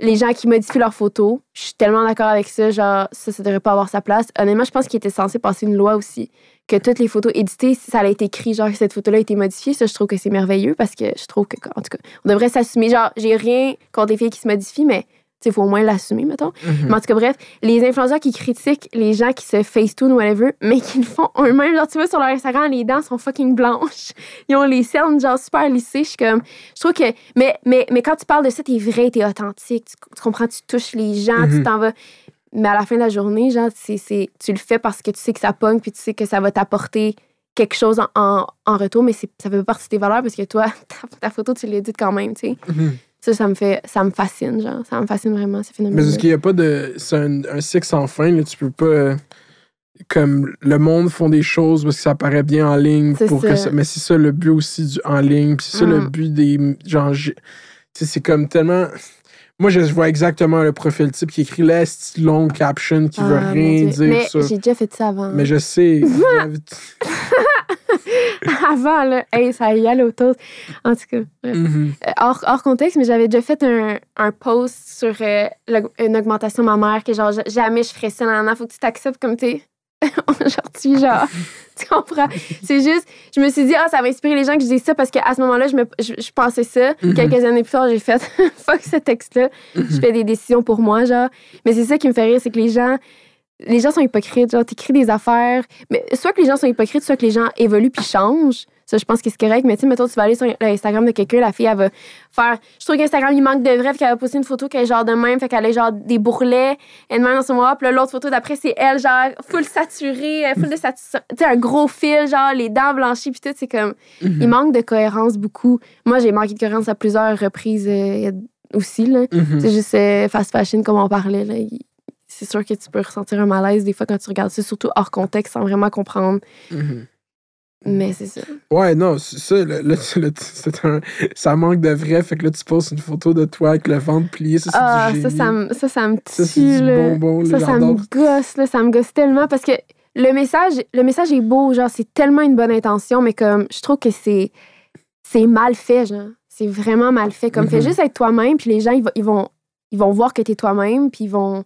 les gens qui modifient leurs photos. Je suis tellement d'accord avec ça. Genre, ça, ça devrait pas avoir sa place. Honnêtement, je pense qu'il était censé passer une loi aussi. Que toutes les photos éditées, si ça a été écrit, genre, que cette photo-là a été modifiée, ça, je trouve que c'est merveilleux parce que je trouve que, en tout cas, on devrait s'assumer. Genre, j'ai rien contre les filles qui se modifient, mais, il faut au moins l'assumer, mettons. Mhm. Mais en tout cas, bref, les influenceurs qui critiquent les gens qui se facetune ou whatever, mais qui le font eux-mêmes. Genre, tu vois, sur leur Instagram, les dents sont fucking blanches. Ils ont les cernes, genre, super lissées. Je suis comme. Je trouve que. Mais, mais, mais quand tu parles de ça, t'es vrai, t'es authentique. Tu, tu comprends, tu touches les gens, tu Mhm. t'en vas. Mais à la fin de la journée, genre, c'est, tu le fais parce que tu sais que ça pogne, puis tu sais que ça va t'apporter quelque chose en, en, en retour, mais ça fait pas partie de tes valeurs parce que toi, ta, ta photo, tu l'édites quand même, tu sais. Mhm. Ça, ça me fait. Ça me fascine, genre. Ça me fascine vraiment, ce phénomène. Mais qu'il n'y a pas de. C'est un, un cycle sans fin, là. Tu peux pas. euh, Comme le monde font des choses parce que ça paraît bien en ligne. Pour que ça. mais c'est ça le but aussi du en ligne. C'est ça le Mm. but des. Genre, c'est comme tellement. Moi, je vois exactement le profil type qui écrit la longue caption qui veut Ah, rien dire Mais j'ai déjà fait ça avant. Mais je sais. avant, là, hey, ça y allait autour. En tout cas. Mhm. Euh, hors, hors contexte, mais j'avais déjà fait un, un post sur euh, une augmentation de ma mère, que genre, ja- jamais je ferais ça. Nan, faut que tu t'acceptes comme t'es aujourd'hui, genre. tu comprends? C'est juste, je me suis dit, ah, ça va inspirer les gens que je dise ça parce qu'à ce moment-là, je, me, je, je pensais ça. Mhm. Quelques années plus tard, j'ai fait, fuck ce texte-là. Je fais des décisions pour moi, genre. Mais c'est ça qui me fait rire, c'est que les gens. Les gens sont hypocrites, genre, t'écris des affaires. Mais soit que les gens sont hypocrites, soit que les gens évoluent puis changent. Ça, je pense que c'est correct. Mais tu sais, mettons, tu vas aller sur l'Instagram de quelqu'un, la fille, elle va faire. Je trouve qu'Instagram, il manque de vrai, fait qu'elle va poster une photo qui est genre de même, fait qu'elle a genre des bourrelets, et de même dans son mois. Puis l'autre photo d'après, c'est elle, genre, full saturée, euh, full de saturée. Tu sais, un gros fil, genre, les dents blanchies, puis tout. C'est comme. Mhm. Il manque de cohérence beaucoup. Moi, j'ai manqué de cohérence à plusieurs reprises euh, aussi, là. Mhm. C'est juste euh, fast fashion, comme on parlait. Là. Il- C'est sûr que tu peux ressentir un malaise des fois quand tu regardes ça, surtout hors contexte, sans vraiment comprendre. Mhm. Mais c'est ça. Ouais, non, c'est ça, là, un, ça manque de vrai, fait que là, tu postes une photo de toi avec le ventre plié, ça, c'est Ah, du ça, génie. ça, me- ça, ça me Ça, c'est tue. du là. bonbon, là, ça, ça me gosse, là, ça me gosse tellement parce que le message, le message est beau, genre, c'est tellement une bonne intention, mais comme, je trouve que c'est, c'est mal fait, genre. C'est vraiment mal fait. Comme, fais Mhm. juste être toi-même, puis les gens, ils, vont- ils vont, ils vont voir que t'es toi-même, puis ils vont,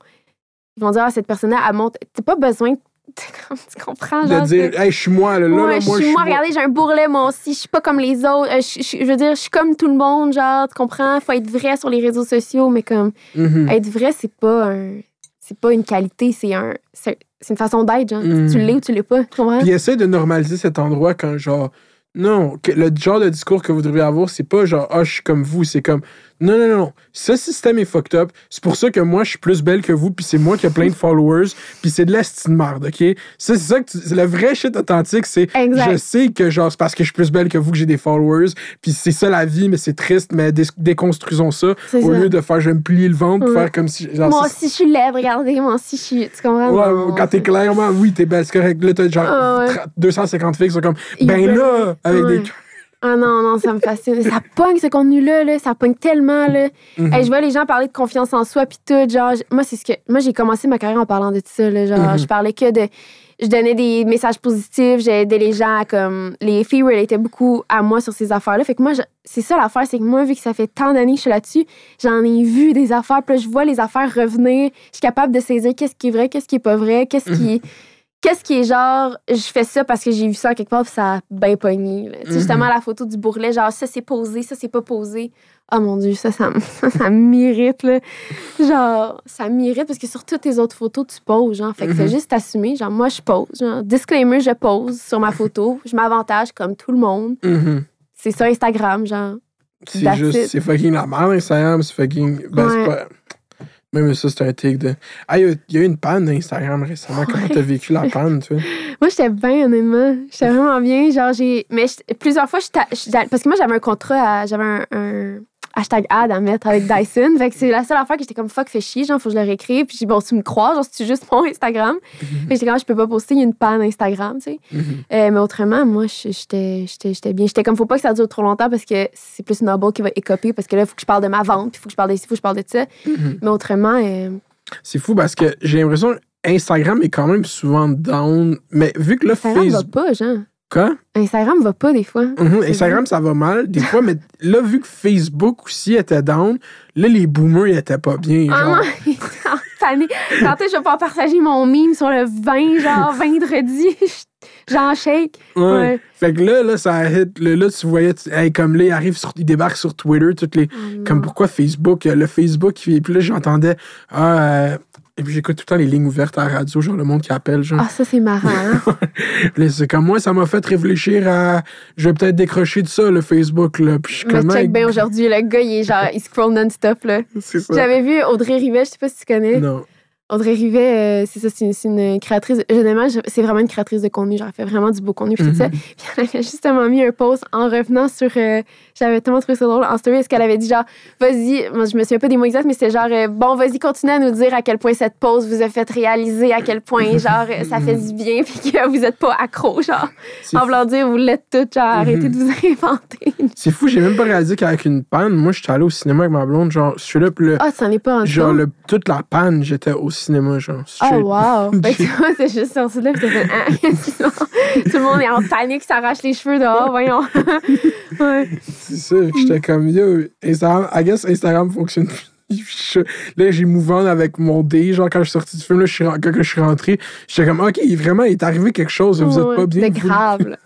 ils vont dire, ah, cette personne-là, elle monte. T'as pas besoin, tu comprends, genre. De dire, hey, je suis moi, là, là, Ouais, là, je moi, suis je suis moi, regardez, j'ai un bourrelet, moi aussi. Je suis pas comme les autres. Euh, Je, je- je veux dire, je suis comme tout le monde, genre, tu comprends? Faut être vrai sur les réseaux sociaux, mais comme, Mhm. être vrai, c'est pas un. C'est pas une qualité, c'est un. C'est une façon d'être, genre. Mm. Tu l'es ou tu l'es pas, tu comprends? Puis essaie de normaliser cet endroit quand, genre, non, le genre de discours que vous devriez avoir, c'est pas genre, ah, je suis comme vous, c'est comme, Non, non, non, non. Ce système est fucked up. C'est pour ça que moi, je suis plus belle que vous, puis c'est moi qui ai plein de followers, puis c'est de la de marde, OK? Ça, c'est ça que tu- le vrai shit authentique, c'est je sais que genre c'est parce que je suis plus belle que vous que j'ai des followers, puis c'est ça la vie, mais c'est triste, mais dé- déconstruisons ça au ça. lieu de faire je vais me plier le ventre, Ouais. faire comme si genre, Moi aussi, je suis laide, regardez, moi aussi, je suis. Tu comprends? Ouais, Non, quand t'es clairement, oui, t'es belle, c'est correct. Là, t'as genre Ah ouais. tra- 250 filles qui sont comme, ben là, avec Ouais. des. Ah non, non, ça me fascine. ça pogne ce contenu-là, là, ça pogne tellement. Là. Mhm. Hey, je vois les gens parler de confiance en soi, puis tout. Genre, moi, c'est ce que. Moi, j'ai commencé ma carrière en parlant de ça. Là, genre, Mhm. je parlais que de. Je donnais des messages positifs, j'aidais les gens à comme. Les filles relataient beaucoup à moi sur ces affaires-là. Fait que moi, je- c'est ça l'affaire, c'est que moi, vu que ça fait tant d'années que je suis là-dessus, j'en ai vu des affaires, puis là, je vois les affaires revenir. Je suis capable de saisir qu'est-ce qui est vrai, qu'est-ce qui est pas vrai, qu'est-ce qui. Qu'est-ce qui est genre, je fais ça parce que j'ai vu ça quelque part, puis ça a bien pogné. Tu sais, Justement, la photo du bourrelet, genre, ça c'est posé, ça c'est pas posé. Oh mon Dieu, ça, ça, ça, ça m'irrite, là. Genre, ça m'irrite parce que sur toutes tes autres photos, tu poses, genre. Fait que fais juste t'assumer. Genre, moi, je pose. Genre, disclaimer, je pose sur ma photo. Je m'avantage comme tout le monde. Mhm. C'est sur Instagram, genre. C'est juste, c'est fucking la merde, Instagram, c'est fucking. Ben, Ouais. Même ça, c'est un take de. Ah, il y y, a eu une panne d'Instagram récemment. Comment t'as vécu la panne, tu vois? Moi, j'étais bien, honnêtement. J'étais vraiment bien. Genre, j'ai. Mais plusieurs fois, j'étais- parce que moi, j'avais un contrat, à- j'avais un, un hashtag ad à mettre avec Dyson. Fait que c'est la seule affaire que j'étais comme fuck, fais chier. Genre, faut que je le réécrive. Puis j'ai bon, tu me crois, genre, c'est juste mon Instagram. Fait que j'étais comme, je peux pas poster, il y a une panne Instagram, tu sais. Mhm. Euh, mais autrement, moi, j'étais j'étais- j'étais bien. J'étais comme, faut pas que ça dure trop longtemps parce que c'est plus Noble qui va écoper. Parce que là, il faut que je parle de ma vente, puis il faut que je parle de ci, faut que je parle de ça. Mhm. Mais autrement, euh, C'est fou parce que j'ai l'impression Instagram est quand même souvent down. Mais vu que là, Facebook. pas, genre. Quoi? Instagram va pas des fois. Mhm, Instagram, ça va mal, des fois, mais là, vu que Facebook aussi était down, là, les boomers, ils étaient pas bien. Ah non, en panique. Quand je vais pouvoir partager mon meme sur le 20, genre vendredi? J'en shake. Ouais. Ouais. Fait que là, là, ça hit. Là, là, tu voyais, tu- hey, comme là, ils arrivent sur, ils débarquent sur Twitter, toutes les. Oh Comme pourquoi Facebook, euh, le Facebook, puis là, j'entendais. Ah, euh, et puis j'écoute tout le temps les lignes ouvertes à la radio, genre le monde qui appelle, genre. Ah, ça, c'est marrant. hein? C'est comme moi, ça m'a fait réfléchir à. Je vais peut-être décrocher de ça, le Facebook, là. Puis je suis comme. check bien aujourd'hui. Le gars, il est genre, il scroll non-stop. J'avais vu Audrey Rivet, je sais pas si tu connais. Non. Audrey Rivet, euh, c'est ça, c'est une, une créatrice. Généralement, je- c'est vraiment une créatrice de contenu. Genre, elle fait vraiment du beau contenu, puis tout ça. Mhm. Puis elle avait justement mis un post en revenant sur. euh, J'avais tellement trouvé ça drôle en story. Est-ce qu'elle avait dit, genre, vas-y, moi, je me souviens pas des mots exacts, mais c'était genre, euh, bon, vas-y, continue à nous dire à quel point cette pause vous a fait réaliser, à quel point, genre, ça fait du bien, puis que vous êtes pas accro, genre. En voulant dire, vous l'êtes toutes, genre, arrêtez de vous inventer. C'est fou, j'ai même pas réalisé qu'avec une panne, moi, j'étais allé au cinéma avec ma blonde, genre, je suis là, puis le. Ah, tu n'en es pas en genre, le, toute la panne, j'étais au cinéma, genre. Oh, straight. wow! Fait que toi, c'est juste sorti de là, puis t'as fait, ah? Tout le monde est en panique, s'arrache les cheveux dehors, voyons. ouais. C'est ça, j'étais comme, yo, Instagram, I guess Instagram fonctionne plus. Je- Là, j'ai on avec mon D, genre quand je suis sorti du film, là, je suis, quand je suis rentré, j'étais comme, OK, vraiment, il est arrivé quelque chose, vous êtes pas bien. Vous- grave, là.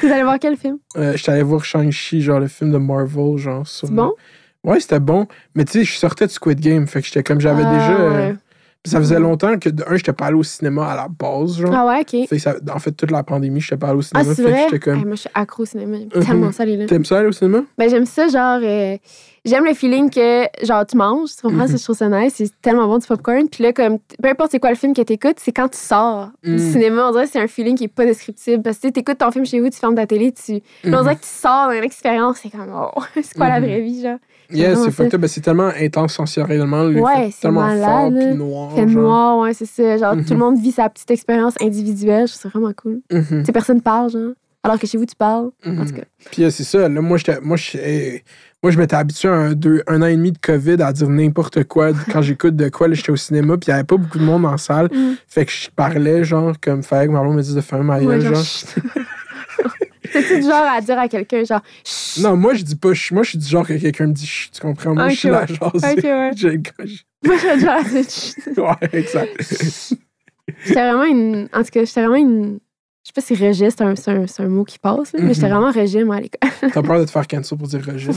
T'es allé voir quel film? Euh, j'étais allé voir Shang-Chi, genre le film de Marvel, genre. sur- C'est bon? Ouais, c'était bon, mais tu sais, je sortais de Squid Game, fait que j'étais comme, j'avais Ah, déjà. euh, ouais. Puis ça faisait longtemps que, de un, j'étais pas allé au cinéma à la base, genre. Ah ouais, OK. Fait que ça- en fait, toute la pandémie, j'étais pas allé au Ah, cinéma. c'est fait que vrai? j'étais comme. Hey, moi, je suis accro au cinéma. J'aime Mhm. tellement ça, aller là. T'aimes ça aller au cinéma? Ben, j'aime ça, genre... euh, j'aime le feeling que, genre, tu manges, tu comprends? Mhm. c'est Je trouve ça nice. C'est tellement bon du popcorn. Puis là, comme, peu importe c'est quoi le film que t'écoutes, c'est quand tu sors Mhm. du cinéma. On dirait que c'est un feeling qui est pas descriptible. Parce que tu t'écoutes ton film chez vous, tu fermes ta télé, tu... Puis on Mhm. dirait que tu sors d'une expérience, c'est comme, oh, c'est quoi la Mhm. vraie vie, genre? Yeah, c'est fucked c'est tellement intense sensoriellement. le Ouais, c'est tellement malade, fort puis noir. Genre. noir, ouais, c'est ça. Genre, tout Mhm. le monde vit sa petite expérience individuelle. Je trouve ça vraiment cool. Mhm, Tu sais, personne parle, genre. Alors que chez vous, tu parles. En mhm. tout cas. Puis euh, c'est ça. Là, moi, j'étais, moi, je, moi, je m'étais habitué à un, deux, un an et demi de COVID à dire n'importe quoi. Quand j'écoute de quoi, j'étais au cinéma, puis il n'y avait pas beaucoup de monde en salle. Mhm. Fait que je parlais, genre, comme fait que Marlon me dit de fermer ma Ouais, gueule, genre. C'est-tu du genre à dire à quelqu'un, genre, chut? Non, moi, je dis pas chut. Moi, je suis du genre que quelqu'un me dit chut, tu comprends? Moi, je suis la ouais. genre. Ouais. Moi, je suis du genre à dire, chut. Ouais, exact. J'étais vraiment une. En tout cas, j'étais vraiment une. Je sais pas si rejet, c'est un, un, un mot qui passe, là, mais j'étais Mhm. vraiment rejet, moi, à l'école. T'as peur de te faire cancel pour dire rejet.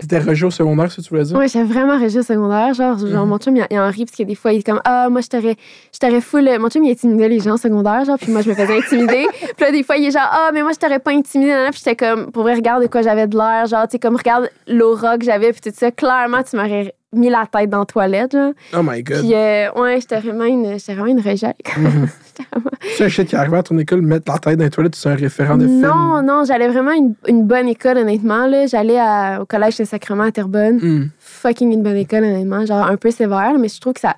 T'étais rejet au secondaire, ça, tu voulais dire? Ouais, j'étais vraiment régie au secondaire. Genre, genre Mhm. mon chum, il, il en rit parce que des fois, il est comme Ah, moi, je t'aurais full. Mon chum, il intimidait les gens au secondaire, genre, puis moi, je me faisais intimider. puis là, des fois, il est genre Ah, mais moi, je t'aurais pas intimidé. nan. Puis j'étais comme Pour vrai, regarde de quoi j'avais de l'air. Genre, tu sais, comme regarde l'aura que j'avais, puis tout ça. Clairement, tu m'aurais mis la tête dans la toilette, genre. Oh my god. Puis, euh, ouais, j'étais vraiment une, vraiment une rejet. Vraiment- C'est un shit qui arrive à ton école, mettre la tête dans les toilettes, c'est un référent de film. Non, non, j'allais vraiment une, une bonne école, honnêtement. Là. J'allais au collège Saint-Sacrement à Terrebonne. Hmm. Fucking une bonne école, honnêtement. Genre un peu sévère, là, mais je trouve que ça.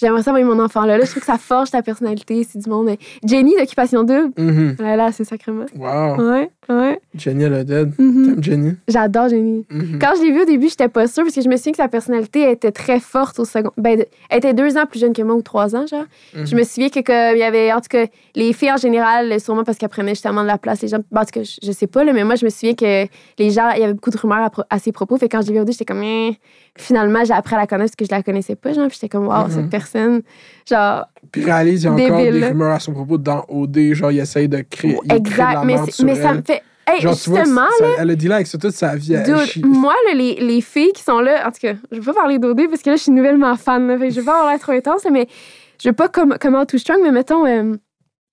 J'aimerais ça avoir mon enfant là, là. Je trouve que ça forge ta personnalité. C'est du monde. mais- Jenny d'Occupation Double. Mhm. Là, là, c'est sacrément. Wow. Ouais, ouais. Jenny a dead. Mhm. T'aimes Jenny? J'adore Jenny. Mhm. Quand je l'ai vue au début, j'étais pas sûre parce que je me souviens que sa personnalité elle était très forte au second. Ben, elle était deux ans plus jeune que moi ou trois ans, genre. Mhm. Je me souviens que comme il y avait, en tout cas, les filles en général, sûrement parce qu'elles prenaient justement de la place, les gens. ben, en tout cas, je, je sais pas, là, mais moi, je me souviens que les gens, il y avait beaucoup de rumeurs à, ses propos. Fait quand je l'ai vue au début, j'étais comme, Eh. finalement, j'ai appris à la connaître parce que je la connaissais pas, genre. Puis j'étais comme, waouh, Mhm. cette personne, genre, Puis réalise, il y a encore Débile, des là. rumeurs à son propos dans OD, genre il essaye de créer. il exact. la Mais, mais ça me fait. Hey, Genre, tu vois, justement, ça- elle a dit là avec ça toute sa vie. Dude, moi, là, les, les filles qui sont là, en tout cas, je veux pas parler d'OD parce que là, je suis nouvellement fan. Là, fait que je veux pas avoir l'air trop intense, mais je veux pas comme, comment too strong, mais mettons, euh,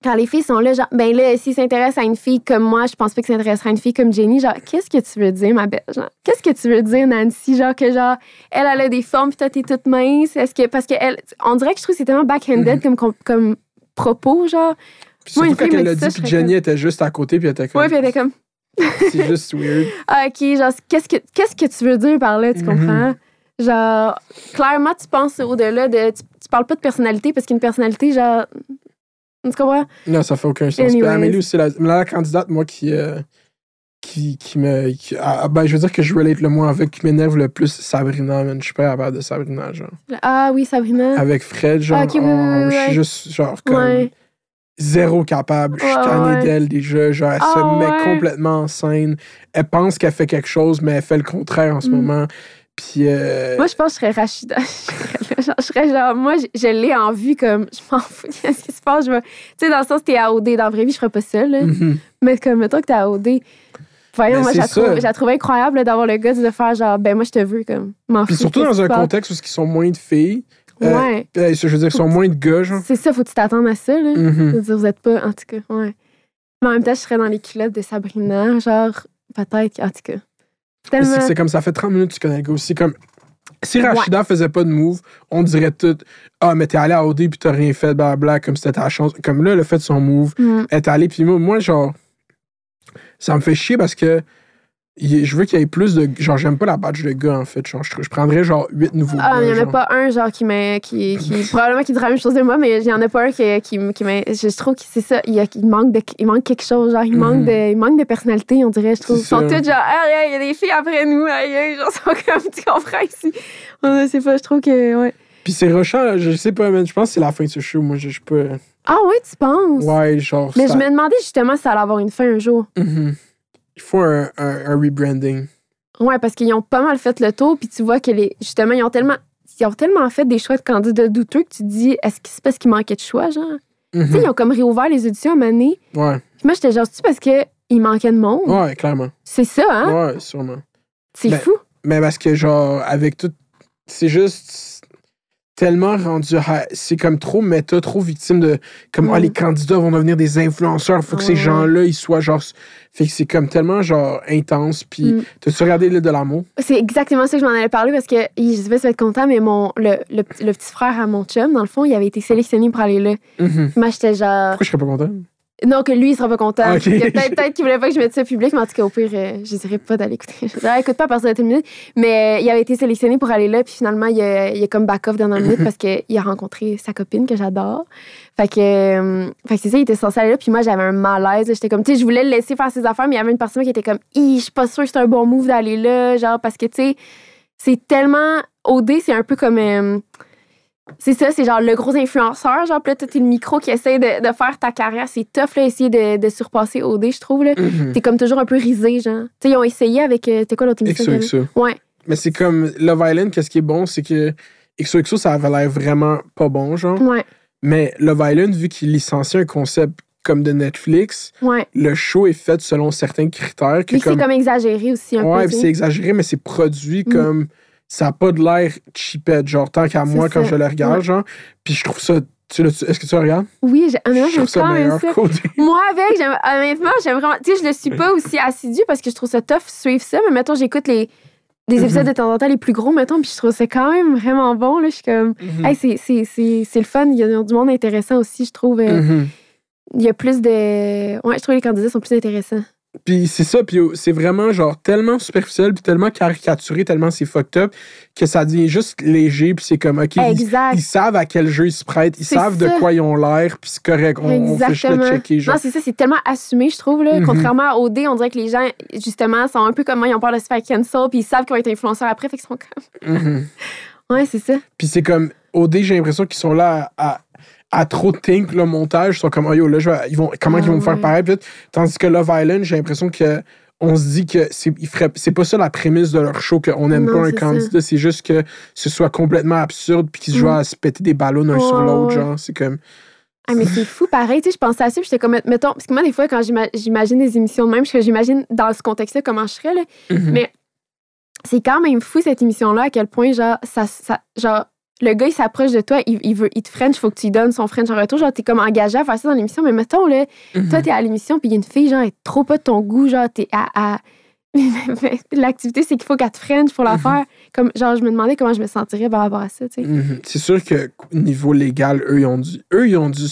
quand les filles sont là, genre, ben là, s'ils s'intéressent à une fille comme moi, je pense pas qu'ils s'intéresseraient à une fille comme Jenny. Genre, qu'est-ce que tu veux dire, ma belle? Genre, qu'est-ce que tu veux dire, Nancy? Genre, que genre, elle, elle a des formes, puis toi, t'es toute mince. Est-ce que, parce que elle, on dirait que je trouve que c'est tellement backhanded Mhm. comme, comme, propos, genre. Puis surtout moi, quand elle me a dit puis Jenny était juste à côté, puis elle était comme. Ouais, puis elle était comme, C'est juste weird. Ah, OK, genre, qu'est-ce que, qu'est-ce que tu veux dire par là, tu Mhm. comprends? Genre, clairement, tu penses au-delà de. Tu, tu parles pas de personnalité parce qu'une personnalité, genre. Tu comprends? Non, ça fait aucun sens. Anyways. Amélie aussi, la, la candidate, moi, qui. euh, qui, qui me. qui- ah, ben, je veux dire que je relate le moins avec, qui m'énerve le plus, Sabrina, man. Je suis pas capable de Sabrina, genre. Ah oui, Sabrina. Avec Fred, genre. Ah, ok, oui, oui, oui, je suis juste, genre, comme. Ouais. Zéro capable. Je suis Ouais, tanné ouais. d'elle déjà. Genre, elle Ah, se met ouais. complètement en scène. Elle pense qu'elle fait quelque chose, mais elle fait le contraire en ce Mm. moment. Puis. euh, Moi, je pense que je serais Rachida. Je serais genre, serais moi, je, je l'ai en vue comme, je m'en fous, qu'est-ce qui se passe? Tu sais, dans le sens, t'es à OD. Dans la vraie vie, je ferais pas ça, là. mhm. Mais comme, mettons que t'es à OD. Voyons, Mais moi, je la trouve, incroyable d'avoir le gars de faire genre, ben moi, je te veux, comme, m'en Puis surtout dans un contexte où ils sont moins de filles. euh, Ouais. euh, je veux dire, ils sont moins de gars, genre. C'est ça, faut que tu t'attendes à ça, là. Mhm. Je veux dire, vous êtes pas, en tout cas, ouais. Mais en même temps, je serais dans les culottes de Sabrina, genre, peut-être, en tout cas. Tellement. C'est c'est comme ça fait 30 minutes que tu connais le gars aussi. Comme, si Rachida faisait pas de move, on dirait tout Ah, mais t'es allé à OD puis t'as rien fait, blablabla, comme c'était ta chance. Comme là, le fait de son move, Mm. elle est allée. Puis moi, moi, genre, ça me fait chier parce que je veux qu'il y ait plus de. Genre, j'aime pas la badge de gars, en fait. Genre, je, je prendrais genre 8 nouveaux Ah, il n'y en a genre. pas un, genre, qui m'a. Qui, qui, probablement qui dirait la même chose de moi, mais il n'y en a pas un qui, qui, qui m'a. Je, trouve que c'est ça. Il, a- il manque de, il manque quelque chose. Genre, il, manque Mhm. de, il manque de personnalité, on dirait, je trouve. Ils sont tous genre, aïe, il y a des filles après nous, aïe, genre, sont comme, tu comprends ici? On sait pas, je trouve que. Ouais. Puis c'est rushant, je sais pas, man. Je pense que c'est la fin de ce show. Moi, je, je peux. Ah, ouais, tu penses? Ouais, genre. Mais ça- je me demandais justement si ça allait avoir une fin un jour. Mhm. Il faut un, un- un rebranding. Ouais, parce qu'ils ont pas mal fait le tour, puis tu vois que les. Justement, ils ont tellement. Ils ont tellement fait des choix de candidats douteux que tu te dis, est-ce que c'est parce qu'il manquait de choix, genre? Mhm. Tu sais, ils ont comme réouvert les auditions à un moment donné. Ouais, Puis moi, j'étais genre, c'est parce qu'il manquait de monde? ouais, clairement. C'est ça, hein? Ouais, sûrement. C'est Ben, fou. Mais parce que, genre, avec tout. C'est juste tellement rendu. C'est comme trop méta, trop victime de. Comme, Mm. ah, les candidats vont devenir des influenceurs. Faut que ces gens-là, ils soient genre. Fait que c'est comme tellement, genre, intense. Puis, Mm. t'as-tu regardé l'île de l'amour? C'est exactement ça que je m'en allais parler parce que je sais pas si être content, mais mon, le, le, le petit frère à mon chum, dans le fond, il avait été sélectionné pour aller là. Moi, j'étais genre. Pourquoi je serais pas content? Non, que lui, il sera pas content. Ah. Que Peut-être qu'il voulait pas que je mette ça public, mais en tout cas, au pire, euh, je dirais pas d'aller écouter. Je dirais, écoute pas à partir de telle minute. Mais euh, il avait été sélectionné pour aller là, puis finalement, il a, il a comme back-off dans la minute parce qu'il a rencontré sa copine que j'adore. Fait que, euh, fait que c'est ça, il était censé aller là, puis moi, j'avais un malaise. J'étais comme, tu sais, je voulais le laisser faire ses affaires, mais il y avait une personne qui était comme, je suis pas sûre que c'est un bon move d'aller là, genre, parce que, tu sais, c'est tellement. OD, c'est un peu comme. euh, c'est ça, c'est genre le gros influenceur. Genre, puis là, t'as le micro qui essaie de, de faire ta carrière. C'est tough, là, essayer de, de surpasser OD, je trouve. Là. Mhm. T'es comme toujours un peu risé, genre. Tu sais, ils ont essayé avec. euh, T'es quoi l'autre émission? XOXO. Ouais. Mais c'est comme Love Island, qu'est-ce qui est bon, c'est que XOXO, ça avait l'air vraiment pas bon, genre. Ouais. Mais Love Island, vu qu'il licencie un concept comme de Netflix, Ouais. le show est fait selon certains critères. Que Mais c'est comme, exagéré aussi un ouais, peu. c'est exagéré, mais c'est produit Mm. comme. Ça n'a pas de l'air cheapette, genre, tant qu'à moi quand je le regarde, Ouais. genre. Puis je trouve ça. Est-ce que tu le regardes? Oui, honnêtement, je j'aime trouve ça meilleur ça. Moi, avec, j'aime- honnêtement, j'aime vraiment. Tu sais, je le suis pas aussi assidu parce que je trouve ça tough suivre ça, mais mettons, j'écoute les, des Mhm. épisodes de temps en temps les plus gros, mettons, puis je trouve ça quand même vraiment bon. Là. Je suis comme, hey, c'est- c'est c'est- c'est le fun. Il y a du monde intéressant aussi, je trouve. euh, Mhm. Il y a plus de. Ouais, je trouve que les candidats sont plus intéressants. Puis c'est ça, puis c'est vraiment genre tellement superficiel, puis tellement caricaturé, tellement c'est fucked up, que ça devient juste léger, puis c'est comme, OK, ils, savent à quel jeu ils se prêtent, ils savent de quoi ils ont l'air, puis c'est correct, on, on fait juste le checker. Genre. Non, c'est ça, c'est tellement assumé, je trouve. Là. Mhm. Contrairement à OD, on dirait que les gens, justement, sont un peu comme moi, ils ont peur de se faire cancel, puis ils savent qu'ils vont être influenceurs après, fait qu'ils sont comme. Mhm. Ouais, c'est ça. Puis c'est comme, OD, j'ai l'impression qu'ils sont là à, à, à trop think le montage, ils sont comme, oh yo, là, je vais- ils vont, comment Ah, ils vont me faire ouais. pareil, tandis que Love Island, j'ai l'impression que on se dit que c'est pas ça la prémisse de leur show, qu'on n'aime pas un candidat, c'est juste que ce soit complètement absurde, puis qu'ils jouent Mhm. à se péter des ballons un sur Ouais, l'autre, genre, c'est comme. Ah, mais c'est fou, pareil. Tu sais, je pensais à ça, j'étais comme, mettons, parce que moi, des fois, quand j'ima- j'imagine des émissions de même, que j'imagine dans ce contexte-là comment je serais, là, Mhm. Mais- c'est quand même fou, cette émission-là, à quel point, genre, ça, ça- genre, le gars, il s'approche de toi, il, il veut, il te French, faut que tu lui donnes son French en retour. Genre, t'es comme engagé à faire ça dans l'émission, mais mettons, là, Mhm. toi, t'es à l'émission, puis il y a une fille, genre, elle est trop pas de ton goût, genre, t'es à. à- L'activité, c'est qu'il faut qu'elle te French pour la Mhm. faire. Comme, genre, je me demandais comment je me sentirais par rapport à ça, tu sais. Mhm. C'est sûr que niveau légal, eux, ils ont dû. Eux, ils ont dû.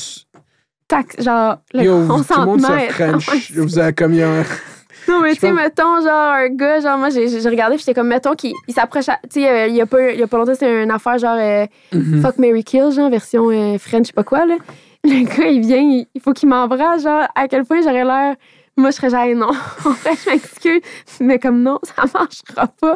Tac, genre, le Yo, tout le monde se French. Vous avez comme. Non, mais tu sais, mettons, genre, un gars, genre, moi, j'ai regardé, j'étais comme, mettons, qu'il il s'approche, à- tu sais, euh, il y a pas, il y a pas longtemps, c'était une affaire, genre, euh, Mhm. Fuck Mary Kill, genre, version euh, French, je sais pas quoi, là. Le gars, il vient, il faut qu'il m'embrasse, genre, à quel point j'aurais l'air. Moi, je serais genre, non, en fait, je m'excuse, mais comme non, ça marchera pas.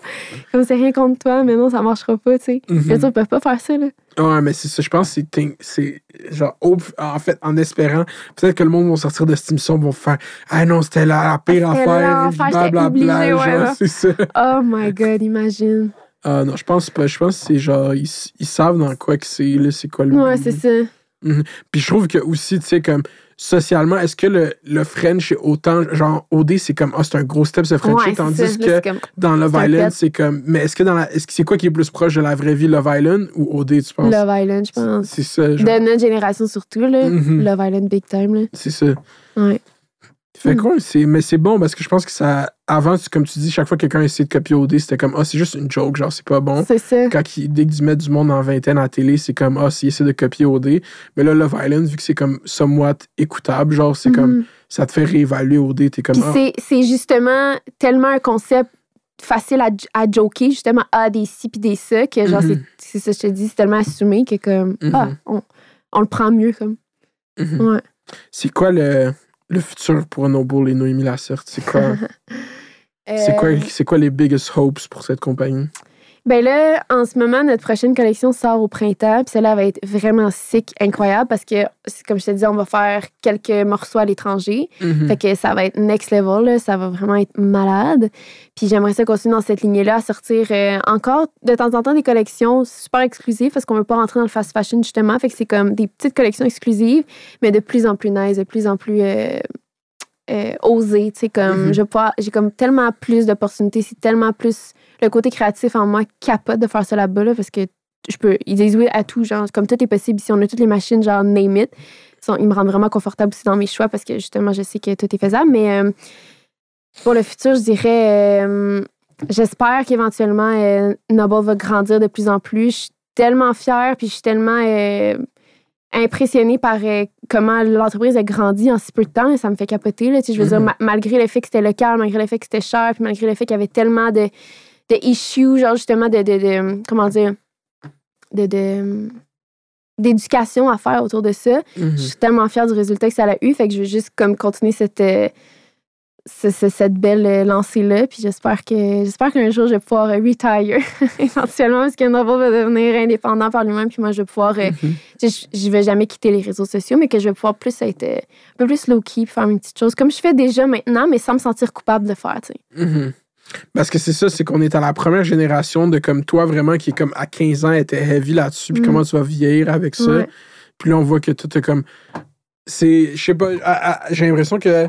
Comme c'est rien contre toi, mais non, ça marchera pas, tu sais. Mhm. Je veux dire, ils peuvent pas faire ça, là. Ouais, mais c'est ça. Je pense que c'est genre, en fait, en espérant, peut-être que le monde va sortir de cette émission, vont faire Ah non, c'était la, la pire affaire, blablabla. ouais, c'est ça. Oh my god, imagine. Ah non, je pense pas. Je pense que c'est genre, ils, ils savent dans quoi que c'est, là, c'est quoi le Ouais, c'est ça. Puis je trouve que aussi, tu sais, comme socialement, est-ce que le, le French est autant, genre, OD, c'est comme, ah, c'est un gros step, ce French, Ouais, tandis que comme- dans Love Island, c'est comme, mais est-ce que dans la, est-ce que c'est quoi qui est plus proche de la vraie vie, Love Island ou OD, tu penses? Love Island, je pense. C'est ça, genre. De notre génération surtout, là. Mhm. Love Island big time, là. C'est ça. Ouais. Fait Mm. quoi, mais c'est bon parce que je pense que ça. Avant, comme tu dis, chaque fois que quelqu'un essaie de copier OD, c'était comme, ah, c'est juste une joke, genre, c'est pas bon. C'est ça. Quand ils, dès qu'ils mettent du monde en vingtaine à la télé, c'est comme, ah, s'ils essaient de copier OD. Mais là, Love Island, vu que c'est comme somewhat écoutable, genre, c'est comme, Mhm. ça te fait réévaluer OD, t'es comme, ah, c'est- justement tellement un concept facile à, à joker, justement, à des ci puis des ça, que genre, Mhm. c'est- c'est ça, je te dis, c'est tellement assumé que comme, ah, on, on le prend mieux, comme. mhm. Ouais. c'est quoi le, le futur pour Noble et Noémie Lasserte? C'est quoi, c'est quoi, Euh, c'est quoi les biggest hopes pour cette compagnie? Ben là, en ce moment, notre prochaine collection sort au printemps, puis celle-là va être vraiment sick, incroyable, parce que, comme je te dis, on va faire quelques morceaux à l'étranger. Mhm. Fait que ça va être next level, là, ça va vraiment être malade. Puis j'aimerais ça continuer dans cette lignée-là, à sortir euh, encore de temps en temps des collections super exclusives parce qu'on veut pas rentrer dans le fast fashion justement. Fait que c'est comme des petites collections exclusives, mais de plus en plus nice, de plus en plus euh, euh, osées. Tu sais, comme je vais pouvoir- j'ai comme tellement plus d'opportunités, c'est tellement plus le côté créatif en moi capote de faire ça là-bas là, parce que je peux. Ils disent oui à tout, genre comme tout est possible. Si on a toutes les machines, genre name it. Ils, sont- ils me rendent vraiment confortable aussi dans mes choix parce que justement, je sais que tout est faisable. Mais euh, pour le futur, je dirais, euh, j'espère qu'éventuellement, Noble va grandir de plus en plus. Je suis tellement fière, puis je suis tellement impressionnée par euh, comment l'entreprise a grandi en si peu de temps. et ça me fait capoter. Là, Tu sais, je veux dire, Mhm. ma- malgré le fait que c'était local, malgré le fait que c'était cher, puis malgré le fait qu'il y avait tellement de, de issues, genre justement de, de, de- comment dire, de, de- d'éducation à faire autour de ça. Je suis tellement fière du résultat que ça a eu. Fait que je veux juste comme continuer cette, euh, ce- ce- cette belle euh, lancée-là. Puis j'espère que j'espère qu'un jour je vais pouvoir euh, retire éventuellement parce que Noble va devenir indépendant par lui-même. Puis moi, je vais pouvoir. euh, Mhm. je, je vais jamais quitter les réseaux sociaux, mais que je vais pouvoir plus être euh, un peu plus low-key, puis faire mes petites choses comme je fais déjà maintenant, mais sans me sentir coupable de le faire. tu sais. Mhm. Parce que c'est ça, c'est qu'on est à la première génération de comme toi vraiment qui est comme à 15 ans était heavy là-dessus, puis Mm. comment tu vas vieillir avec ça. Ouais. Puis là, on voit que tout est comme. c'est. Je sais pas. J'ai l'impression que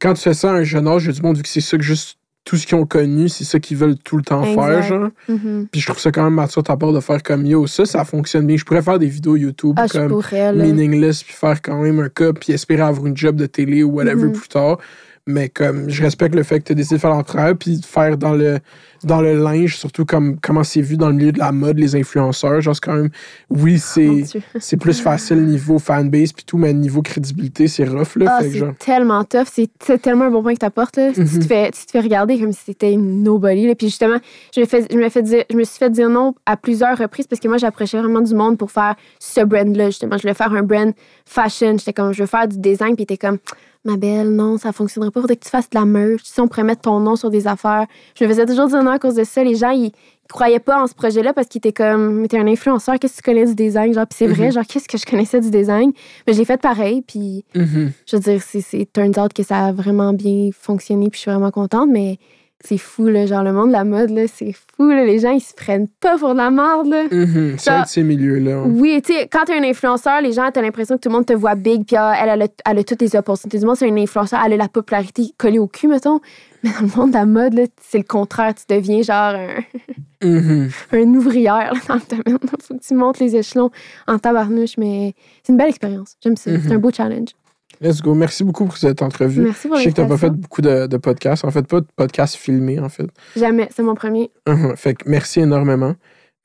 quand tu fais ça à un jeune âge, a du monde, vu que c'est ça que juste tout ce qu'ils ont connu, c'est ça qu'ils veulent tout le temps Exact. faire, genre. Mhm. Puis je trouve ça quand même mature ta part de faire comme yo, ça, ça fonctionne bien. Je pourrais faire des vidéos YouTube Ah, comme pourrais, meaningless, puis faire quand même un cas, puis espérer avoir une job de télé ou whatever Mhm. plus tard. Mais comme je respecte le fait que tu as décidé de faire l'entraide, puis de faire dans le, dans le linge, surtout comme comment c'est vu dans le milieu de la mode, les influenceurs. Genre, c'est quand même, oui, c'est c'est plus facile niveau fanbase, puis tout, mais niveau crédibilité, c'est rough, là. Ah, c'est genre, tellement tough. C'est tellement un bon point que tu apportes. Là. Mhm. tu, te fais, tu te fais regarder comme si c'était une nobody. Là. Puis justement, je me, fais, je, me fais dire, je me suis fait dire non à plusieurs reprises parce que moi, j'approchais vraiment du monde pour faire ce brand-là. Justement, je voulais faire un brand fashion. J'étais comme, je veux faire du design. Puis t'es comme, ma belle, non, ça fonctionnerait pas. Faudrait que tu fasses de la merch. Si on pourrait mettre ton nom sur des affaires. Je me faisais toujours dire non à cause de ça. Les gens, ils, ils croyaient pas en ce projet-là parce qu'ils étaient comme, mais t'es un influenceur, qu'est-ce que tu connais du design? Genre, puis c'est vrai, Mhm. genre, qu'est-ce que je connaissais du design? Mais j'ai fait pareil. Puis mhm. je veux dire, c'est, c'est turns out que ça a vraiment bien fonctionné, puis je suis vraiment contente, mais c'est fou, là, genre le monde de la mode, là, c'est fou, là, les gens, ils se prennent pas pour de la merde, là. C'est Ça- un de ces milieux-là. Oui, tu sais, quand t'es un influenceur, les gens, t'as l'impression que tout le monde te voit big, puis ah, elle, elle, a, elle a toutes les opportunités du monde, c'est un influenceur, elle a la popularité collée au cul, mettons. Mais dans le monde de la mode, là, c'est le contraire, tu deviens genre un, Mhm. un ouvrière là, dans le domaine. Faut que tu montes les échelons en tabarnouche, mais c'est une belle expérience. J'aime ça. C'est Mhm. un beau challenge. Let's go. Merci beaucoup pour cette entrevue. Merci pour Je sais que t'as pas fait beaucoup de, de podcasts. En fait, pas de podcasts filmés, en fait. Jamais, c'est mon premier. Mhm. Fait que merci énormément.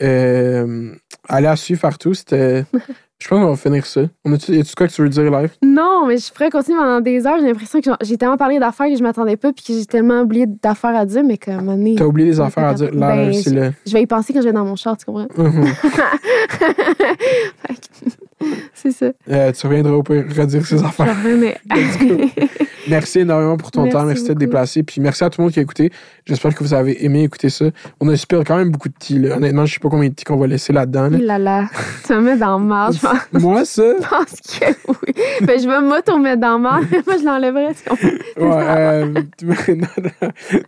Euh, allez à suivre partout. C'était. Je pense qu'on va finir ça. On a-tu, y a-tu quoi que tu veux dire live? Non, mais je pourrais continuer pendant des heures. J'ai l'impression que j'ai tellement parlé d'affaires que je m'attendais pas, puis que j'ai tellement oublié d'affaires à dire, mais qu'à un moment donné, T'as oublié les affaires à dire. Là, Ben, c'est le. je vais y penser quand je vais dans mon char, tu comprends? Fait que- c'est ça. Euh, tu reviendras au pire redire ces affaires. revenais. Merci énormément pour ton Merci temps. Merci d'être beaucoup. déplacé. Puis merci à tout le monde qui a écouté. J'espère que vous avez aimé écouter ça. On a super quand même beaucoup de tea. Là. Honnêtement, je sais pas combien de tea qu'on va laisser là-dedans. là. Là là, tu me mets dans le marge, je pense. Moi, ça? Je pense que oui. Ben, je vais m'auto-mettre dans le marge. Moi, je l'enlèverais. tu comprends? Ouais, euh,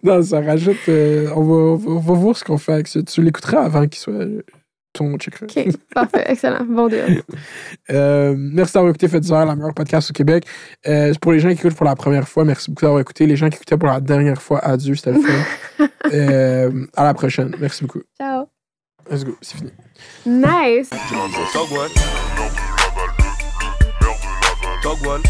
non, ça rajoute. euh, on, va, on, va, on va voir ce qu'on fait avec ça. Tu l'écouteras avant qu'il soit euh, ton checker. OK, parfait, excellent. Bon deal. Euh, merci d'avoir écouté Faites la meilleure podcast au Québec. Euh, pour les gens qui écoutent pour la première fois, merci beaucoup d'avoir écouté. Les gens qui écoutaient pour la dernière fois, adieu, c'était le fun. Euh, à la prochaine. Merci beaucoup. Ciao. Let's go, c'est fini. Nice. Togwall. Togwall.